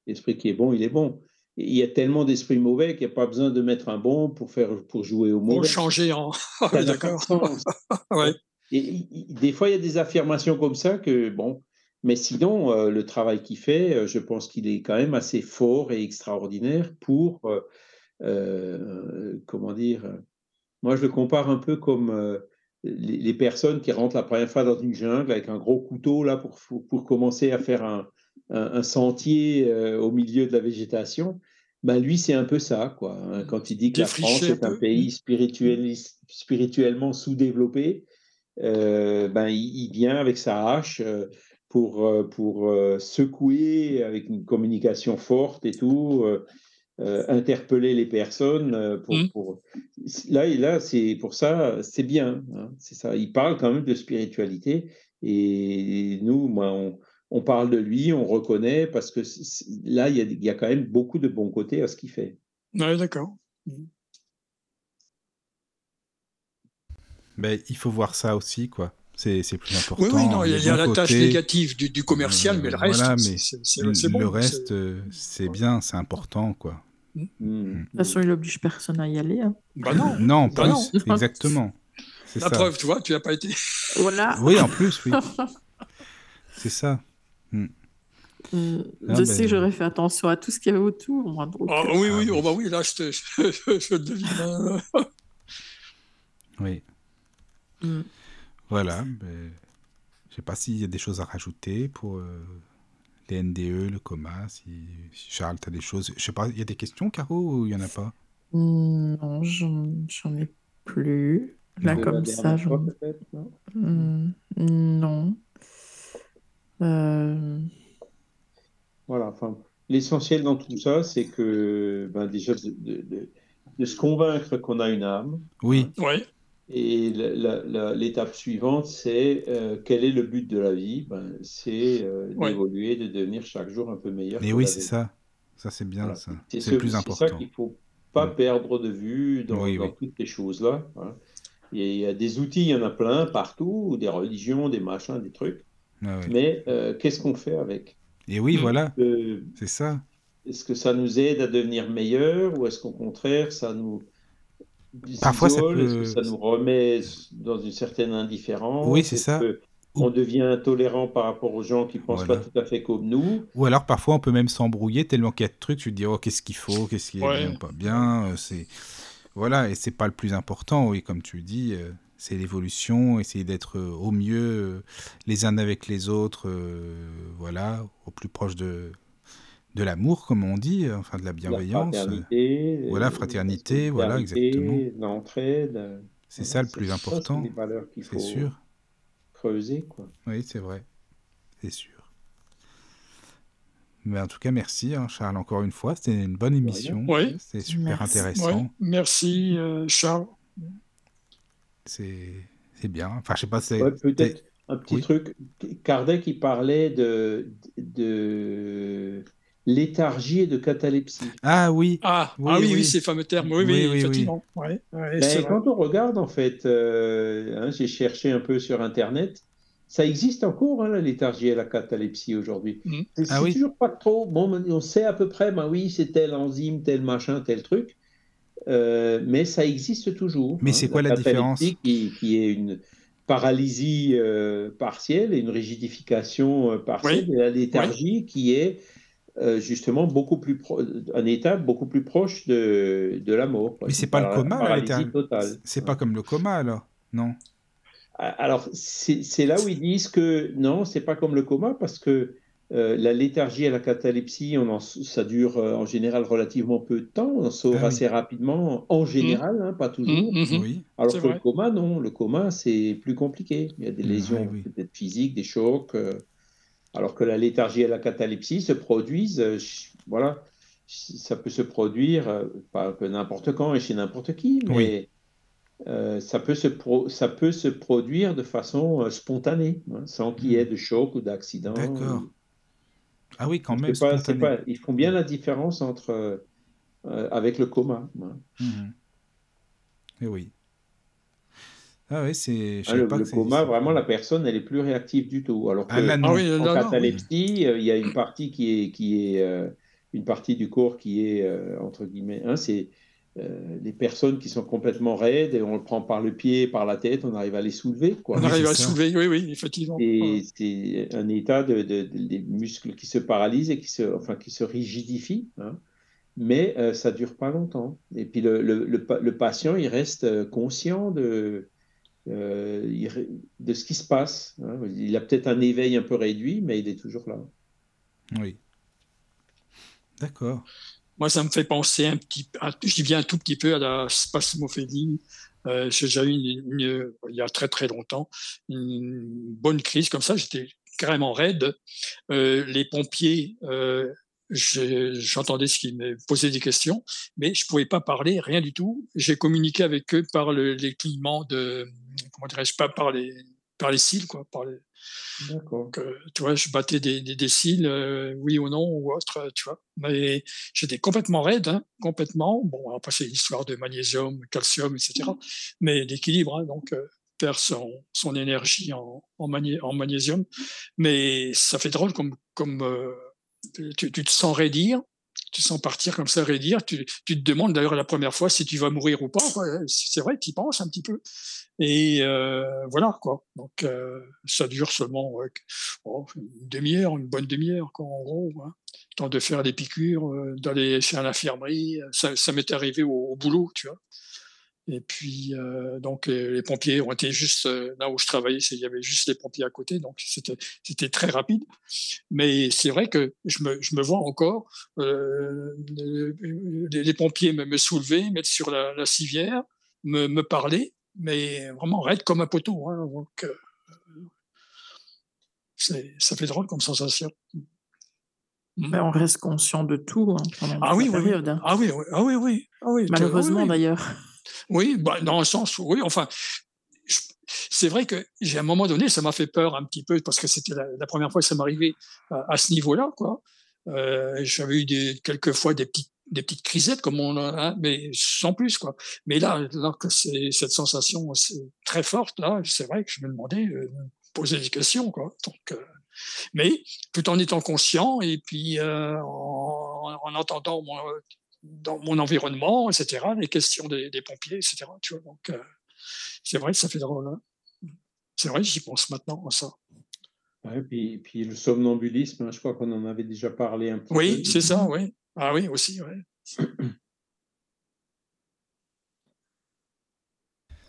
L'esprit qui est bon, il est bon. Il y a tellement d'esprits mauvais qu'il n'y a pas besoin de mettre un bon pour, faire, pour jouer au pour mauvais. changer en. D'accord. Ouais. Et, des fois, il y a des affirmations comme ça que, bon, mais sinon, euh, le travail qu'il fait, euh, je pense qu'il est quand même assez fort et extraordinaire pour, euh, comment dire, moi je le compare un peu comme les, les personnes qui rentrent la première fois dans une jungle avec un gros couteau là pour, pour commencer à faire un, un- un sentier euh, au milieu de la végétation. Ben lui, c'est un peu ça, quoi. hein. Quand il dit que la France est un pays spirituellement sous-développé, euh, ben, il, il vient avec sa hache euh, pour, pour secouer avec une communication forte et tout, euh, interpeller les personnes. pour, Mm. pour... Là, et là c'est pour ça, c'est bien. hein, c'est ça. Il parle quand même de spiritualité. Et nous, moi, on, on parle de lui, on reconnaît, parce que là, il y, a, il y a quand même beaucoup de bons côtés à ce qu'il fait. Ouais, d'accord. Ben, il faut voir ça aussi, quoi. C'est c'est plus important. Oui, oui, non, il y a, y la tâche négative du, du commercial, euh, mais le reste, voilà, c'est- mais c'est c'est- le c'est bon. le c'est- reste, euh, c'est bien, c'est important, quoi. Mm. De toute façon, il oblige personne à y aller. hein. Bah non. Non, en Bah plus, non. exactement. C'est La ça. preuve, tu vois, tu n'as pas été. Voilà. Oui, en plus, oui. C'est ça. Hum, Ah, je ben- sais que j'aurais fait attention à tout ce qu'il y avait autour. Moi, donc, Ah, euh, oui, Ah oui, oui. oh, bah oui, là, je, te, je, je le devine. hein. Oui. hum. Voilà. Ben, je sais pas s'il y a des choses à rajouter pour euh, les NDE, le coma. Si, si Charles, tu as des choses. Je sais pas, il y a des questions, Caro, ou il y en a pas? Hum, Non, j'en ai plus. Là, comme ça, fois, j'en. peut-être, non? Non. Euh, Voilà, enfin, l'essentiel dans tout ça, c'est que ben, déjà de, de- de- de se convaincre qu'on a une âme. Oui, Ouais. Et l'étape suivante, c'est euh, quel est le but de la vie? Ben, c'est euh, Ouais. d'évoluer, de devenir chaque jour un peu meilleur. mais oui, c'est ça. Ça, c'est bien, Voilà. ça. C'est ce- le plus c'est ça important. qu'il faut pas perdre de vue dans, Oui, dans oui. toutes ces choses-là. hein. Il y a- il y a des outils, il y en a plein partout, des religions, des machins, des trucs. Ah. Mais euh, qu'est-ce qu'on fait avec? Et oui, Mm. voilà, Euh, c'est ça. Est-ce que ça nous aide à devenir meilleur ou est-ce qu'au contraire, ça nous Parfois, ça que peut- ça nous remet dans une certaine indifférence? Oui, c'est ça. que on devient intolérant par rapport aux gens qui pensent Voilà. pas tout à fait comme nous? Ou alors parfois on peut même s'embrouiller tellement qu'il y a de trucs, tu te dis oh qu'est-ce qu'il faut, qu'est-ce qui est Ouais. bien ou pas bien, euh, c'est voilà et c'est pas le plus important, oui comme tu dis, euh, c'est l'évolution, essayer d'être euh, au mieux euh, les uns avec les autres, euh, voilà, au plus proche de de l'amour comme on dit, enfin de la La bienveillance, euh, fraternité, voilà, fraternité, la voilà, exactement. L'entraide. c'est ça le plus ça, important, c'est des valeurs qu'il c'est faut sûr, creuser, quoi. oui c'est vrai, c'est sûr. Mais en tout cas, merci hein, Charles encore une fois. C'était une bonne émission. Oui. C'était super Merci. intéressant. Ouais. Merci, euh, Charles. C'est c'est bien. Enfin, je sais pas, c'est Ouais, peut-être un petit truc. Kardec, il parlait de, de léthargie et de catalepsie. Ah oui. Ah oui, ah oui, oui, ces fameux termes. Oui, oui, effectivement. Ouais, ben, quand on regarde, en fait, euh, hein, j'ai cherché un peu sur Internet, ça existe encore, hein, la léthargie et la catalepsie aujourd'hui. Mm. C'est ah toujours pas trop. Bon, on sait à peu près, ben oui, c'est tel enzyme, tel machin, tel truc. Euh, mais ça existe toujours. Mais hein, c'est quoi la, différence qui, qui, est une paralysie euh, partielle et une rigidification euh, partielle de la léthargie qui est justement beaucoup plus un état beaucoup plus proche de, de la mort. Mais c'est pas le coma, la léthargie C'est pas comme le coma alors, non? Alors, c'est là où ils disent que non, c'est pas comme le coma parce que euh, la léthargie et la catalepsie, on ça dure euh, en général relativement peu de temps, on en sort ah assez rapidement, en général, hein, pas toujours. Mmh, mmh, mmh. Alors que le coma, non, le coma, c'est plus compliqué. Il y a des lésions peut-être physiques, des chocs, euh, alors que la léthargie et la catalepsie se produisent, voilà, ça peut se produire, pas n'importe quand et chez n'importe qui, mais ça, peut se ça peut se produire de façon spontanée, hein, sans qu'il y ait de choc ou d'accident. D'accord. Ah oui, quand même. ils font bien la différence entre euh, avec le coma. Et mhm. eh oui. Ah oui, c'est. Ah, le, coma, vraiment, la personne, elle est plus réactive du tout. Alors que ah, en catalepsie, euh, il y a une partie qui est, qui est euh, une partie du corps qui est entre guillemets. Hein, c'est euh, les personnes qui sont complètement raides et on le prend par le pied, par la tête, on arrive à les soulever. Quoi. On arrive à soulever, oui, oui, effectivement. Et c'est un état de, des muscles qui se paralysent et qui se, enfin, qui se rigidifient, hein. mais euh, ça dure pas longtemps. Et puis le, le, le, patient, il reste euh, conscient de, de ce qui se passe. Hein. Il a peut-être un éveil un peu réduit, mais il est toujours là. Oui. D'accord. Moi, ça me fait penser un petit peu, je viens un tout petit peu à la spasmophélie. Euh, j'ai déjà eu il y a très très longtemps une bonne crise comme ça. J'étais carrément raide. Euh, les pompiers, euh, j'entendais ce qu'ils me posaient des questions, mais je pouvais pas parler, rien du tout. J'ai communiqué avec eux par le, les clignements de, comment dirais-je, pas par les, par les cils, quoi, par les, donc, euh, tu vois, je battais des, des, cils, euh, oui ou non, ou autre, euh, tu vois. Mais j'étais complètement raide, hein, complètement. Bon, après, c'est l'histoire de magnésium, calcium, etc. Mais d'équilibre, hein, donc, perd son, son énergie en, en, en, magnésium. Mais ça fait drôle comme, comme tu, tu, te sens raidir, tu sens partir comme ça, raidir. Tu, tu te demandes d'ailleurs la première fois si tu vas mourir ou pas. C'est vrai, tu y penses un petit peu. Et euh, voilà quoi. Donc euh, ça dure seulement une demi-heure, une bonne demi-heure, quoi, en gros. Hein. Temps de faire des piqûres, euh, d'aller chez l'infirmerie. Ça, ça m'est arrivé au, boulot, tu vois. Et puis, euh, donc, les pompiers ont été juste euh, là où je travaillais, il y avait juste les pompiers à côté, donc c'était, très rapide. Mais c'est vrai que je me, je me vois encore euh, les, les, pompiers me, me, soulever, mettre sur la, la civière, me, me, parler, mais vraiment raide comme un poteau. Hein, donc, euh, ça fait drôle comme sensation. Mais on reste conscient de tout hein, pendant ah, oui, oui, période. Hein. Ah oui, oui, ah oui, oui. Ah oui Malheureusement d'ailleurs. Oui, bah, dans un sens, oui. Enfin, c'est vrai que j'ai à un moment donné, ça m'a fait peur un petit peu parce que c'était la, première fois que ça m'arrivait à, ce niveau-là. Euh, j'avais eu quelques fois des petites des petites crisettes comme on a, hein, mais sans plus quoi. Mais là, là que cette sensation très forte là, c'est vrai que je me demandais, euh, poser des questions quoi. Donc, euh, mais tout en étant conscient et puis euh, en, en, entendant mon, dans mon environnement, etc., les questions des, des pompiers, etc. Tu vois, donc, euh, c'est vrai, ça fait drôle. Hein c'est vrai, j'y pense maintenant à ça. Ouais, puis, puis le somnambulisme, hein, je crois qu'on en avait déjà parlé un peu. Oui, c'est ça, oui. Ah oui, aussi, oui.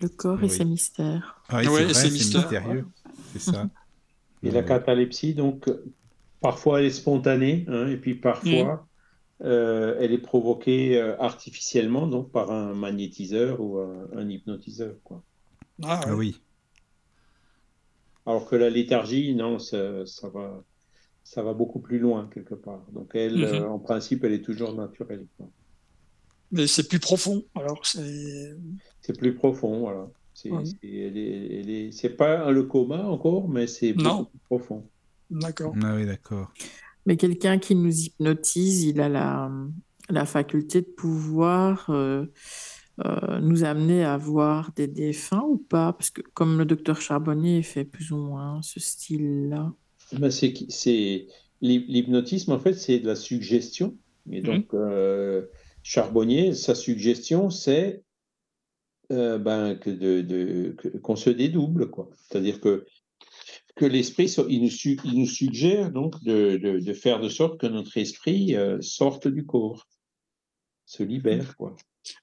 Le corps et ses mystères. Ah oui, c'est mystérieux. C'est ça. Et la catalepsie, donc, parfois elle est spontanée, hein, et puis parfois, euh, elle est provoquée euh, artificiellement, donc par un magnétiseur ou un, hypnotiseur. Quoi. Ah, ah, oui. Alors que la léthargie, non, ça, ça, va, ça va beaucoup plus loin quelque part. Donc elle, mhm. euh, en principe, elle est toujours naturelle. Mais c'est plus profond, alors c'est... C'est plus profond, voilà. C'est Ouais. c'est- elle est- elle est- c'est pas le coma encore, mais c'est plus profond. D'accord. Ah oui, d'accord. Mais quelqu'un qui nous hypnotise, il a la, la faculté de pouvoir euh, euh, nous amener à voir des défunts ou pas? Parce que comme le docteur Charbonnier fait plus ou moins ce style-là. Ben, c'est l'hypnotisme en fait c'est de la suggestion et Mhm. donc euh, Charbonnier sa suggestion c'est ben que de, de- que- qu'on se dédouble quoi c'est-à-dire que que l'esprit il nous, su- il nous suggère donc de, de, de faire de sorte que notre esprit euh, sorte du corps se libère quoi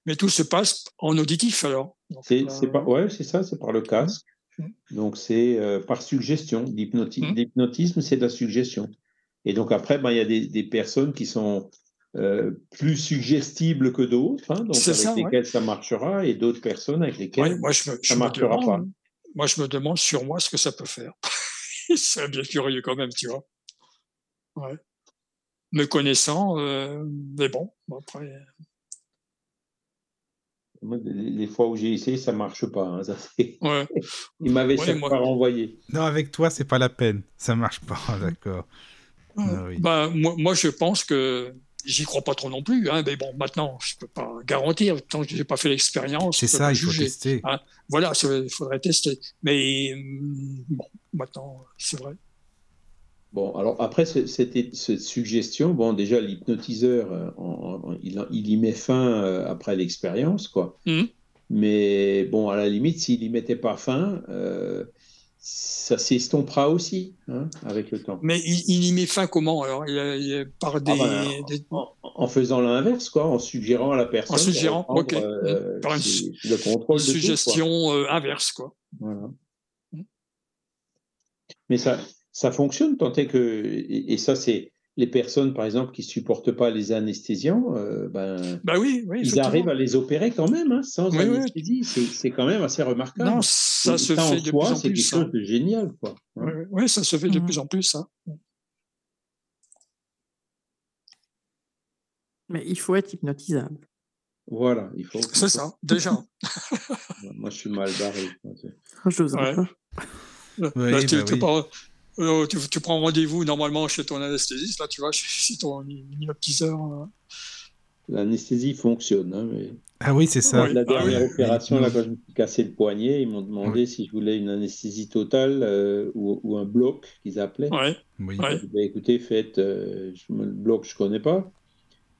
Mais tout se passe en auditif alors. C'est c'est pas ouais c'est ça c'est par le casque Mhm. donc c'est euh, par suggestion Mhm. l'hypnotisme c'est de la suggestion Et donc après, ben, il y a des, des personnes qui sont euh, plus suggestibles que d'autres, hein, donc avec ça, ouais. lesquelles ça marchera, et d'autres personnes avec lesquelles Ouais, moi, je me, je ça me marchera demande, pas. moi, je me demande sur moi ce que ça peut faire. c'est bien curieux quand même, tu vois. Ouais. Me connaissant, euh, mais bon, après. Moi, les, fois où j'ai essayé, ça marche pas. hein, ça, Ouais. Il m'avait Ouais, chaque moi- fois renvoyé. Non, avec toi, c'est pas la peine. Ça marche pas, d'accord. Ouais. Ah oui. Bah, moi, moi, je pense que j'y crois pas trop non plus, hein, mais bon, maintenant, je peux pas garantir tant que j'ai pas fait l'expérience. C'est ça, pas il faut tester. Hein, voilà, il faudrait tester. Mais hum, bon, maintenant, c'est vrai. Bon, alors après ce- cette, cette suggestion, bon, déjà l'hypnotiseur, euh, il, il y met fin euh, après l'expérience, quoi. Mhm. Mais bon, à la limite, s'il y mettait pas fin, euh, ça s'estompera aussi hein, avec le temps. Mais il, il y met fin comment alors? Il, il Par des, Ah ben, des- en, en faisant l'inverse, quoi, en suggérant à la personne. En suggérant, ok. euh, Par une c'est- le contrôle une de tout, quoi. suggestion euh, inverse, quoi. Voilà. Mais ça, ça fonctionne tant est que, et, et ça c'est les personnes par exemple qui supportent pas les anesthésiants, euh, ben, Bah oui, oui. ils arrivent à les opérer quand même hein, sans Oui, anesthésie. C'est, c'est quand même assez remarquable. Non, ça Et se fait de soi, plus en c'est plus. quelque chose hein. de génial, quoi. hein. Oui, oui, ça se fait de Mhm. plus en plus. hein. Mais il faut être hypnotisable. Voilà, il faut. C'est ça, déjà. Moi, je suis mal barré. J'oserais Ouais. Là, Oui, là, tu, bah tu oui. prends, euh, tu- tu prends rendez-vous normalement chez ton anesthésiste, là, tu vois, chez ton hypnotiseur. euh. L'anesthésie fonctionne, hein, mais Ah oui, c'est ça. Oui. la Ah dernière oui. opération, là, quand je me suis cassé le poignet, ils m'ont demandé si je voulais une anesthésie totale euh, ou, ou un bloc qu'ils appelaient. Ouais, Oui. Dit, bah, écoutez, faites, euh, je le bloc, je connais pas.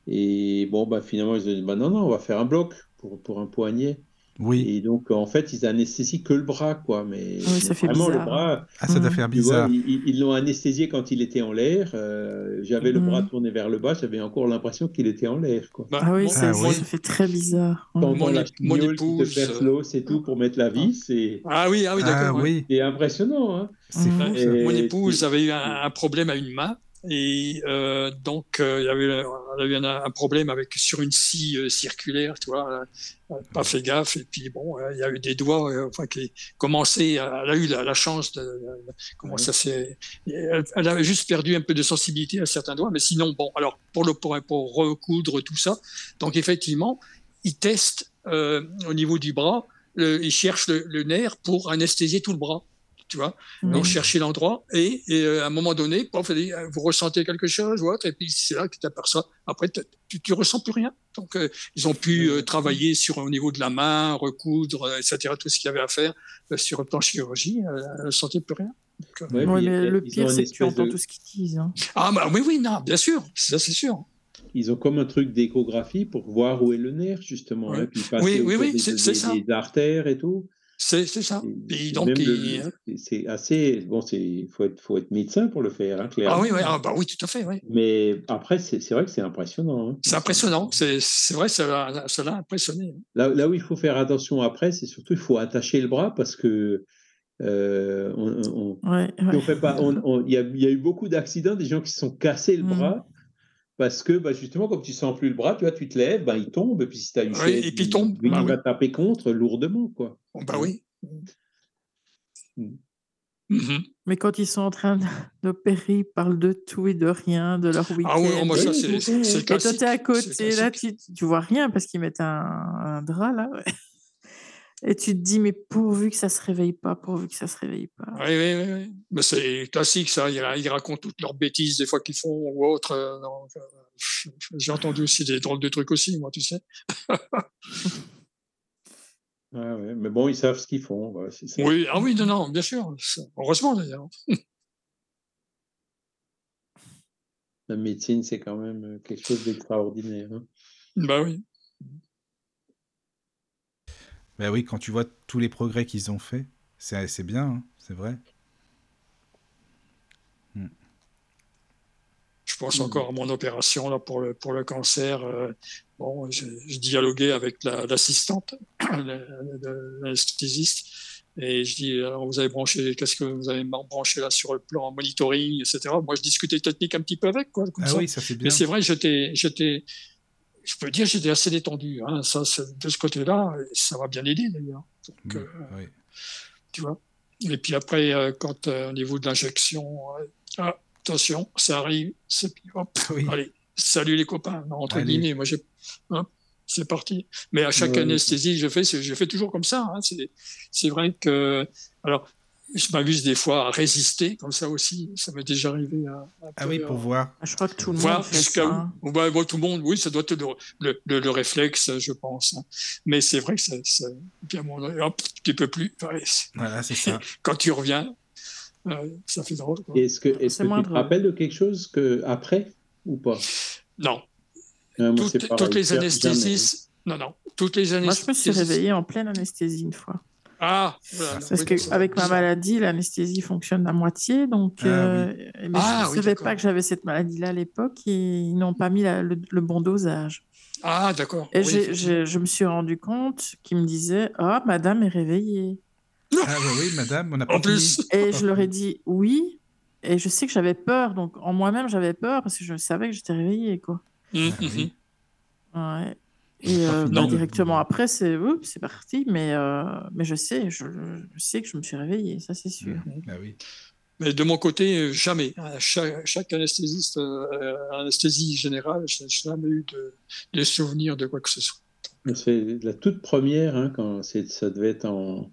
Et bon, bah, finalement, ils ont dit, bah, non, non, on va faire un bloc pour, pour un poignet. Oui. Et donc, en fait, ils anesthésient que le bras, quoi. Mais Oui, ça fait vraiment, le bizarre. bras, Ah, ça doit Mhm. faire tu vois, bizarre. ils l'ont anesthésié quand il était en l'air. euh, j'avais le Mhm. bras tourné vers le bas, j'avais encore l'impression qu'il était en l'air, quoi. bah, Ah oui, ça, Ah ça oui. fait très bizarre. Quand Mon on la mon épouse, perce euh, l'os et tout pour mettre la vis, c'est Ah oui, ah oui, Ah d'accord. ouais. oui, c'est impressionnant, hein. c'est fou ça. Et- Mon épouse c'est- avait eu un, un problème à une main et euh, donc euh, il y avait, a eu un, un problème avec sur une scie euh, circulaire, tu vois, elle n'a pas fait gaffe et puis bon, euh, il y a eu des doigts, euh, enfin qui commençaient, elle a eu la, la chance de, de- comment Ouais. ça s'est, elle, elle a juste perdu un peu de sensibilité à certains doigts, mais sinon bon, alors pour le pour, pour recoudre tout ça, donc effectivement, ils testent euh, au niveau du bras, le, ils cherchent le, le nerf pour anesthésier tout le bras. Tu vois, Mhm. donc chercher l'endroit et, et, euh, à un moment donné, pof, euh, vous ressentez quelque chose ou autre, et puis c'est là que tu t'aperçois. Après, tu, tu ressens plus rien. Donc, euh, ils ont pu euh, travailler sur au niveau de la main, recoudre, euh, etc. Tout ce qu'il y avait à faire euh, sur le plan chirurgie, euh, elle ne sentait plus rien. Donc, Ouais, mais le pire, c'est que tu entends de- tout ce qu'ils disent. hein. Ah bah oui, oui, non, bien sûr, ça c'est sûr. Ils ont comme un truc d'échographie pour voir où est le nerf, justement. Ouais. hein, puis passer Oui, oui, oui, des, des- ça. des artères et tout. C'est c'est ça. Et donc, il- c'est- c'est assez. Bon, il faut être, faut être médecin pour le faire, hein, clairement. ah oui, oui, ah bah oui, tout à fait, oui. Mais après, c'est c'est vrai que c'est impressionnant. hein. C'est impressionnant, c'est c'est vrai, ça l'a ça l'a impressionné. Là, là où il faut faire attention après, c'est surtout il faut attacher le bras parce que euh, on, on- Ouais, si ouais. on fait pas. on- on- Il y, a, il y a eu beaucoup d'accidents, des gens qui se sont cassés le Mm. bras. Parce que bah, justement, comme tu sens plus le bras, tu vois, tu te lèves, bah, il tombe, et puis si tu as une Oui, chaise, et puis il tombe, il, bah va oui. taper contre lourdement. Quoi. Bon, bah oui. Mm. Mhm. Mais quand ils sont en train d'opérer, ils parlent de tout et de rien, de leur week-end. Ah oui, oh, moi, ça, c'est Et toi, t'es à côté, là, tu, tu vois rien parce qu'ils mettent un, un drap, là. ouais. Et tu te dis, mais pourvu que ça se réveille pas, pourvu que ça se réveille pas. Oui, oui, oui. Mais c'est classique, ça. Ils, ils racontent toutes leurs bêtises, des fois qu'ils font ou autre. euh, J'ai entendu aussi des drôles de trucs aussi, moi, tu sais. Ouais, ouais. Mais bon, ils savent ce qu'ils font. ouais, c'est ça. Oui, ah oui, non, non, bien sûr. Heureusement, d'ailleurs. La médecine, c'est quand même euh, quelque chose d'extraordinaire. hein. Bah oui. Ben oui, quand tu vois tous les progrès qu'ils ont fait, c'est bien, hein, c'est vrai. Je pense encore à mon opération là, pour, le, pour le cancer. euh, bon, je, je dialoguais avec la- l'assistante, la- la- l'anesthésiste, et je dis alors, vous avez branché, qu'est-ce que vous avez branché là sur le plan monitoring, etc. Moi, je discutais technique un petit peu avec, quoi, comme Ah ça. oui, ça c'est bien. Mais c'est vrai, j'étais, j'étais, je peux dire, j'étais assez détendu. Hein, ça, de ce côté-là, ça m'a bien aidé d'ailleurs. Euh, oui. tu vois. Et puis après, euh, quand euh, au niveau de l'injection, euh, ah, attention, ça arrive, c'est hop, Oui. allez, salut les copains, non, entre Allez. guillemets, moi j'ai, hop, c'est parti. Mais à chaque anesthésie que je fais, c'est- je fais toujours comme ça. hein, c'est, c'est vrai que, alors, je m'amuse des fois à résister comme ça aussi. Ça m'est déjà arrivé. À, à Ah oui, pour voir. Je crois que tout le voir monde fait jusqu'à ça. où. Tout le monde, oui, ça doit être le, le, le- le réflexe, je pense. hein. Mais c'est vrai que ça, hop, tu peux plus. Ouais, Voilà, c'est ça. quand tu reviens, euh, ça fait drôle. quoi. Est-ce que, est-ce C'est que moins tu te rappelles de quelque chose que après ou pas? Non, moi, toutes, c'est pareil, toutes les anesthésies. Non, non, toutes les Moi, anesthésies. je me suis réveillée en pleine anesthésie une fois. Ah, voilà, Parce oui, que ça- avec ma maladie, l'anesthésie fonctionne à moitié, donc Ah euh, mais Ah, je ne oui, savais pas que j'avais cette maladie-là à l'époque et ils n'ont pas mis la- le, le bon dosage. Ah, d'accord. Et oui, je me suis rendu compte qu'ils me disaient Ah, madame est réveillée. Ah bah oui, madame, on n'a pas En plus, Et je leur ai dit oui. Et je sais que j'avais peur, donc en moi-même j'avais peur parce que je savais que j'étais réveillée, quoi. Hum, Ah oui. Ouais. Et euh, bah, directement après, c'est c'est parti, mais, euh, mais je sais, je, je sais que je me suis réveillée, ça c'est sûr. Mhm. Ah oui. Mais de mon côté, jamais. Chaque, anesthésiste, euh, anesthésie générale, je n'ai jamais eu de, de souvenir de quoi que ce soit. C'est la toute première, hein, quand ça devait être en,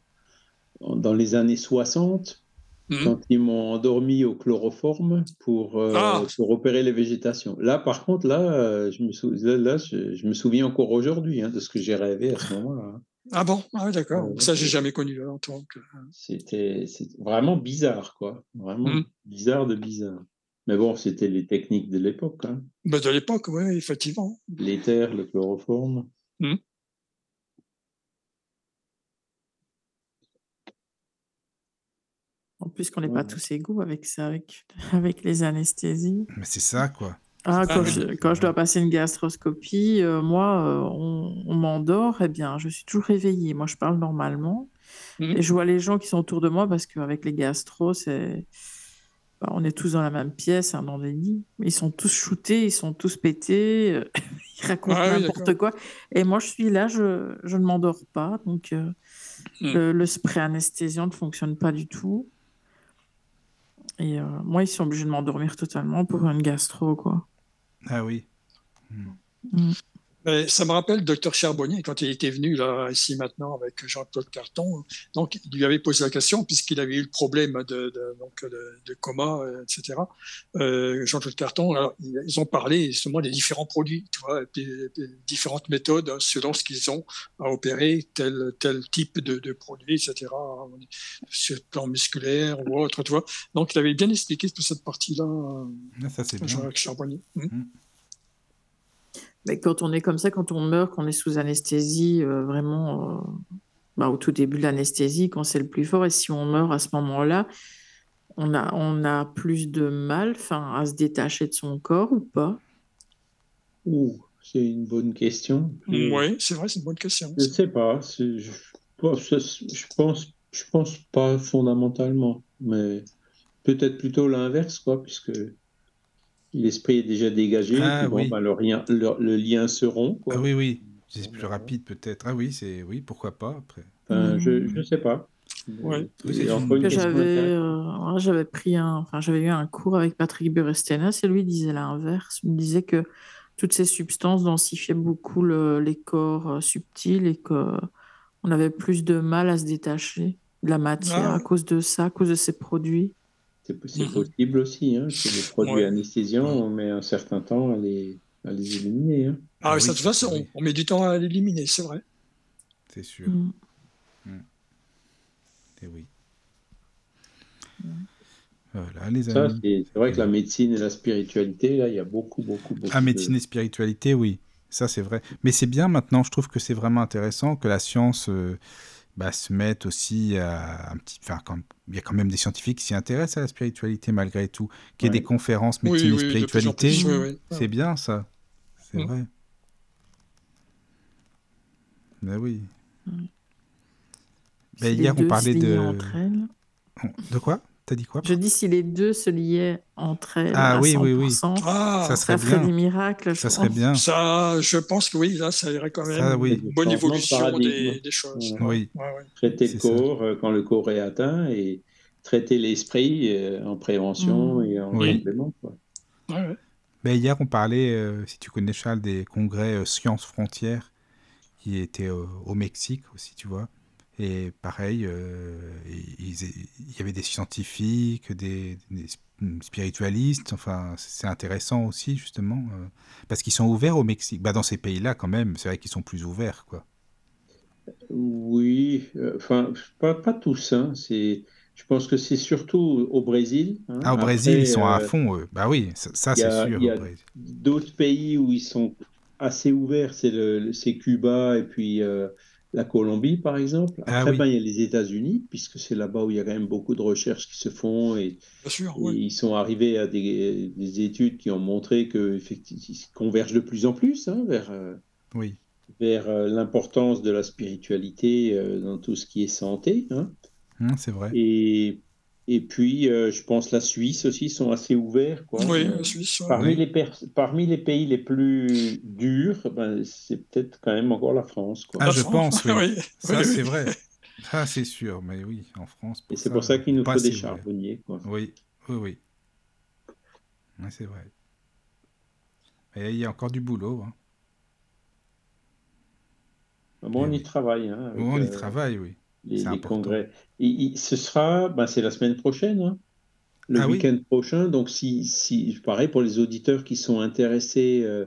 en- dans les années 60, Mhm. quand ils m'ont endormi au chloroforme pour, euh, Ah. pour opérer les végétations. Là, par contre, là, euh, je, me sou- là, là, je, je me souviens encore aujourd'hui hein, de ce que j'ai rêvé à ce moment-là. hein. Ah bon? Ah oui, d'accord. Euh, Ça, j'ai jamais connu. hein, donc, euh, C'était vraiment bizarre, quoi. Vraiment Mhm. bizarre de bizarre. Mais bon, c'était les techniques de l'époque. Hein. bah, de l'époque, oui, effectivement. L'éther, le chloroforme. En plus qu'on n'est pas tous égaux avec ça, avec, avec les anesthésies. Mais c'est ça, quoi. Ah, quand, je, quand je dois passer une gastroscopie, euh, moi, euh, on, on m'endort, eh bien, je suis toujours réveillée. Moi, je parle normalement. Mhm. Et je vois les gens qui sont autour de moi parce qu'avec les gastros, c'est... bah, on est tous dans la même pièce, hein, dans des lits. Ils sont tous shootés, ils sont tous pétés, euh, ils racontent Ah n'importe quoi. Et moi, je suis là, je, je ne m'endors pas. Donc, euh, Mhm. le, le spray anesthésiant ne fonctionne pas du tout. Et euh, moi, ils sont obligés de m'endormir totalement pour une gastro, quoi. Ah oui. Mm. Mais ça me rappelle le docteur Charbonnier quand il était venu là ici maintenant avec Jean-Claude Carton. Donc il lui avait posé la question puisqu'il avait eu le problème de, de- donc de, de coma, euh, etc. Euh, Jean-Claude Carton, alors, ils ont parlé justement des différents produits, tu vois, des différentes méthodes hein, selon ce qu'ils ont à opérer tel tel type de, de produit, etc. Sur le plan musculaire ou autre, tu vois. Donc il avait bien expliqué toute cette partie-là, euh, Ah, ça, c'est bien. Jean-Claude Charbonnier. Mm. Mais quand on est comme ça, quand on meurt, qu'on est sous anesthésie, euh, vraiment euh, bah, au tout début de l'anesthésie, quand c'est le plus fort, et si on meurt à ce moment-là, on a, on a plus de mal 'fin, à se détacher de son corps ou pas? Ouh, c'est une bonne question. Je- Oui, c'est vrai, c'est une bonne question. Je ne sais pas. Je je pense, je pense pas fondamentalement, mais peut-être plutôt l'inverse, quoi, puisque l'esprit est déjà dégagé. Ah, puis bon, oui. ben, le, lien, le, le lien se rompt, quoi. Ah oui, oui. C'est plus rapide, peut-être. Ah oui, c'est oui, pourquoi pas, après. Enfin, je ne sais pas. Ouais. Oui, une- j'avais euh, j'avais pris un enfin j'avais eu un cours avec Patrick Burestenas et lui disait l'inverse il me disait que toutes ces substances densifiaient beaucoup le- les corps euh, subtils et que On avait plus de mal à se détacher de la matière Ah. à cause de ça, à cause de ces produits. C'est Mhm. possible aussi. Hein, que les produits Ouais. anesthésiants, on met un certain temps à les, à les éliminer. Hein. Ah, Ah oui, ça, de toute façon, oui. on, on met du temps à l'éliminer, c'est vrai. C'est sûr. Mm. Et oui. Voilà, les amis. c'est vrai que la médecine et la spiritualité, là, il y a beaucoup, beaucoup, beaucoup. Ah, de- médecine et spiritualité, oui. Ça, c'est vrai. Mais c'est bien maintenant, je trouve que c'est vraiment intéressant que la science euh, bah, se mette aussi à un petit. Enfin, quand... il y a quand même des scientifiques qui s'y intéressent à la spiritualité malgré tout. Qu'il y ait Ouais. des conférences médecine oui, spiritualité, plus, oui, oui. c'est bien ça. C'est Mm. vrai. Ben oui. Si Ben, hier, on liaient de. entre elles. De quoi? T'as dit quoi Je dis si les deux se liaient entre elles Ah à oui, oui, oui. 100%, Ah, Ça ça serait ferait bien. des miracles. je Ça serait pense. bien. ça, je pense que oui, là, ça irait quand même. Ça, oui. Une bonne évolution des, des choses. Ouais. Oui. Ouais, ouais. Traiter le ça. corps euh, quand le corps est atteint et traiter l'esprit euh, en prévention Mm. et en Oui. complément. quoi. Ouais, ouais. Ben, hier, on parlait, euh, si tu connais Charles, des congrès euh, Sciences Frontières qui étaient euh, au Mexique aussi, tu vois. Et pareil, euh, il y avait des scientifiques, des, des spiritualistes. Enfin, c'est intéressant aussi, justement, euh, parce qu'ils sont ouverts au Mexique. Bah, dans ces pays-là, quand même, c'est vrai qu'ils sont plus ouverts, quoi. Oui, euh, enfin, pas, pas tous. Hein, c'est, je pense que c'est surtout au Brésil. hein. Ah, au Brésil, ils sont à fond, eux. Bah oui, ça, c'est sûr. il y a au Brésil. D'autres pays où ils sont assez ouverts, c'est Cuba et puis la Colombie, par exemple. Ah Après, oui. ben, il y a les États-Unis, puisque c'est là-bas où il y a quand même beaucoup de recherches qui se font et, Bien sûr, et oui. ils sont arrivés à des, des études qui ont montré qu'ils convergent de plus en plus hein, vers, euh, Oui. vers euh, l'importance de la spiritualité euh, dans tout ce qui est santé. hein. Hum, c'est vrai. Et, et puis, euh, je pense la Suisse aussi sont assez ouverts. Quoi. Oui, Euh, la Suisse. ouais. Parmi, Oui. les pers- parmi les pays les plus durs, ben, c'est peut-être quand même encore la France. Quoi. Ah, La je France, pense, oui. oui. Ça, Oui, c'est oui. vrai. Ça, c'est sûr. Mais oui, en France. Et c'est pour ça qu'il nous faut des charbonniers. Quoi. Oui, oui, oui. Ouais, c'est vrai. Et il y a encore du boulot. Hein. Bon, on y travaille. Hein, avec, on y euh, travaille, oui. Les, congrès. Et, ce sera, ben, c'est la semaine prochaine, hein, le Ah oui. week-end prochain. Donc, si, si, pareil pour les auditeurs qui sont intéressés euh,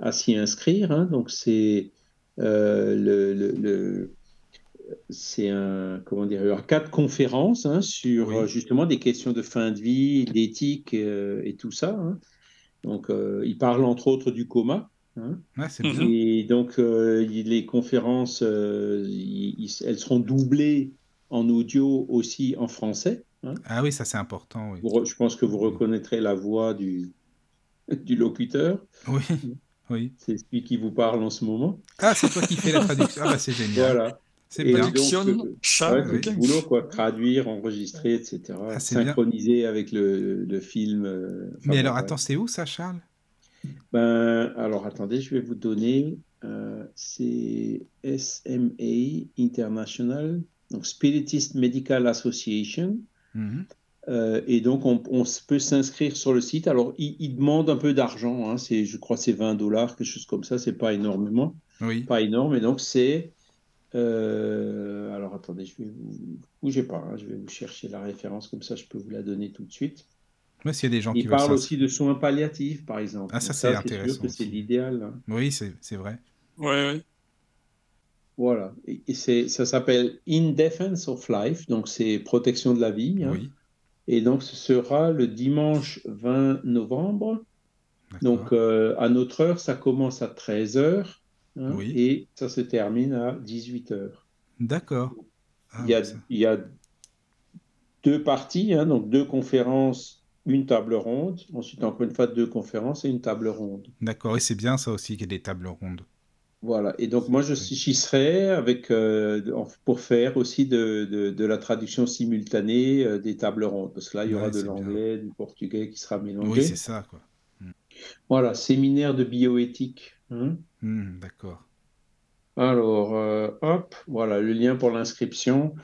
à s'y inscrire, hein, donc c'est euh, le, le- le- c'est un, comment dire, il y aura quatre conférences hein, sur Oui. euh, justement des questions de fin de vie, d'éthique euh, et tout ça. hein. Donc, euh, il parle entre autres du coma. Hein. Ouais, c'est Mhm. Et donc, euh, les conférences, euh, elles seront doublées en audio aussi en français. hein. Ah oui, ça, c'est important, oui. Vous re- je pense que vous reconnaîtrez la voix du, du locuteur. Oui, oui. C'est celui qui vous parle en ce moment. Ah, c'est toi qui fais la traduction. Ah, bah, c'est génial. Voilà. C'est Et bien. donc, Traduction, euh, Ouais, le boulot, quoi. Traduire, enregistrer, etc. Ah, bien. Synchroniser avec le, le film. euh, Mais alors, ouais. attends, c'est où ça, Charles? Ben, alors, attendez, je vais vous donner. euh, c'est SMA International, donc Spiritist Medical Association. Mhm. Euh, et donc, on, peut s'inscrire sur le site. Alors, il, il demande un peu d'argent. Hein, c'est, je crois que c'est 20 dollars, quelque chose comme ça. C'est pas énormément. Oui. Pas énorme. Et donc, c'est. euh, alors, attendez, je vais vous. Bougez pas. hein, je vais vous chercher la référence. Comme ça, je peux vous la donner tout de suite. Moi, s'il y a des gens qui Il parle aussi de soins palliatifs, par exemple. Ah, ça, c'est intéressant c'est l'idéal. hein. Oui, c'est c'est vrai. Ouais, ouais. Voilà. Et, ça s'appelle In Defense of Life. Donc, c'est protection de la vie. hein. Oui. Et donc, ce sera le dimanche 20 novembre. Donc, D'accord. euh, à notre heure, ça commence à 13h Oui. et ça se termine à 18h. D'accord. Ah, il, y a, ça- il y a deux parties, hein, donc deux conférences, une table ronde. Ensuite, encore une fois, deux conférences et une table ronde. D'accord. Et c'est bien ça aussi qu'il y ait des tables rondes. Voilà. Et donc, moi, je suis- j'y serai avec, euh, pour faire aussi de, de- de la traduction simultanée euh, des tables rondes. Parce que là, il y aura Ouais, de l'anglais, du portugais qui sera mélangé. Oui, c'est ça, quoi. Voilà, séminaire de bioéthique. hein. Hmm, D'accord. Alors, euh, hop, voilà le lien pour l'inscription.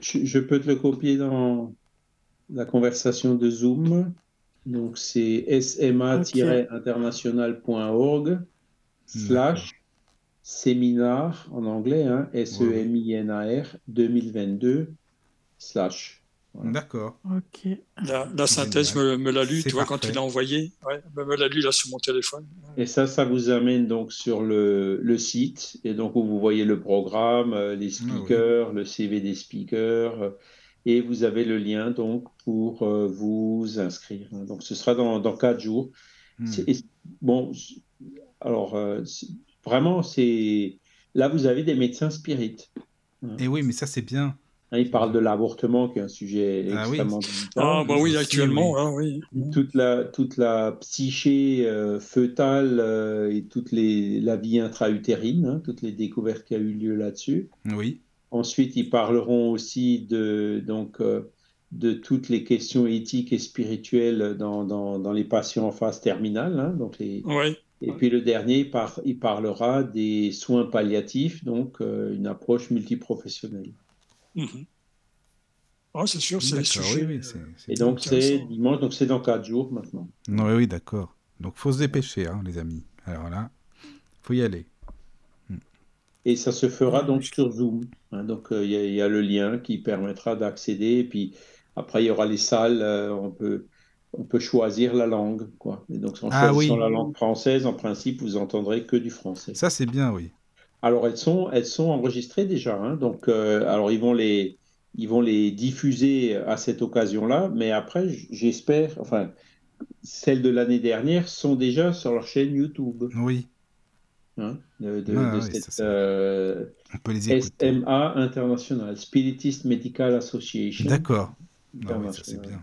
Je, je peux te le copier dans la conversation de Zoom. Donc, c'est sma-international.org slash séminaire en anglais, hein, S-E-M-I-N-A-R 2022 slash. D'accord. Ok. La, synthèse me, l'a lu, tu vois, quand tu l'as envoyé. Ouais, me l'a lu là sur mon téléphone. Et ça, ça vous amène donc sur le, le site, et donc où vous voyez le programme, euh, les ah speakers, le CV des speakers, euh, et vous avez le lien donc pour euh, vous inscrire. Donc ce sera dans, dans quatre jours. Hmm. Bon, alors vraiment, c'est là vous avez des médecins spirites. Et oui, mais ça c'est bien. Hein, il parle de l'avortement, qui est un sujet ah extrêmement oui. Ah, bah oui, actuellement, hein, oui. Toute la, toute la psyché euh, fœtale euh, et toute les, la vie intra-utérine, hein, toutes les découvertes qui ont eu lieu là-dessus. Oui. Ensuite, ils parleront aussi de, donc, euh, de toutes les questions éthiques et spirituelles dans, dans, dans les patients en phase terminale. Hein, donc les. Et puis le dernier, il, par, il parlera des soins palliatifs, donc une approche multiprofessionnelle. Mhm. Ah, c'est sûr, c'est oui, oui, Et donc c'est dimanche, donc c'est dans 4 jours maintenant. Oui, oui, d'accord. Donc faut se dépêcher, hein, les amis. Alors là, faut y aller. Et ça se fera donc sur Zoom. Hein. donc euh, il y, a le lien qui permettra d'accéder. Et puis après, il y aura les salles. Euh, on peut on peut choisir la langue, quoi. Et donc en ah, choisissant la langue française, en principe, vous entendrez que du français. Ça c'est bien, oui. Alors elles sont, elles sont enregistrées déjà. Hein. donc, euh, alors ils vont les, ils vont les diffuser à cette occasion-là, mais après, j'espère, enfin, celles de l'année dernière sont déjà sur leur chaîne YouTube. Oui. Hein, de, ah cette euh, On peut les SMA International, Spiritist Medical Association. D'accord. Ah ça c'est bien.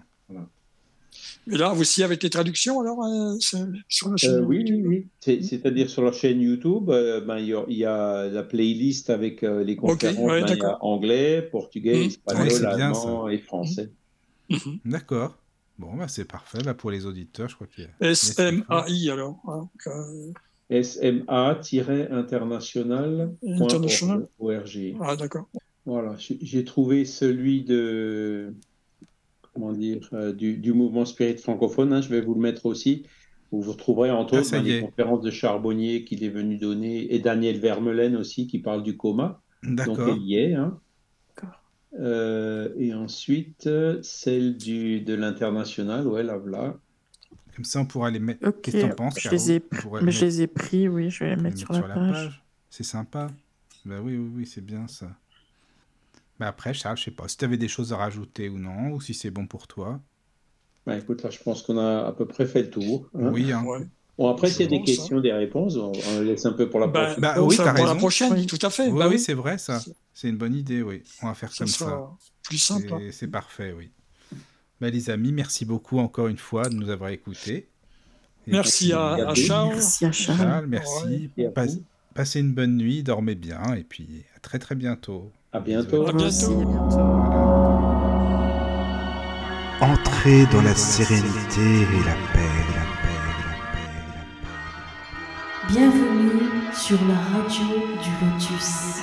Mais là, vous aussi avec les traductions alors euh, sur la chaîne euh, Oui, oui, oui. C'est-à-dire sur la chaîne YouTube, euh, ben, il y, a la playlist avec les conférences ben, anglais, portugais, mmh. espagnol, allemand et français. Mmh. D'accord. Bon, ben, c'est parfait là, pour les auditeurs, je crois qu'il y a. SMAI alors. Hein, SMA-international.org. Ah, d'accord. Voilà, j'ai trouvé celui de comment dire, euh, du, mouvement spirit francophone. Hein, je vais vous le mettre aussi. Où vous retrouverez entre ah, autres les conférences de Charbonnier qu'il est venu donner et Daniel Vermeulen aussi qui parle du coma. Donc il y est. Hein. Euh, et ensuite, celle du, de l'international, ouais, là, voilà. Comme ça, on pourra les mettre. Qu'est-ce que tu en penses je les, ai pris, mais je les ai pris, oui, je vais les mettre, sur, la, page. C'est sympa. Bah oui, oui, oui, c'est bien ça. Mais après, Charles, je sais pas si tu avais des choses à rajouter ou non, ou si c'est bon pour toi. Bah, écoute, là, je pense qu'on a à peu près fait le tour. Hein. Oui. Hein. Bon, après, s'il y a des questions, des réponses, on, laisse un peu pour la bah, prochaine. Bah, oui, pour la prochaine, tout à fait. Oui, bah oui, c'est vrai, ça. C'est une bonne idée, oui. On va faire comme ça. Plus simple. Hein. C'est parfait, oui. Bah, les amis, merci beaucoup encore une fois de nous avoir écoutés. merci, à, Charles. Merci à Charles. merci. Passez une bonne nuit, dormez bien, et puis à très très bientôt. À bientôt. À bientôt. Entrez dans la sérénité et la paix, la paix, la paix, la paix. Bienvenue sur la radio du Lotus.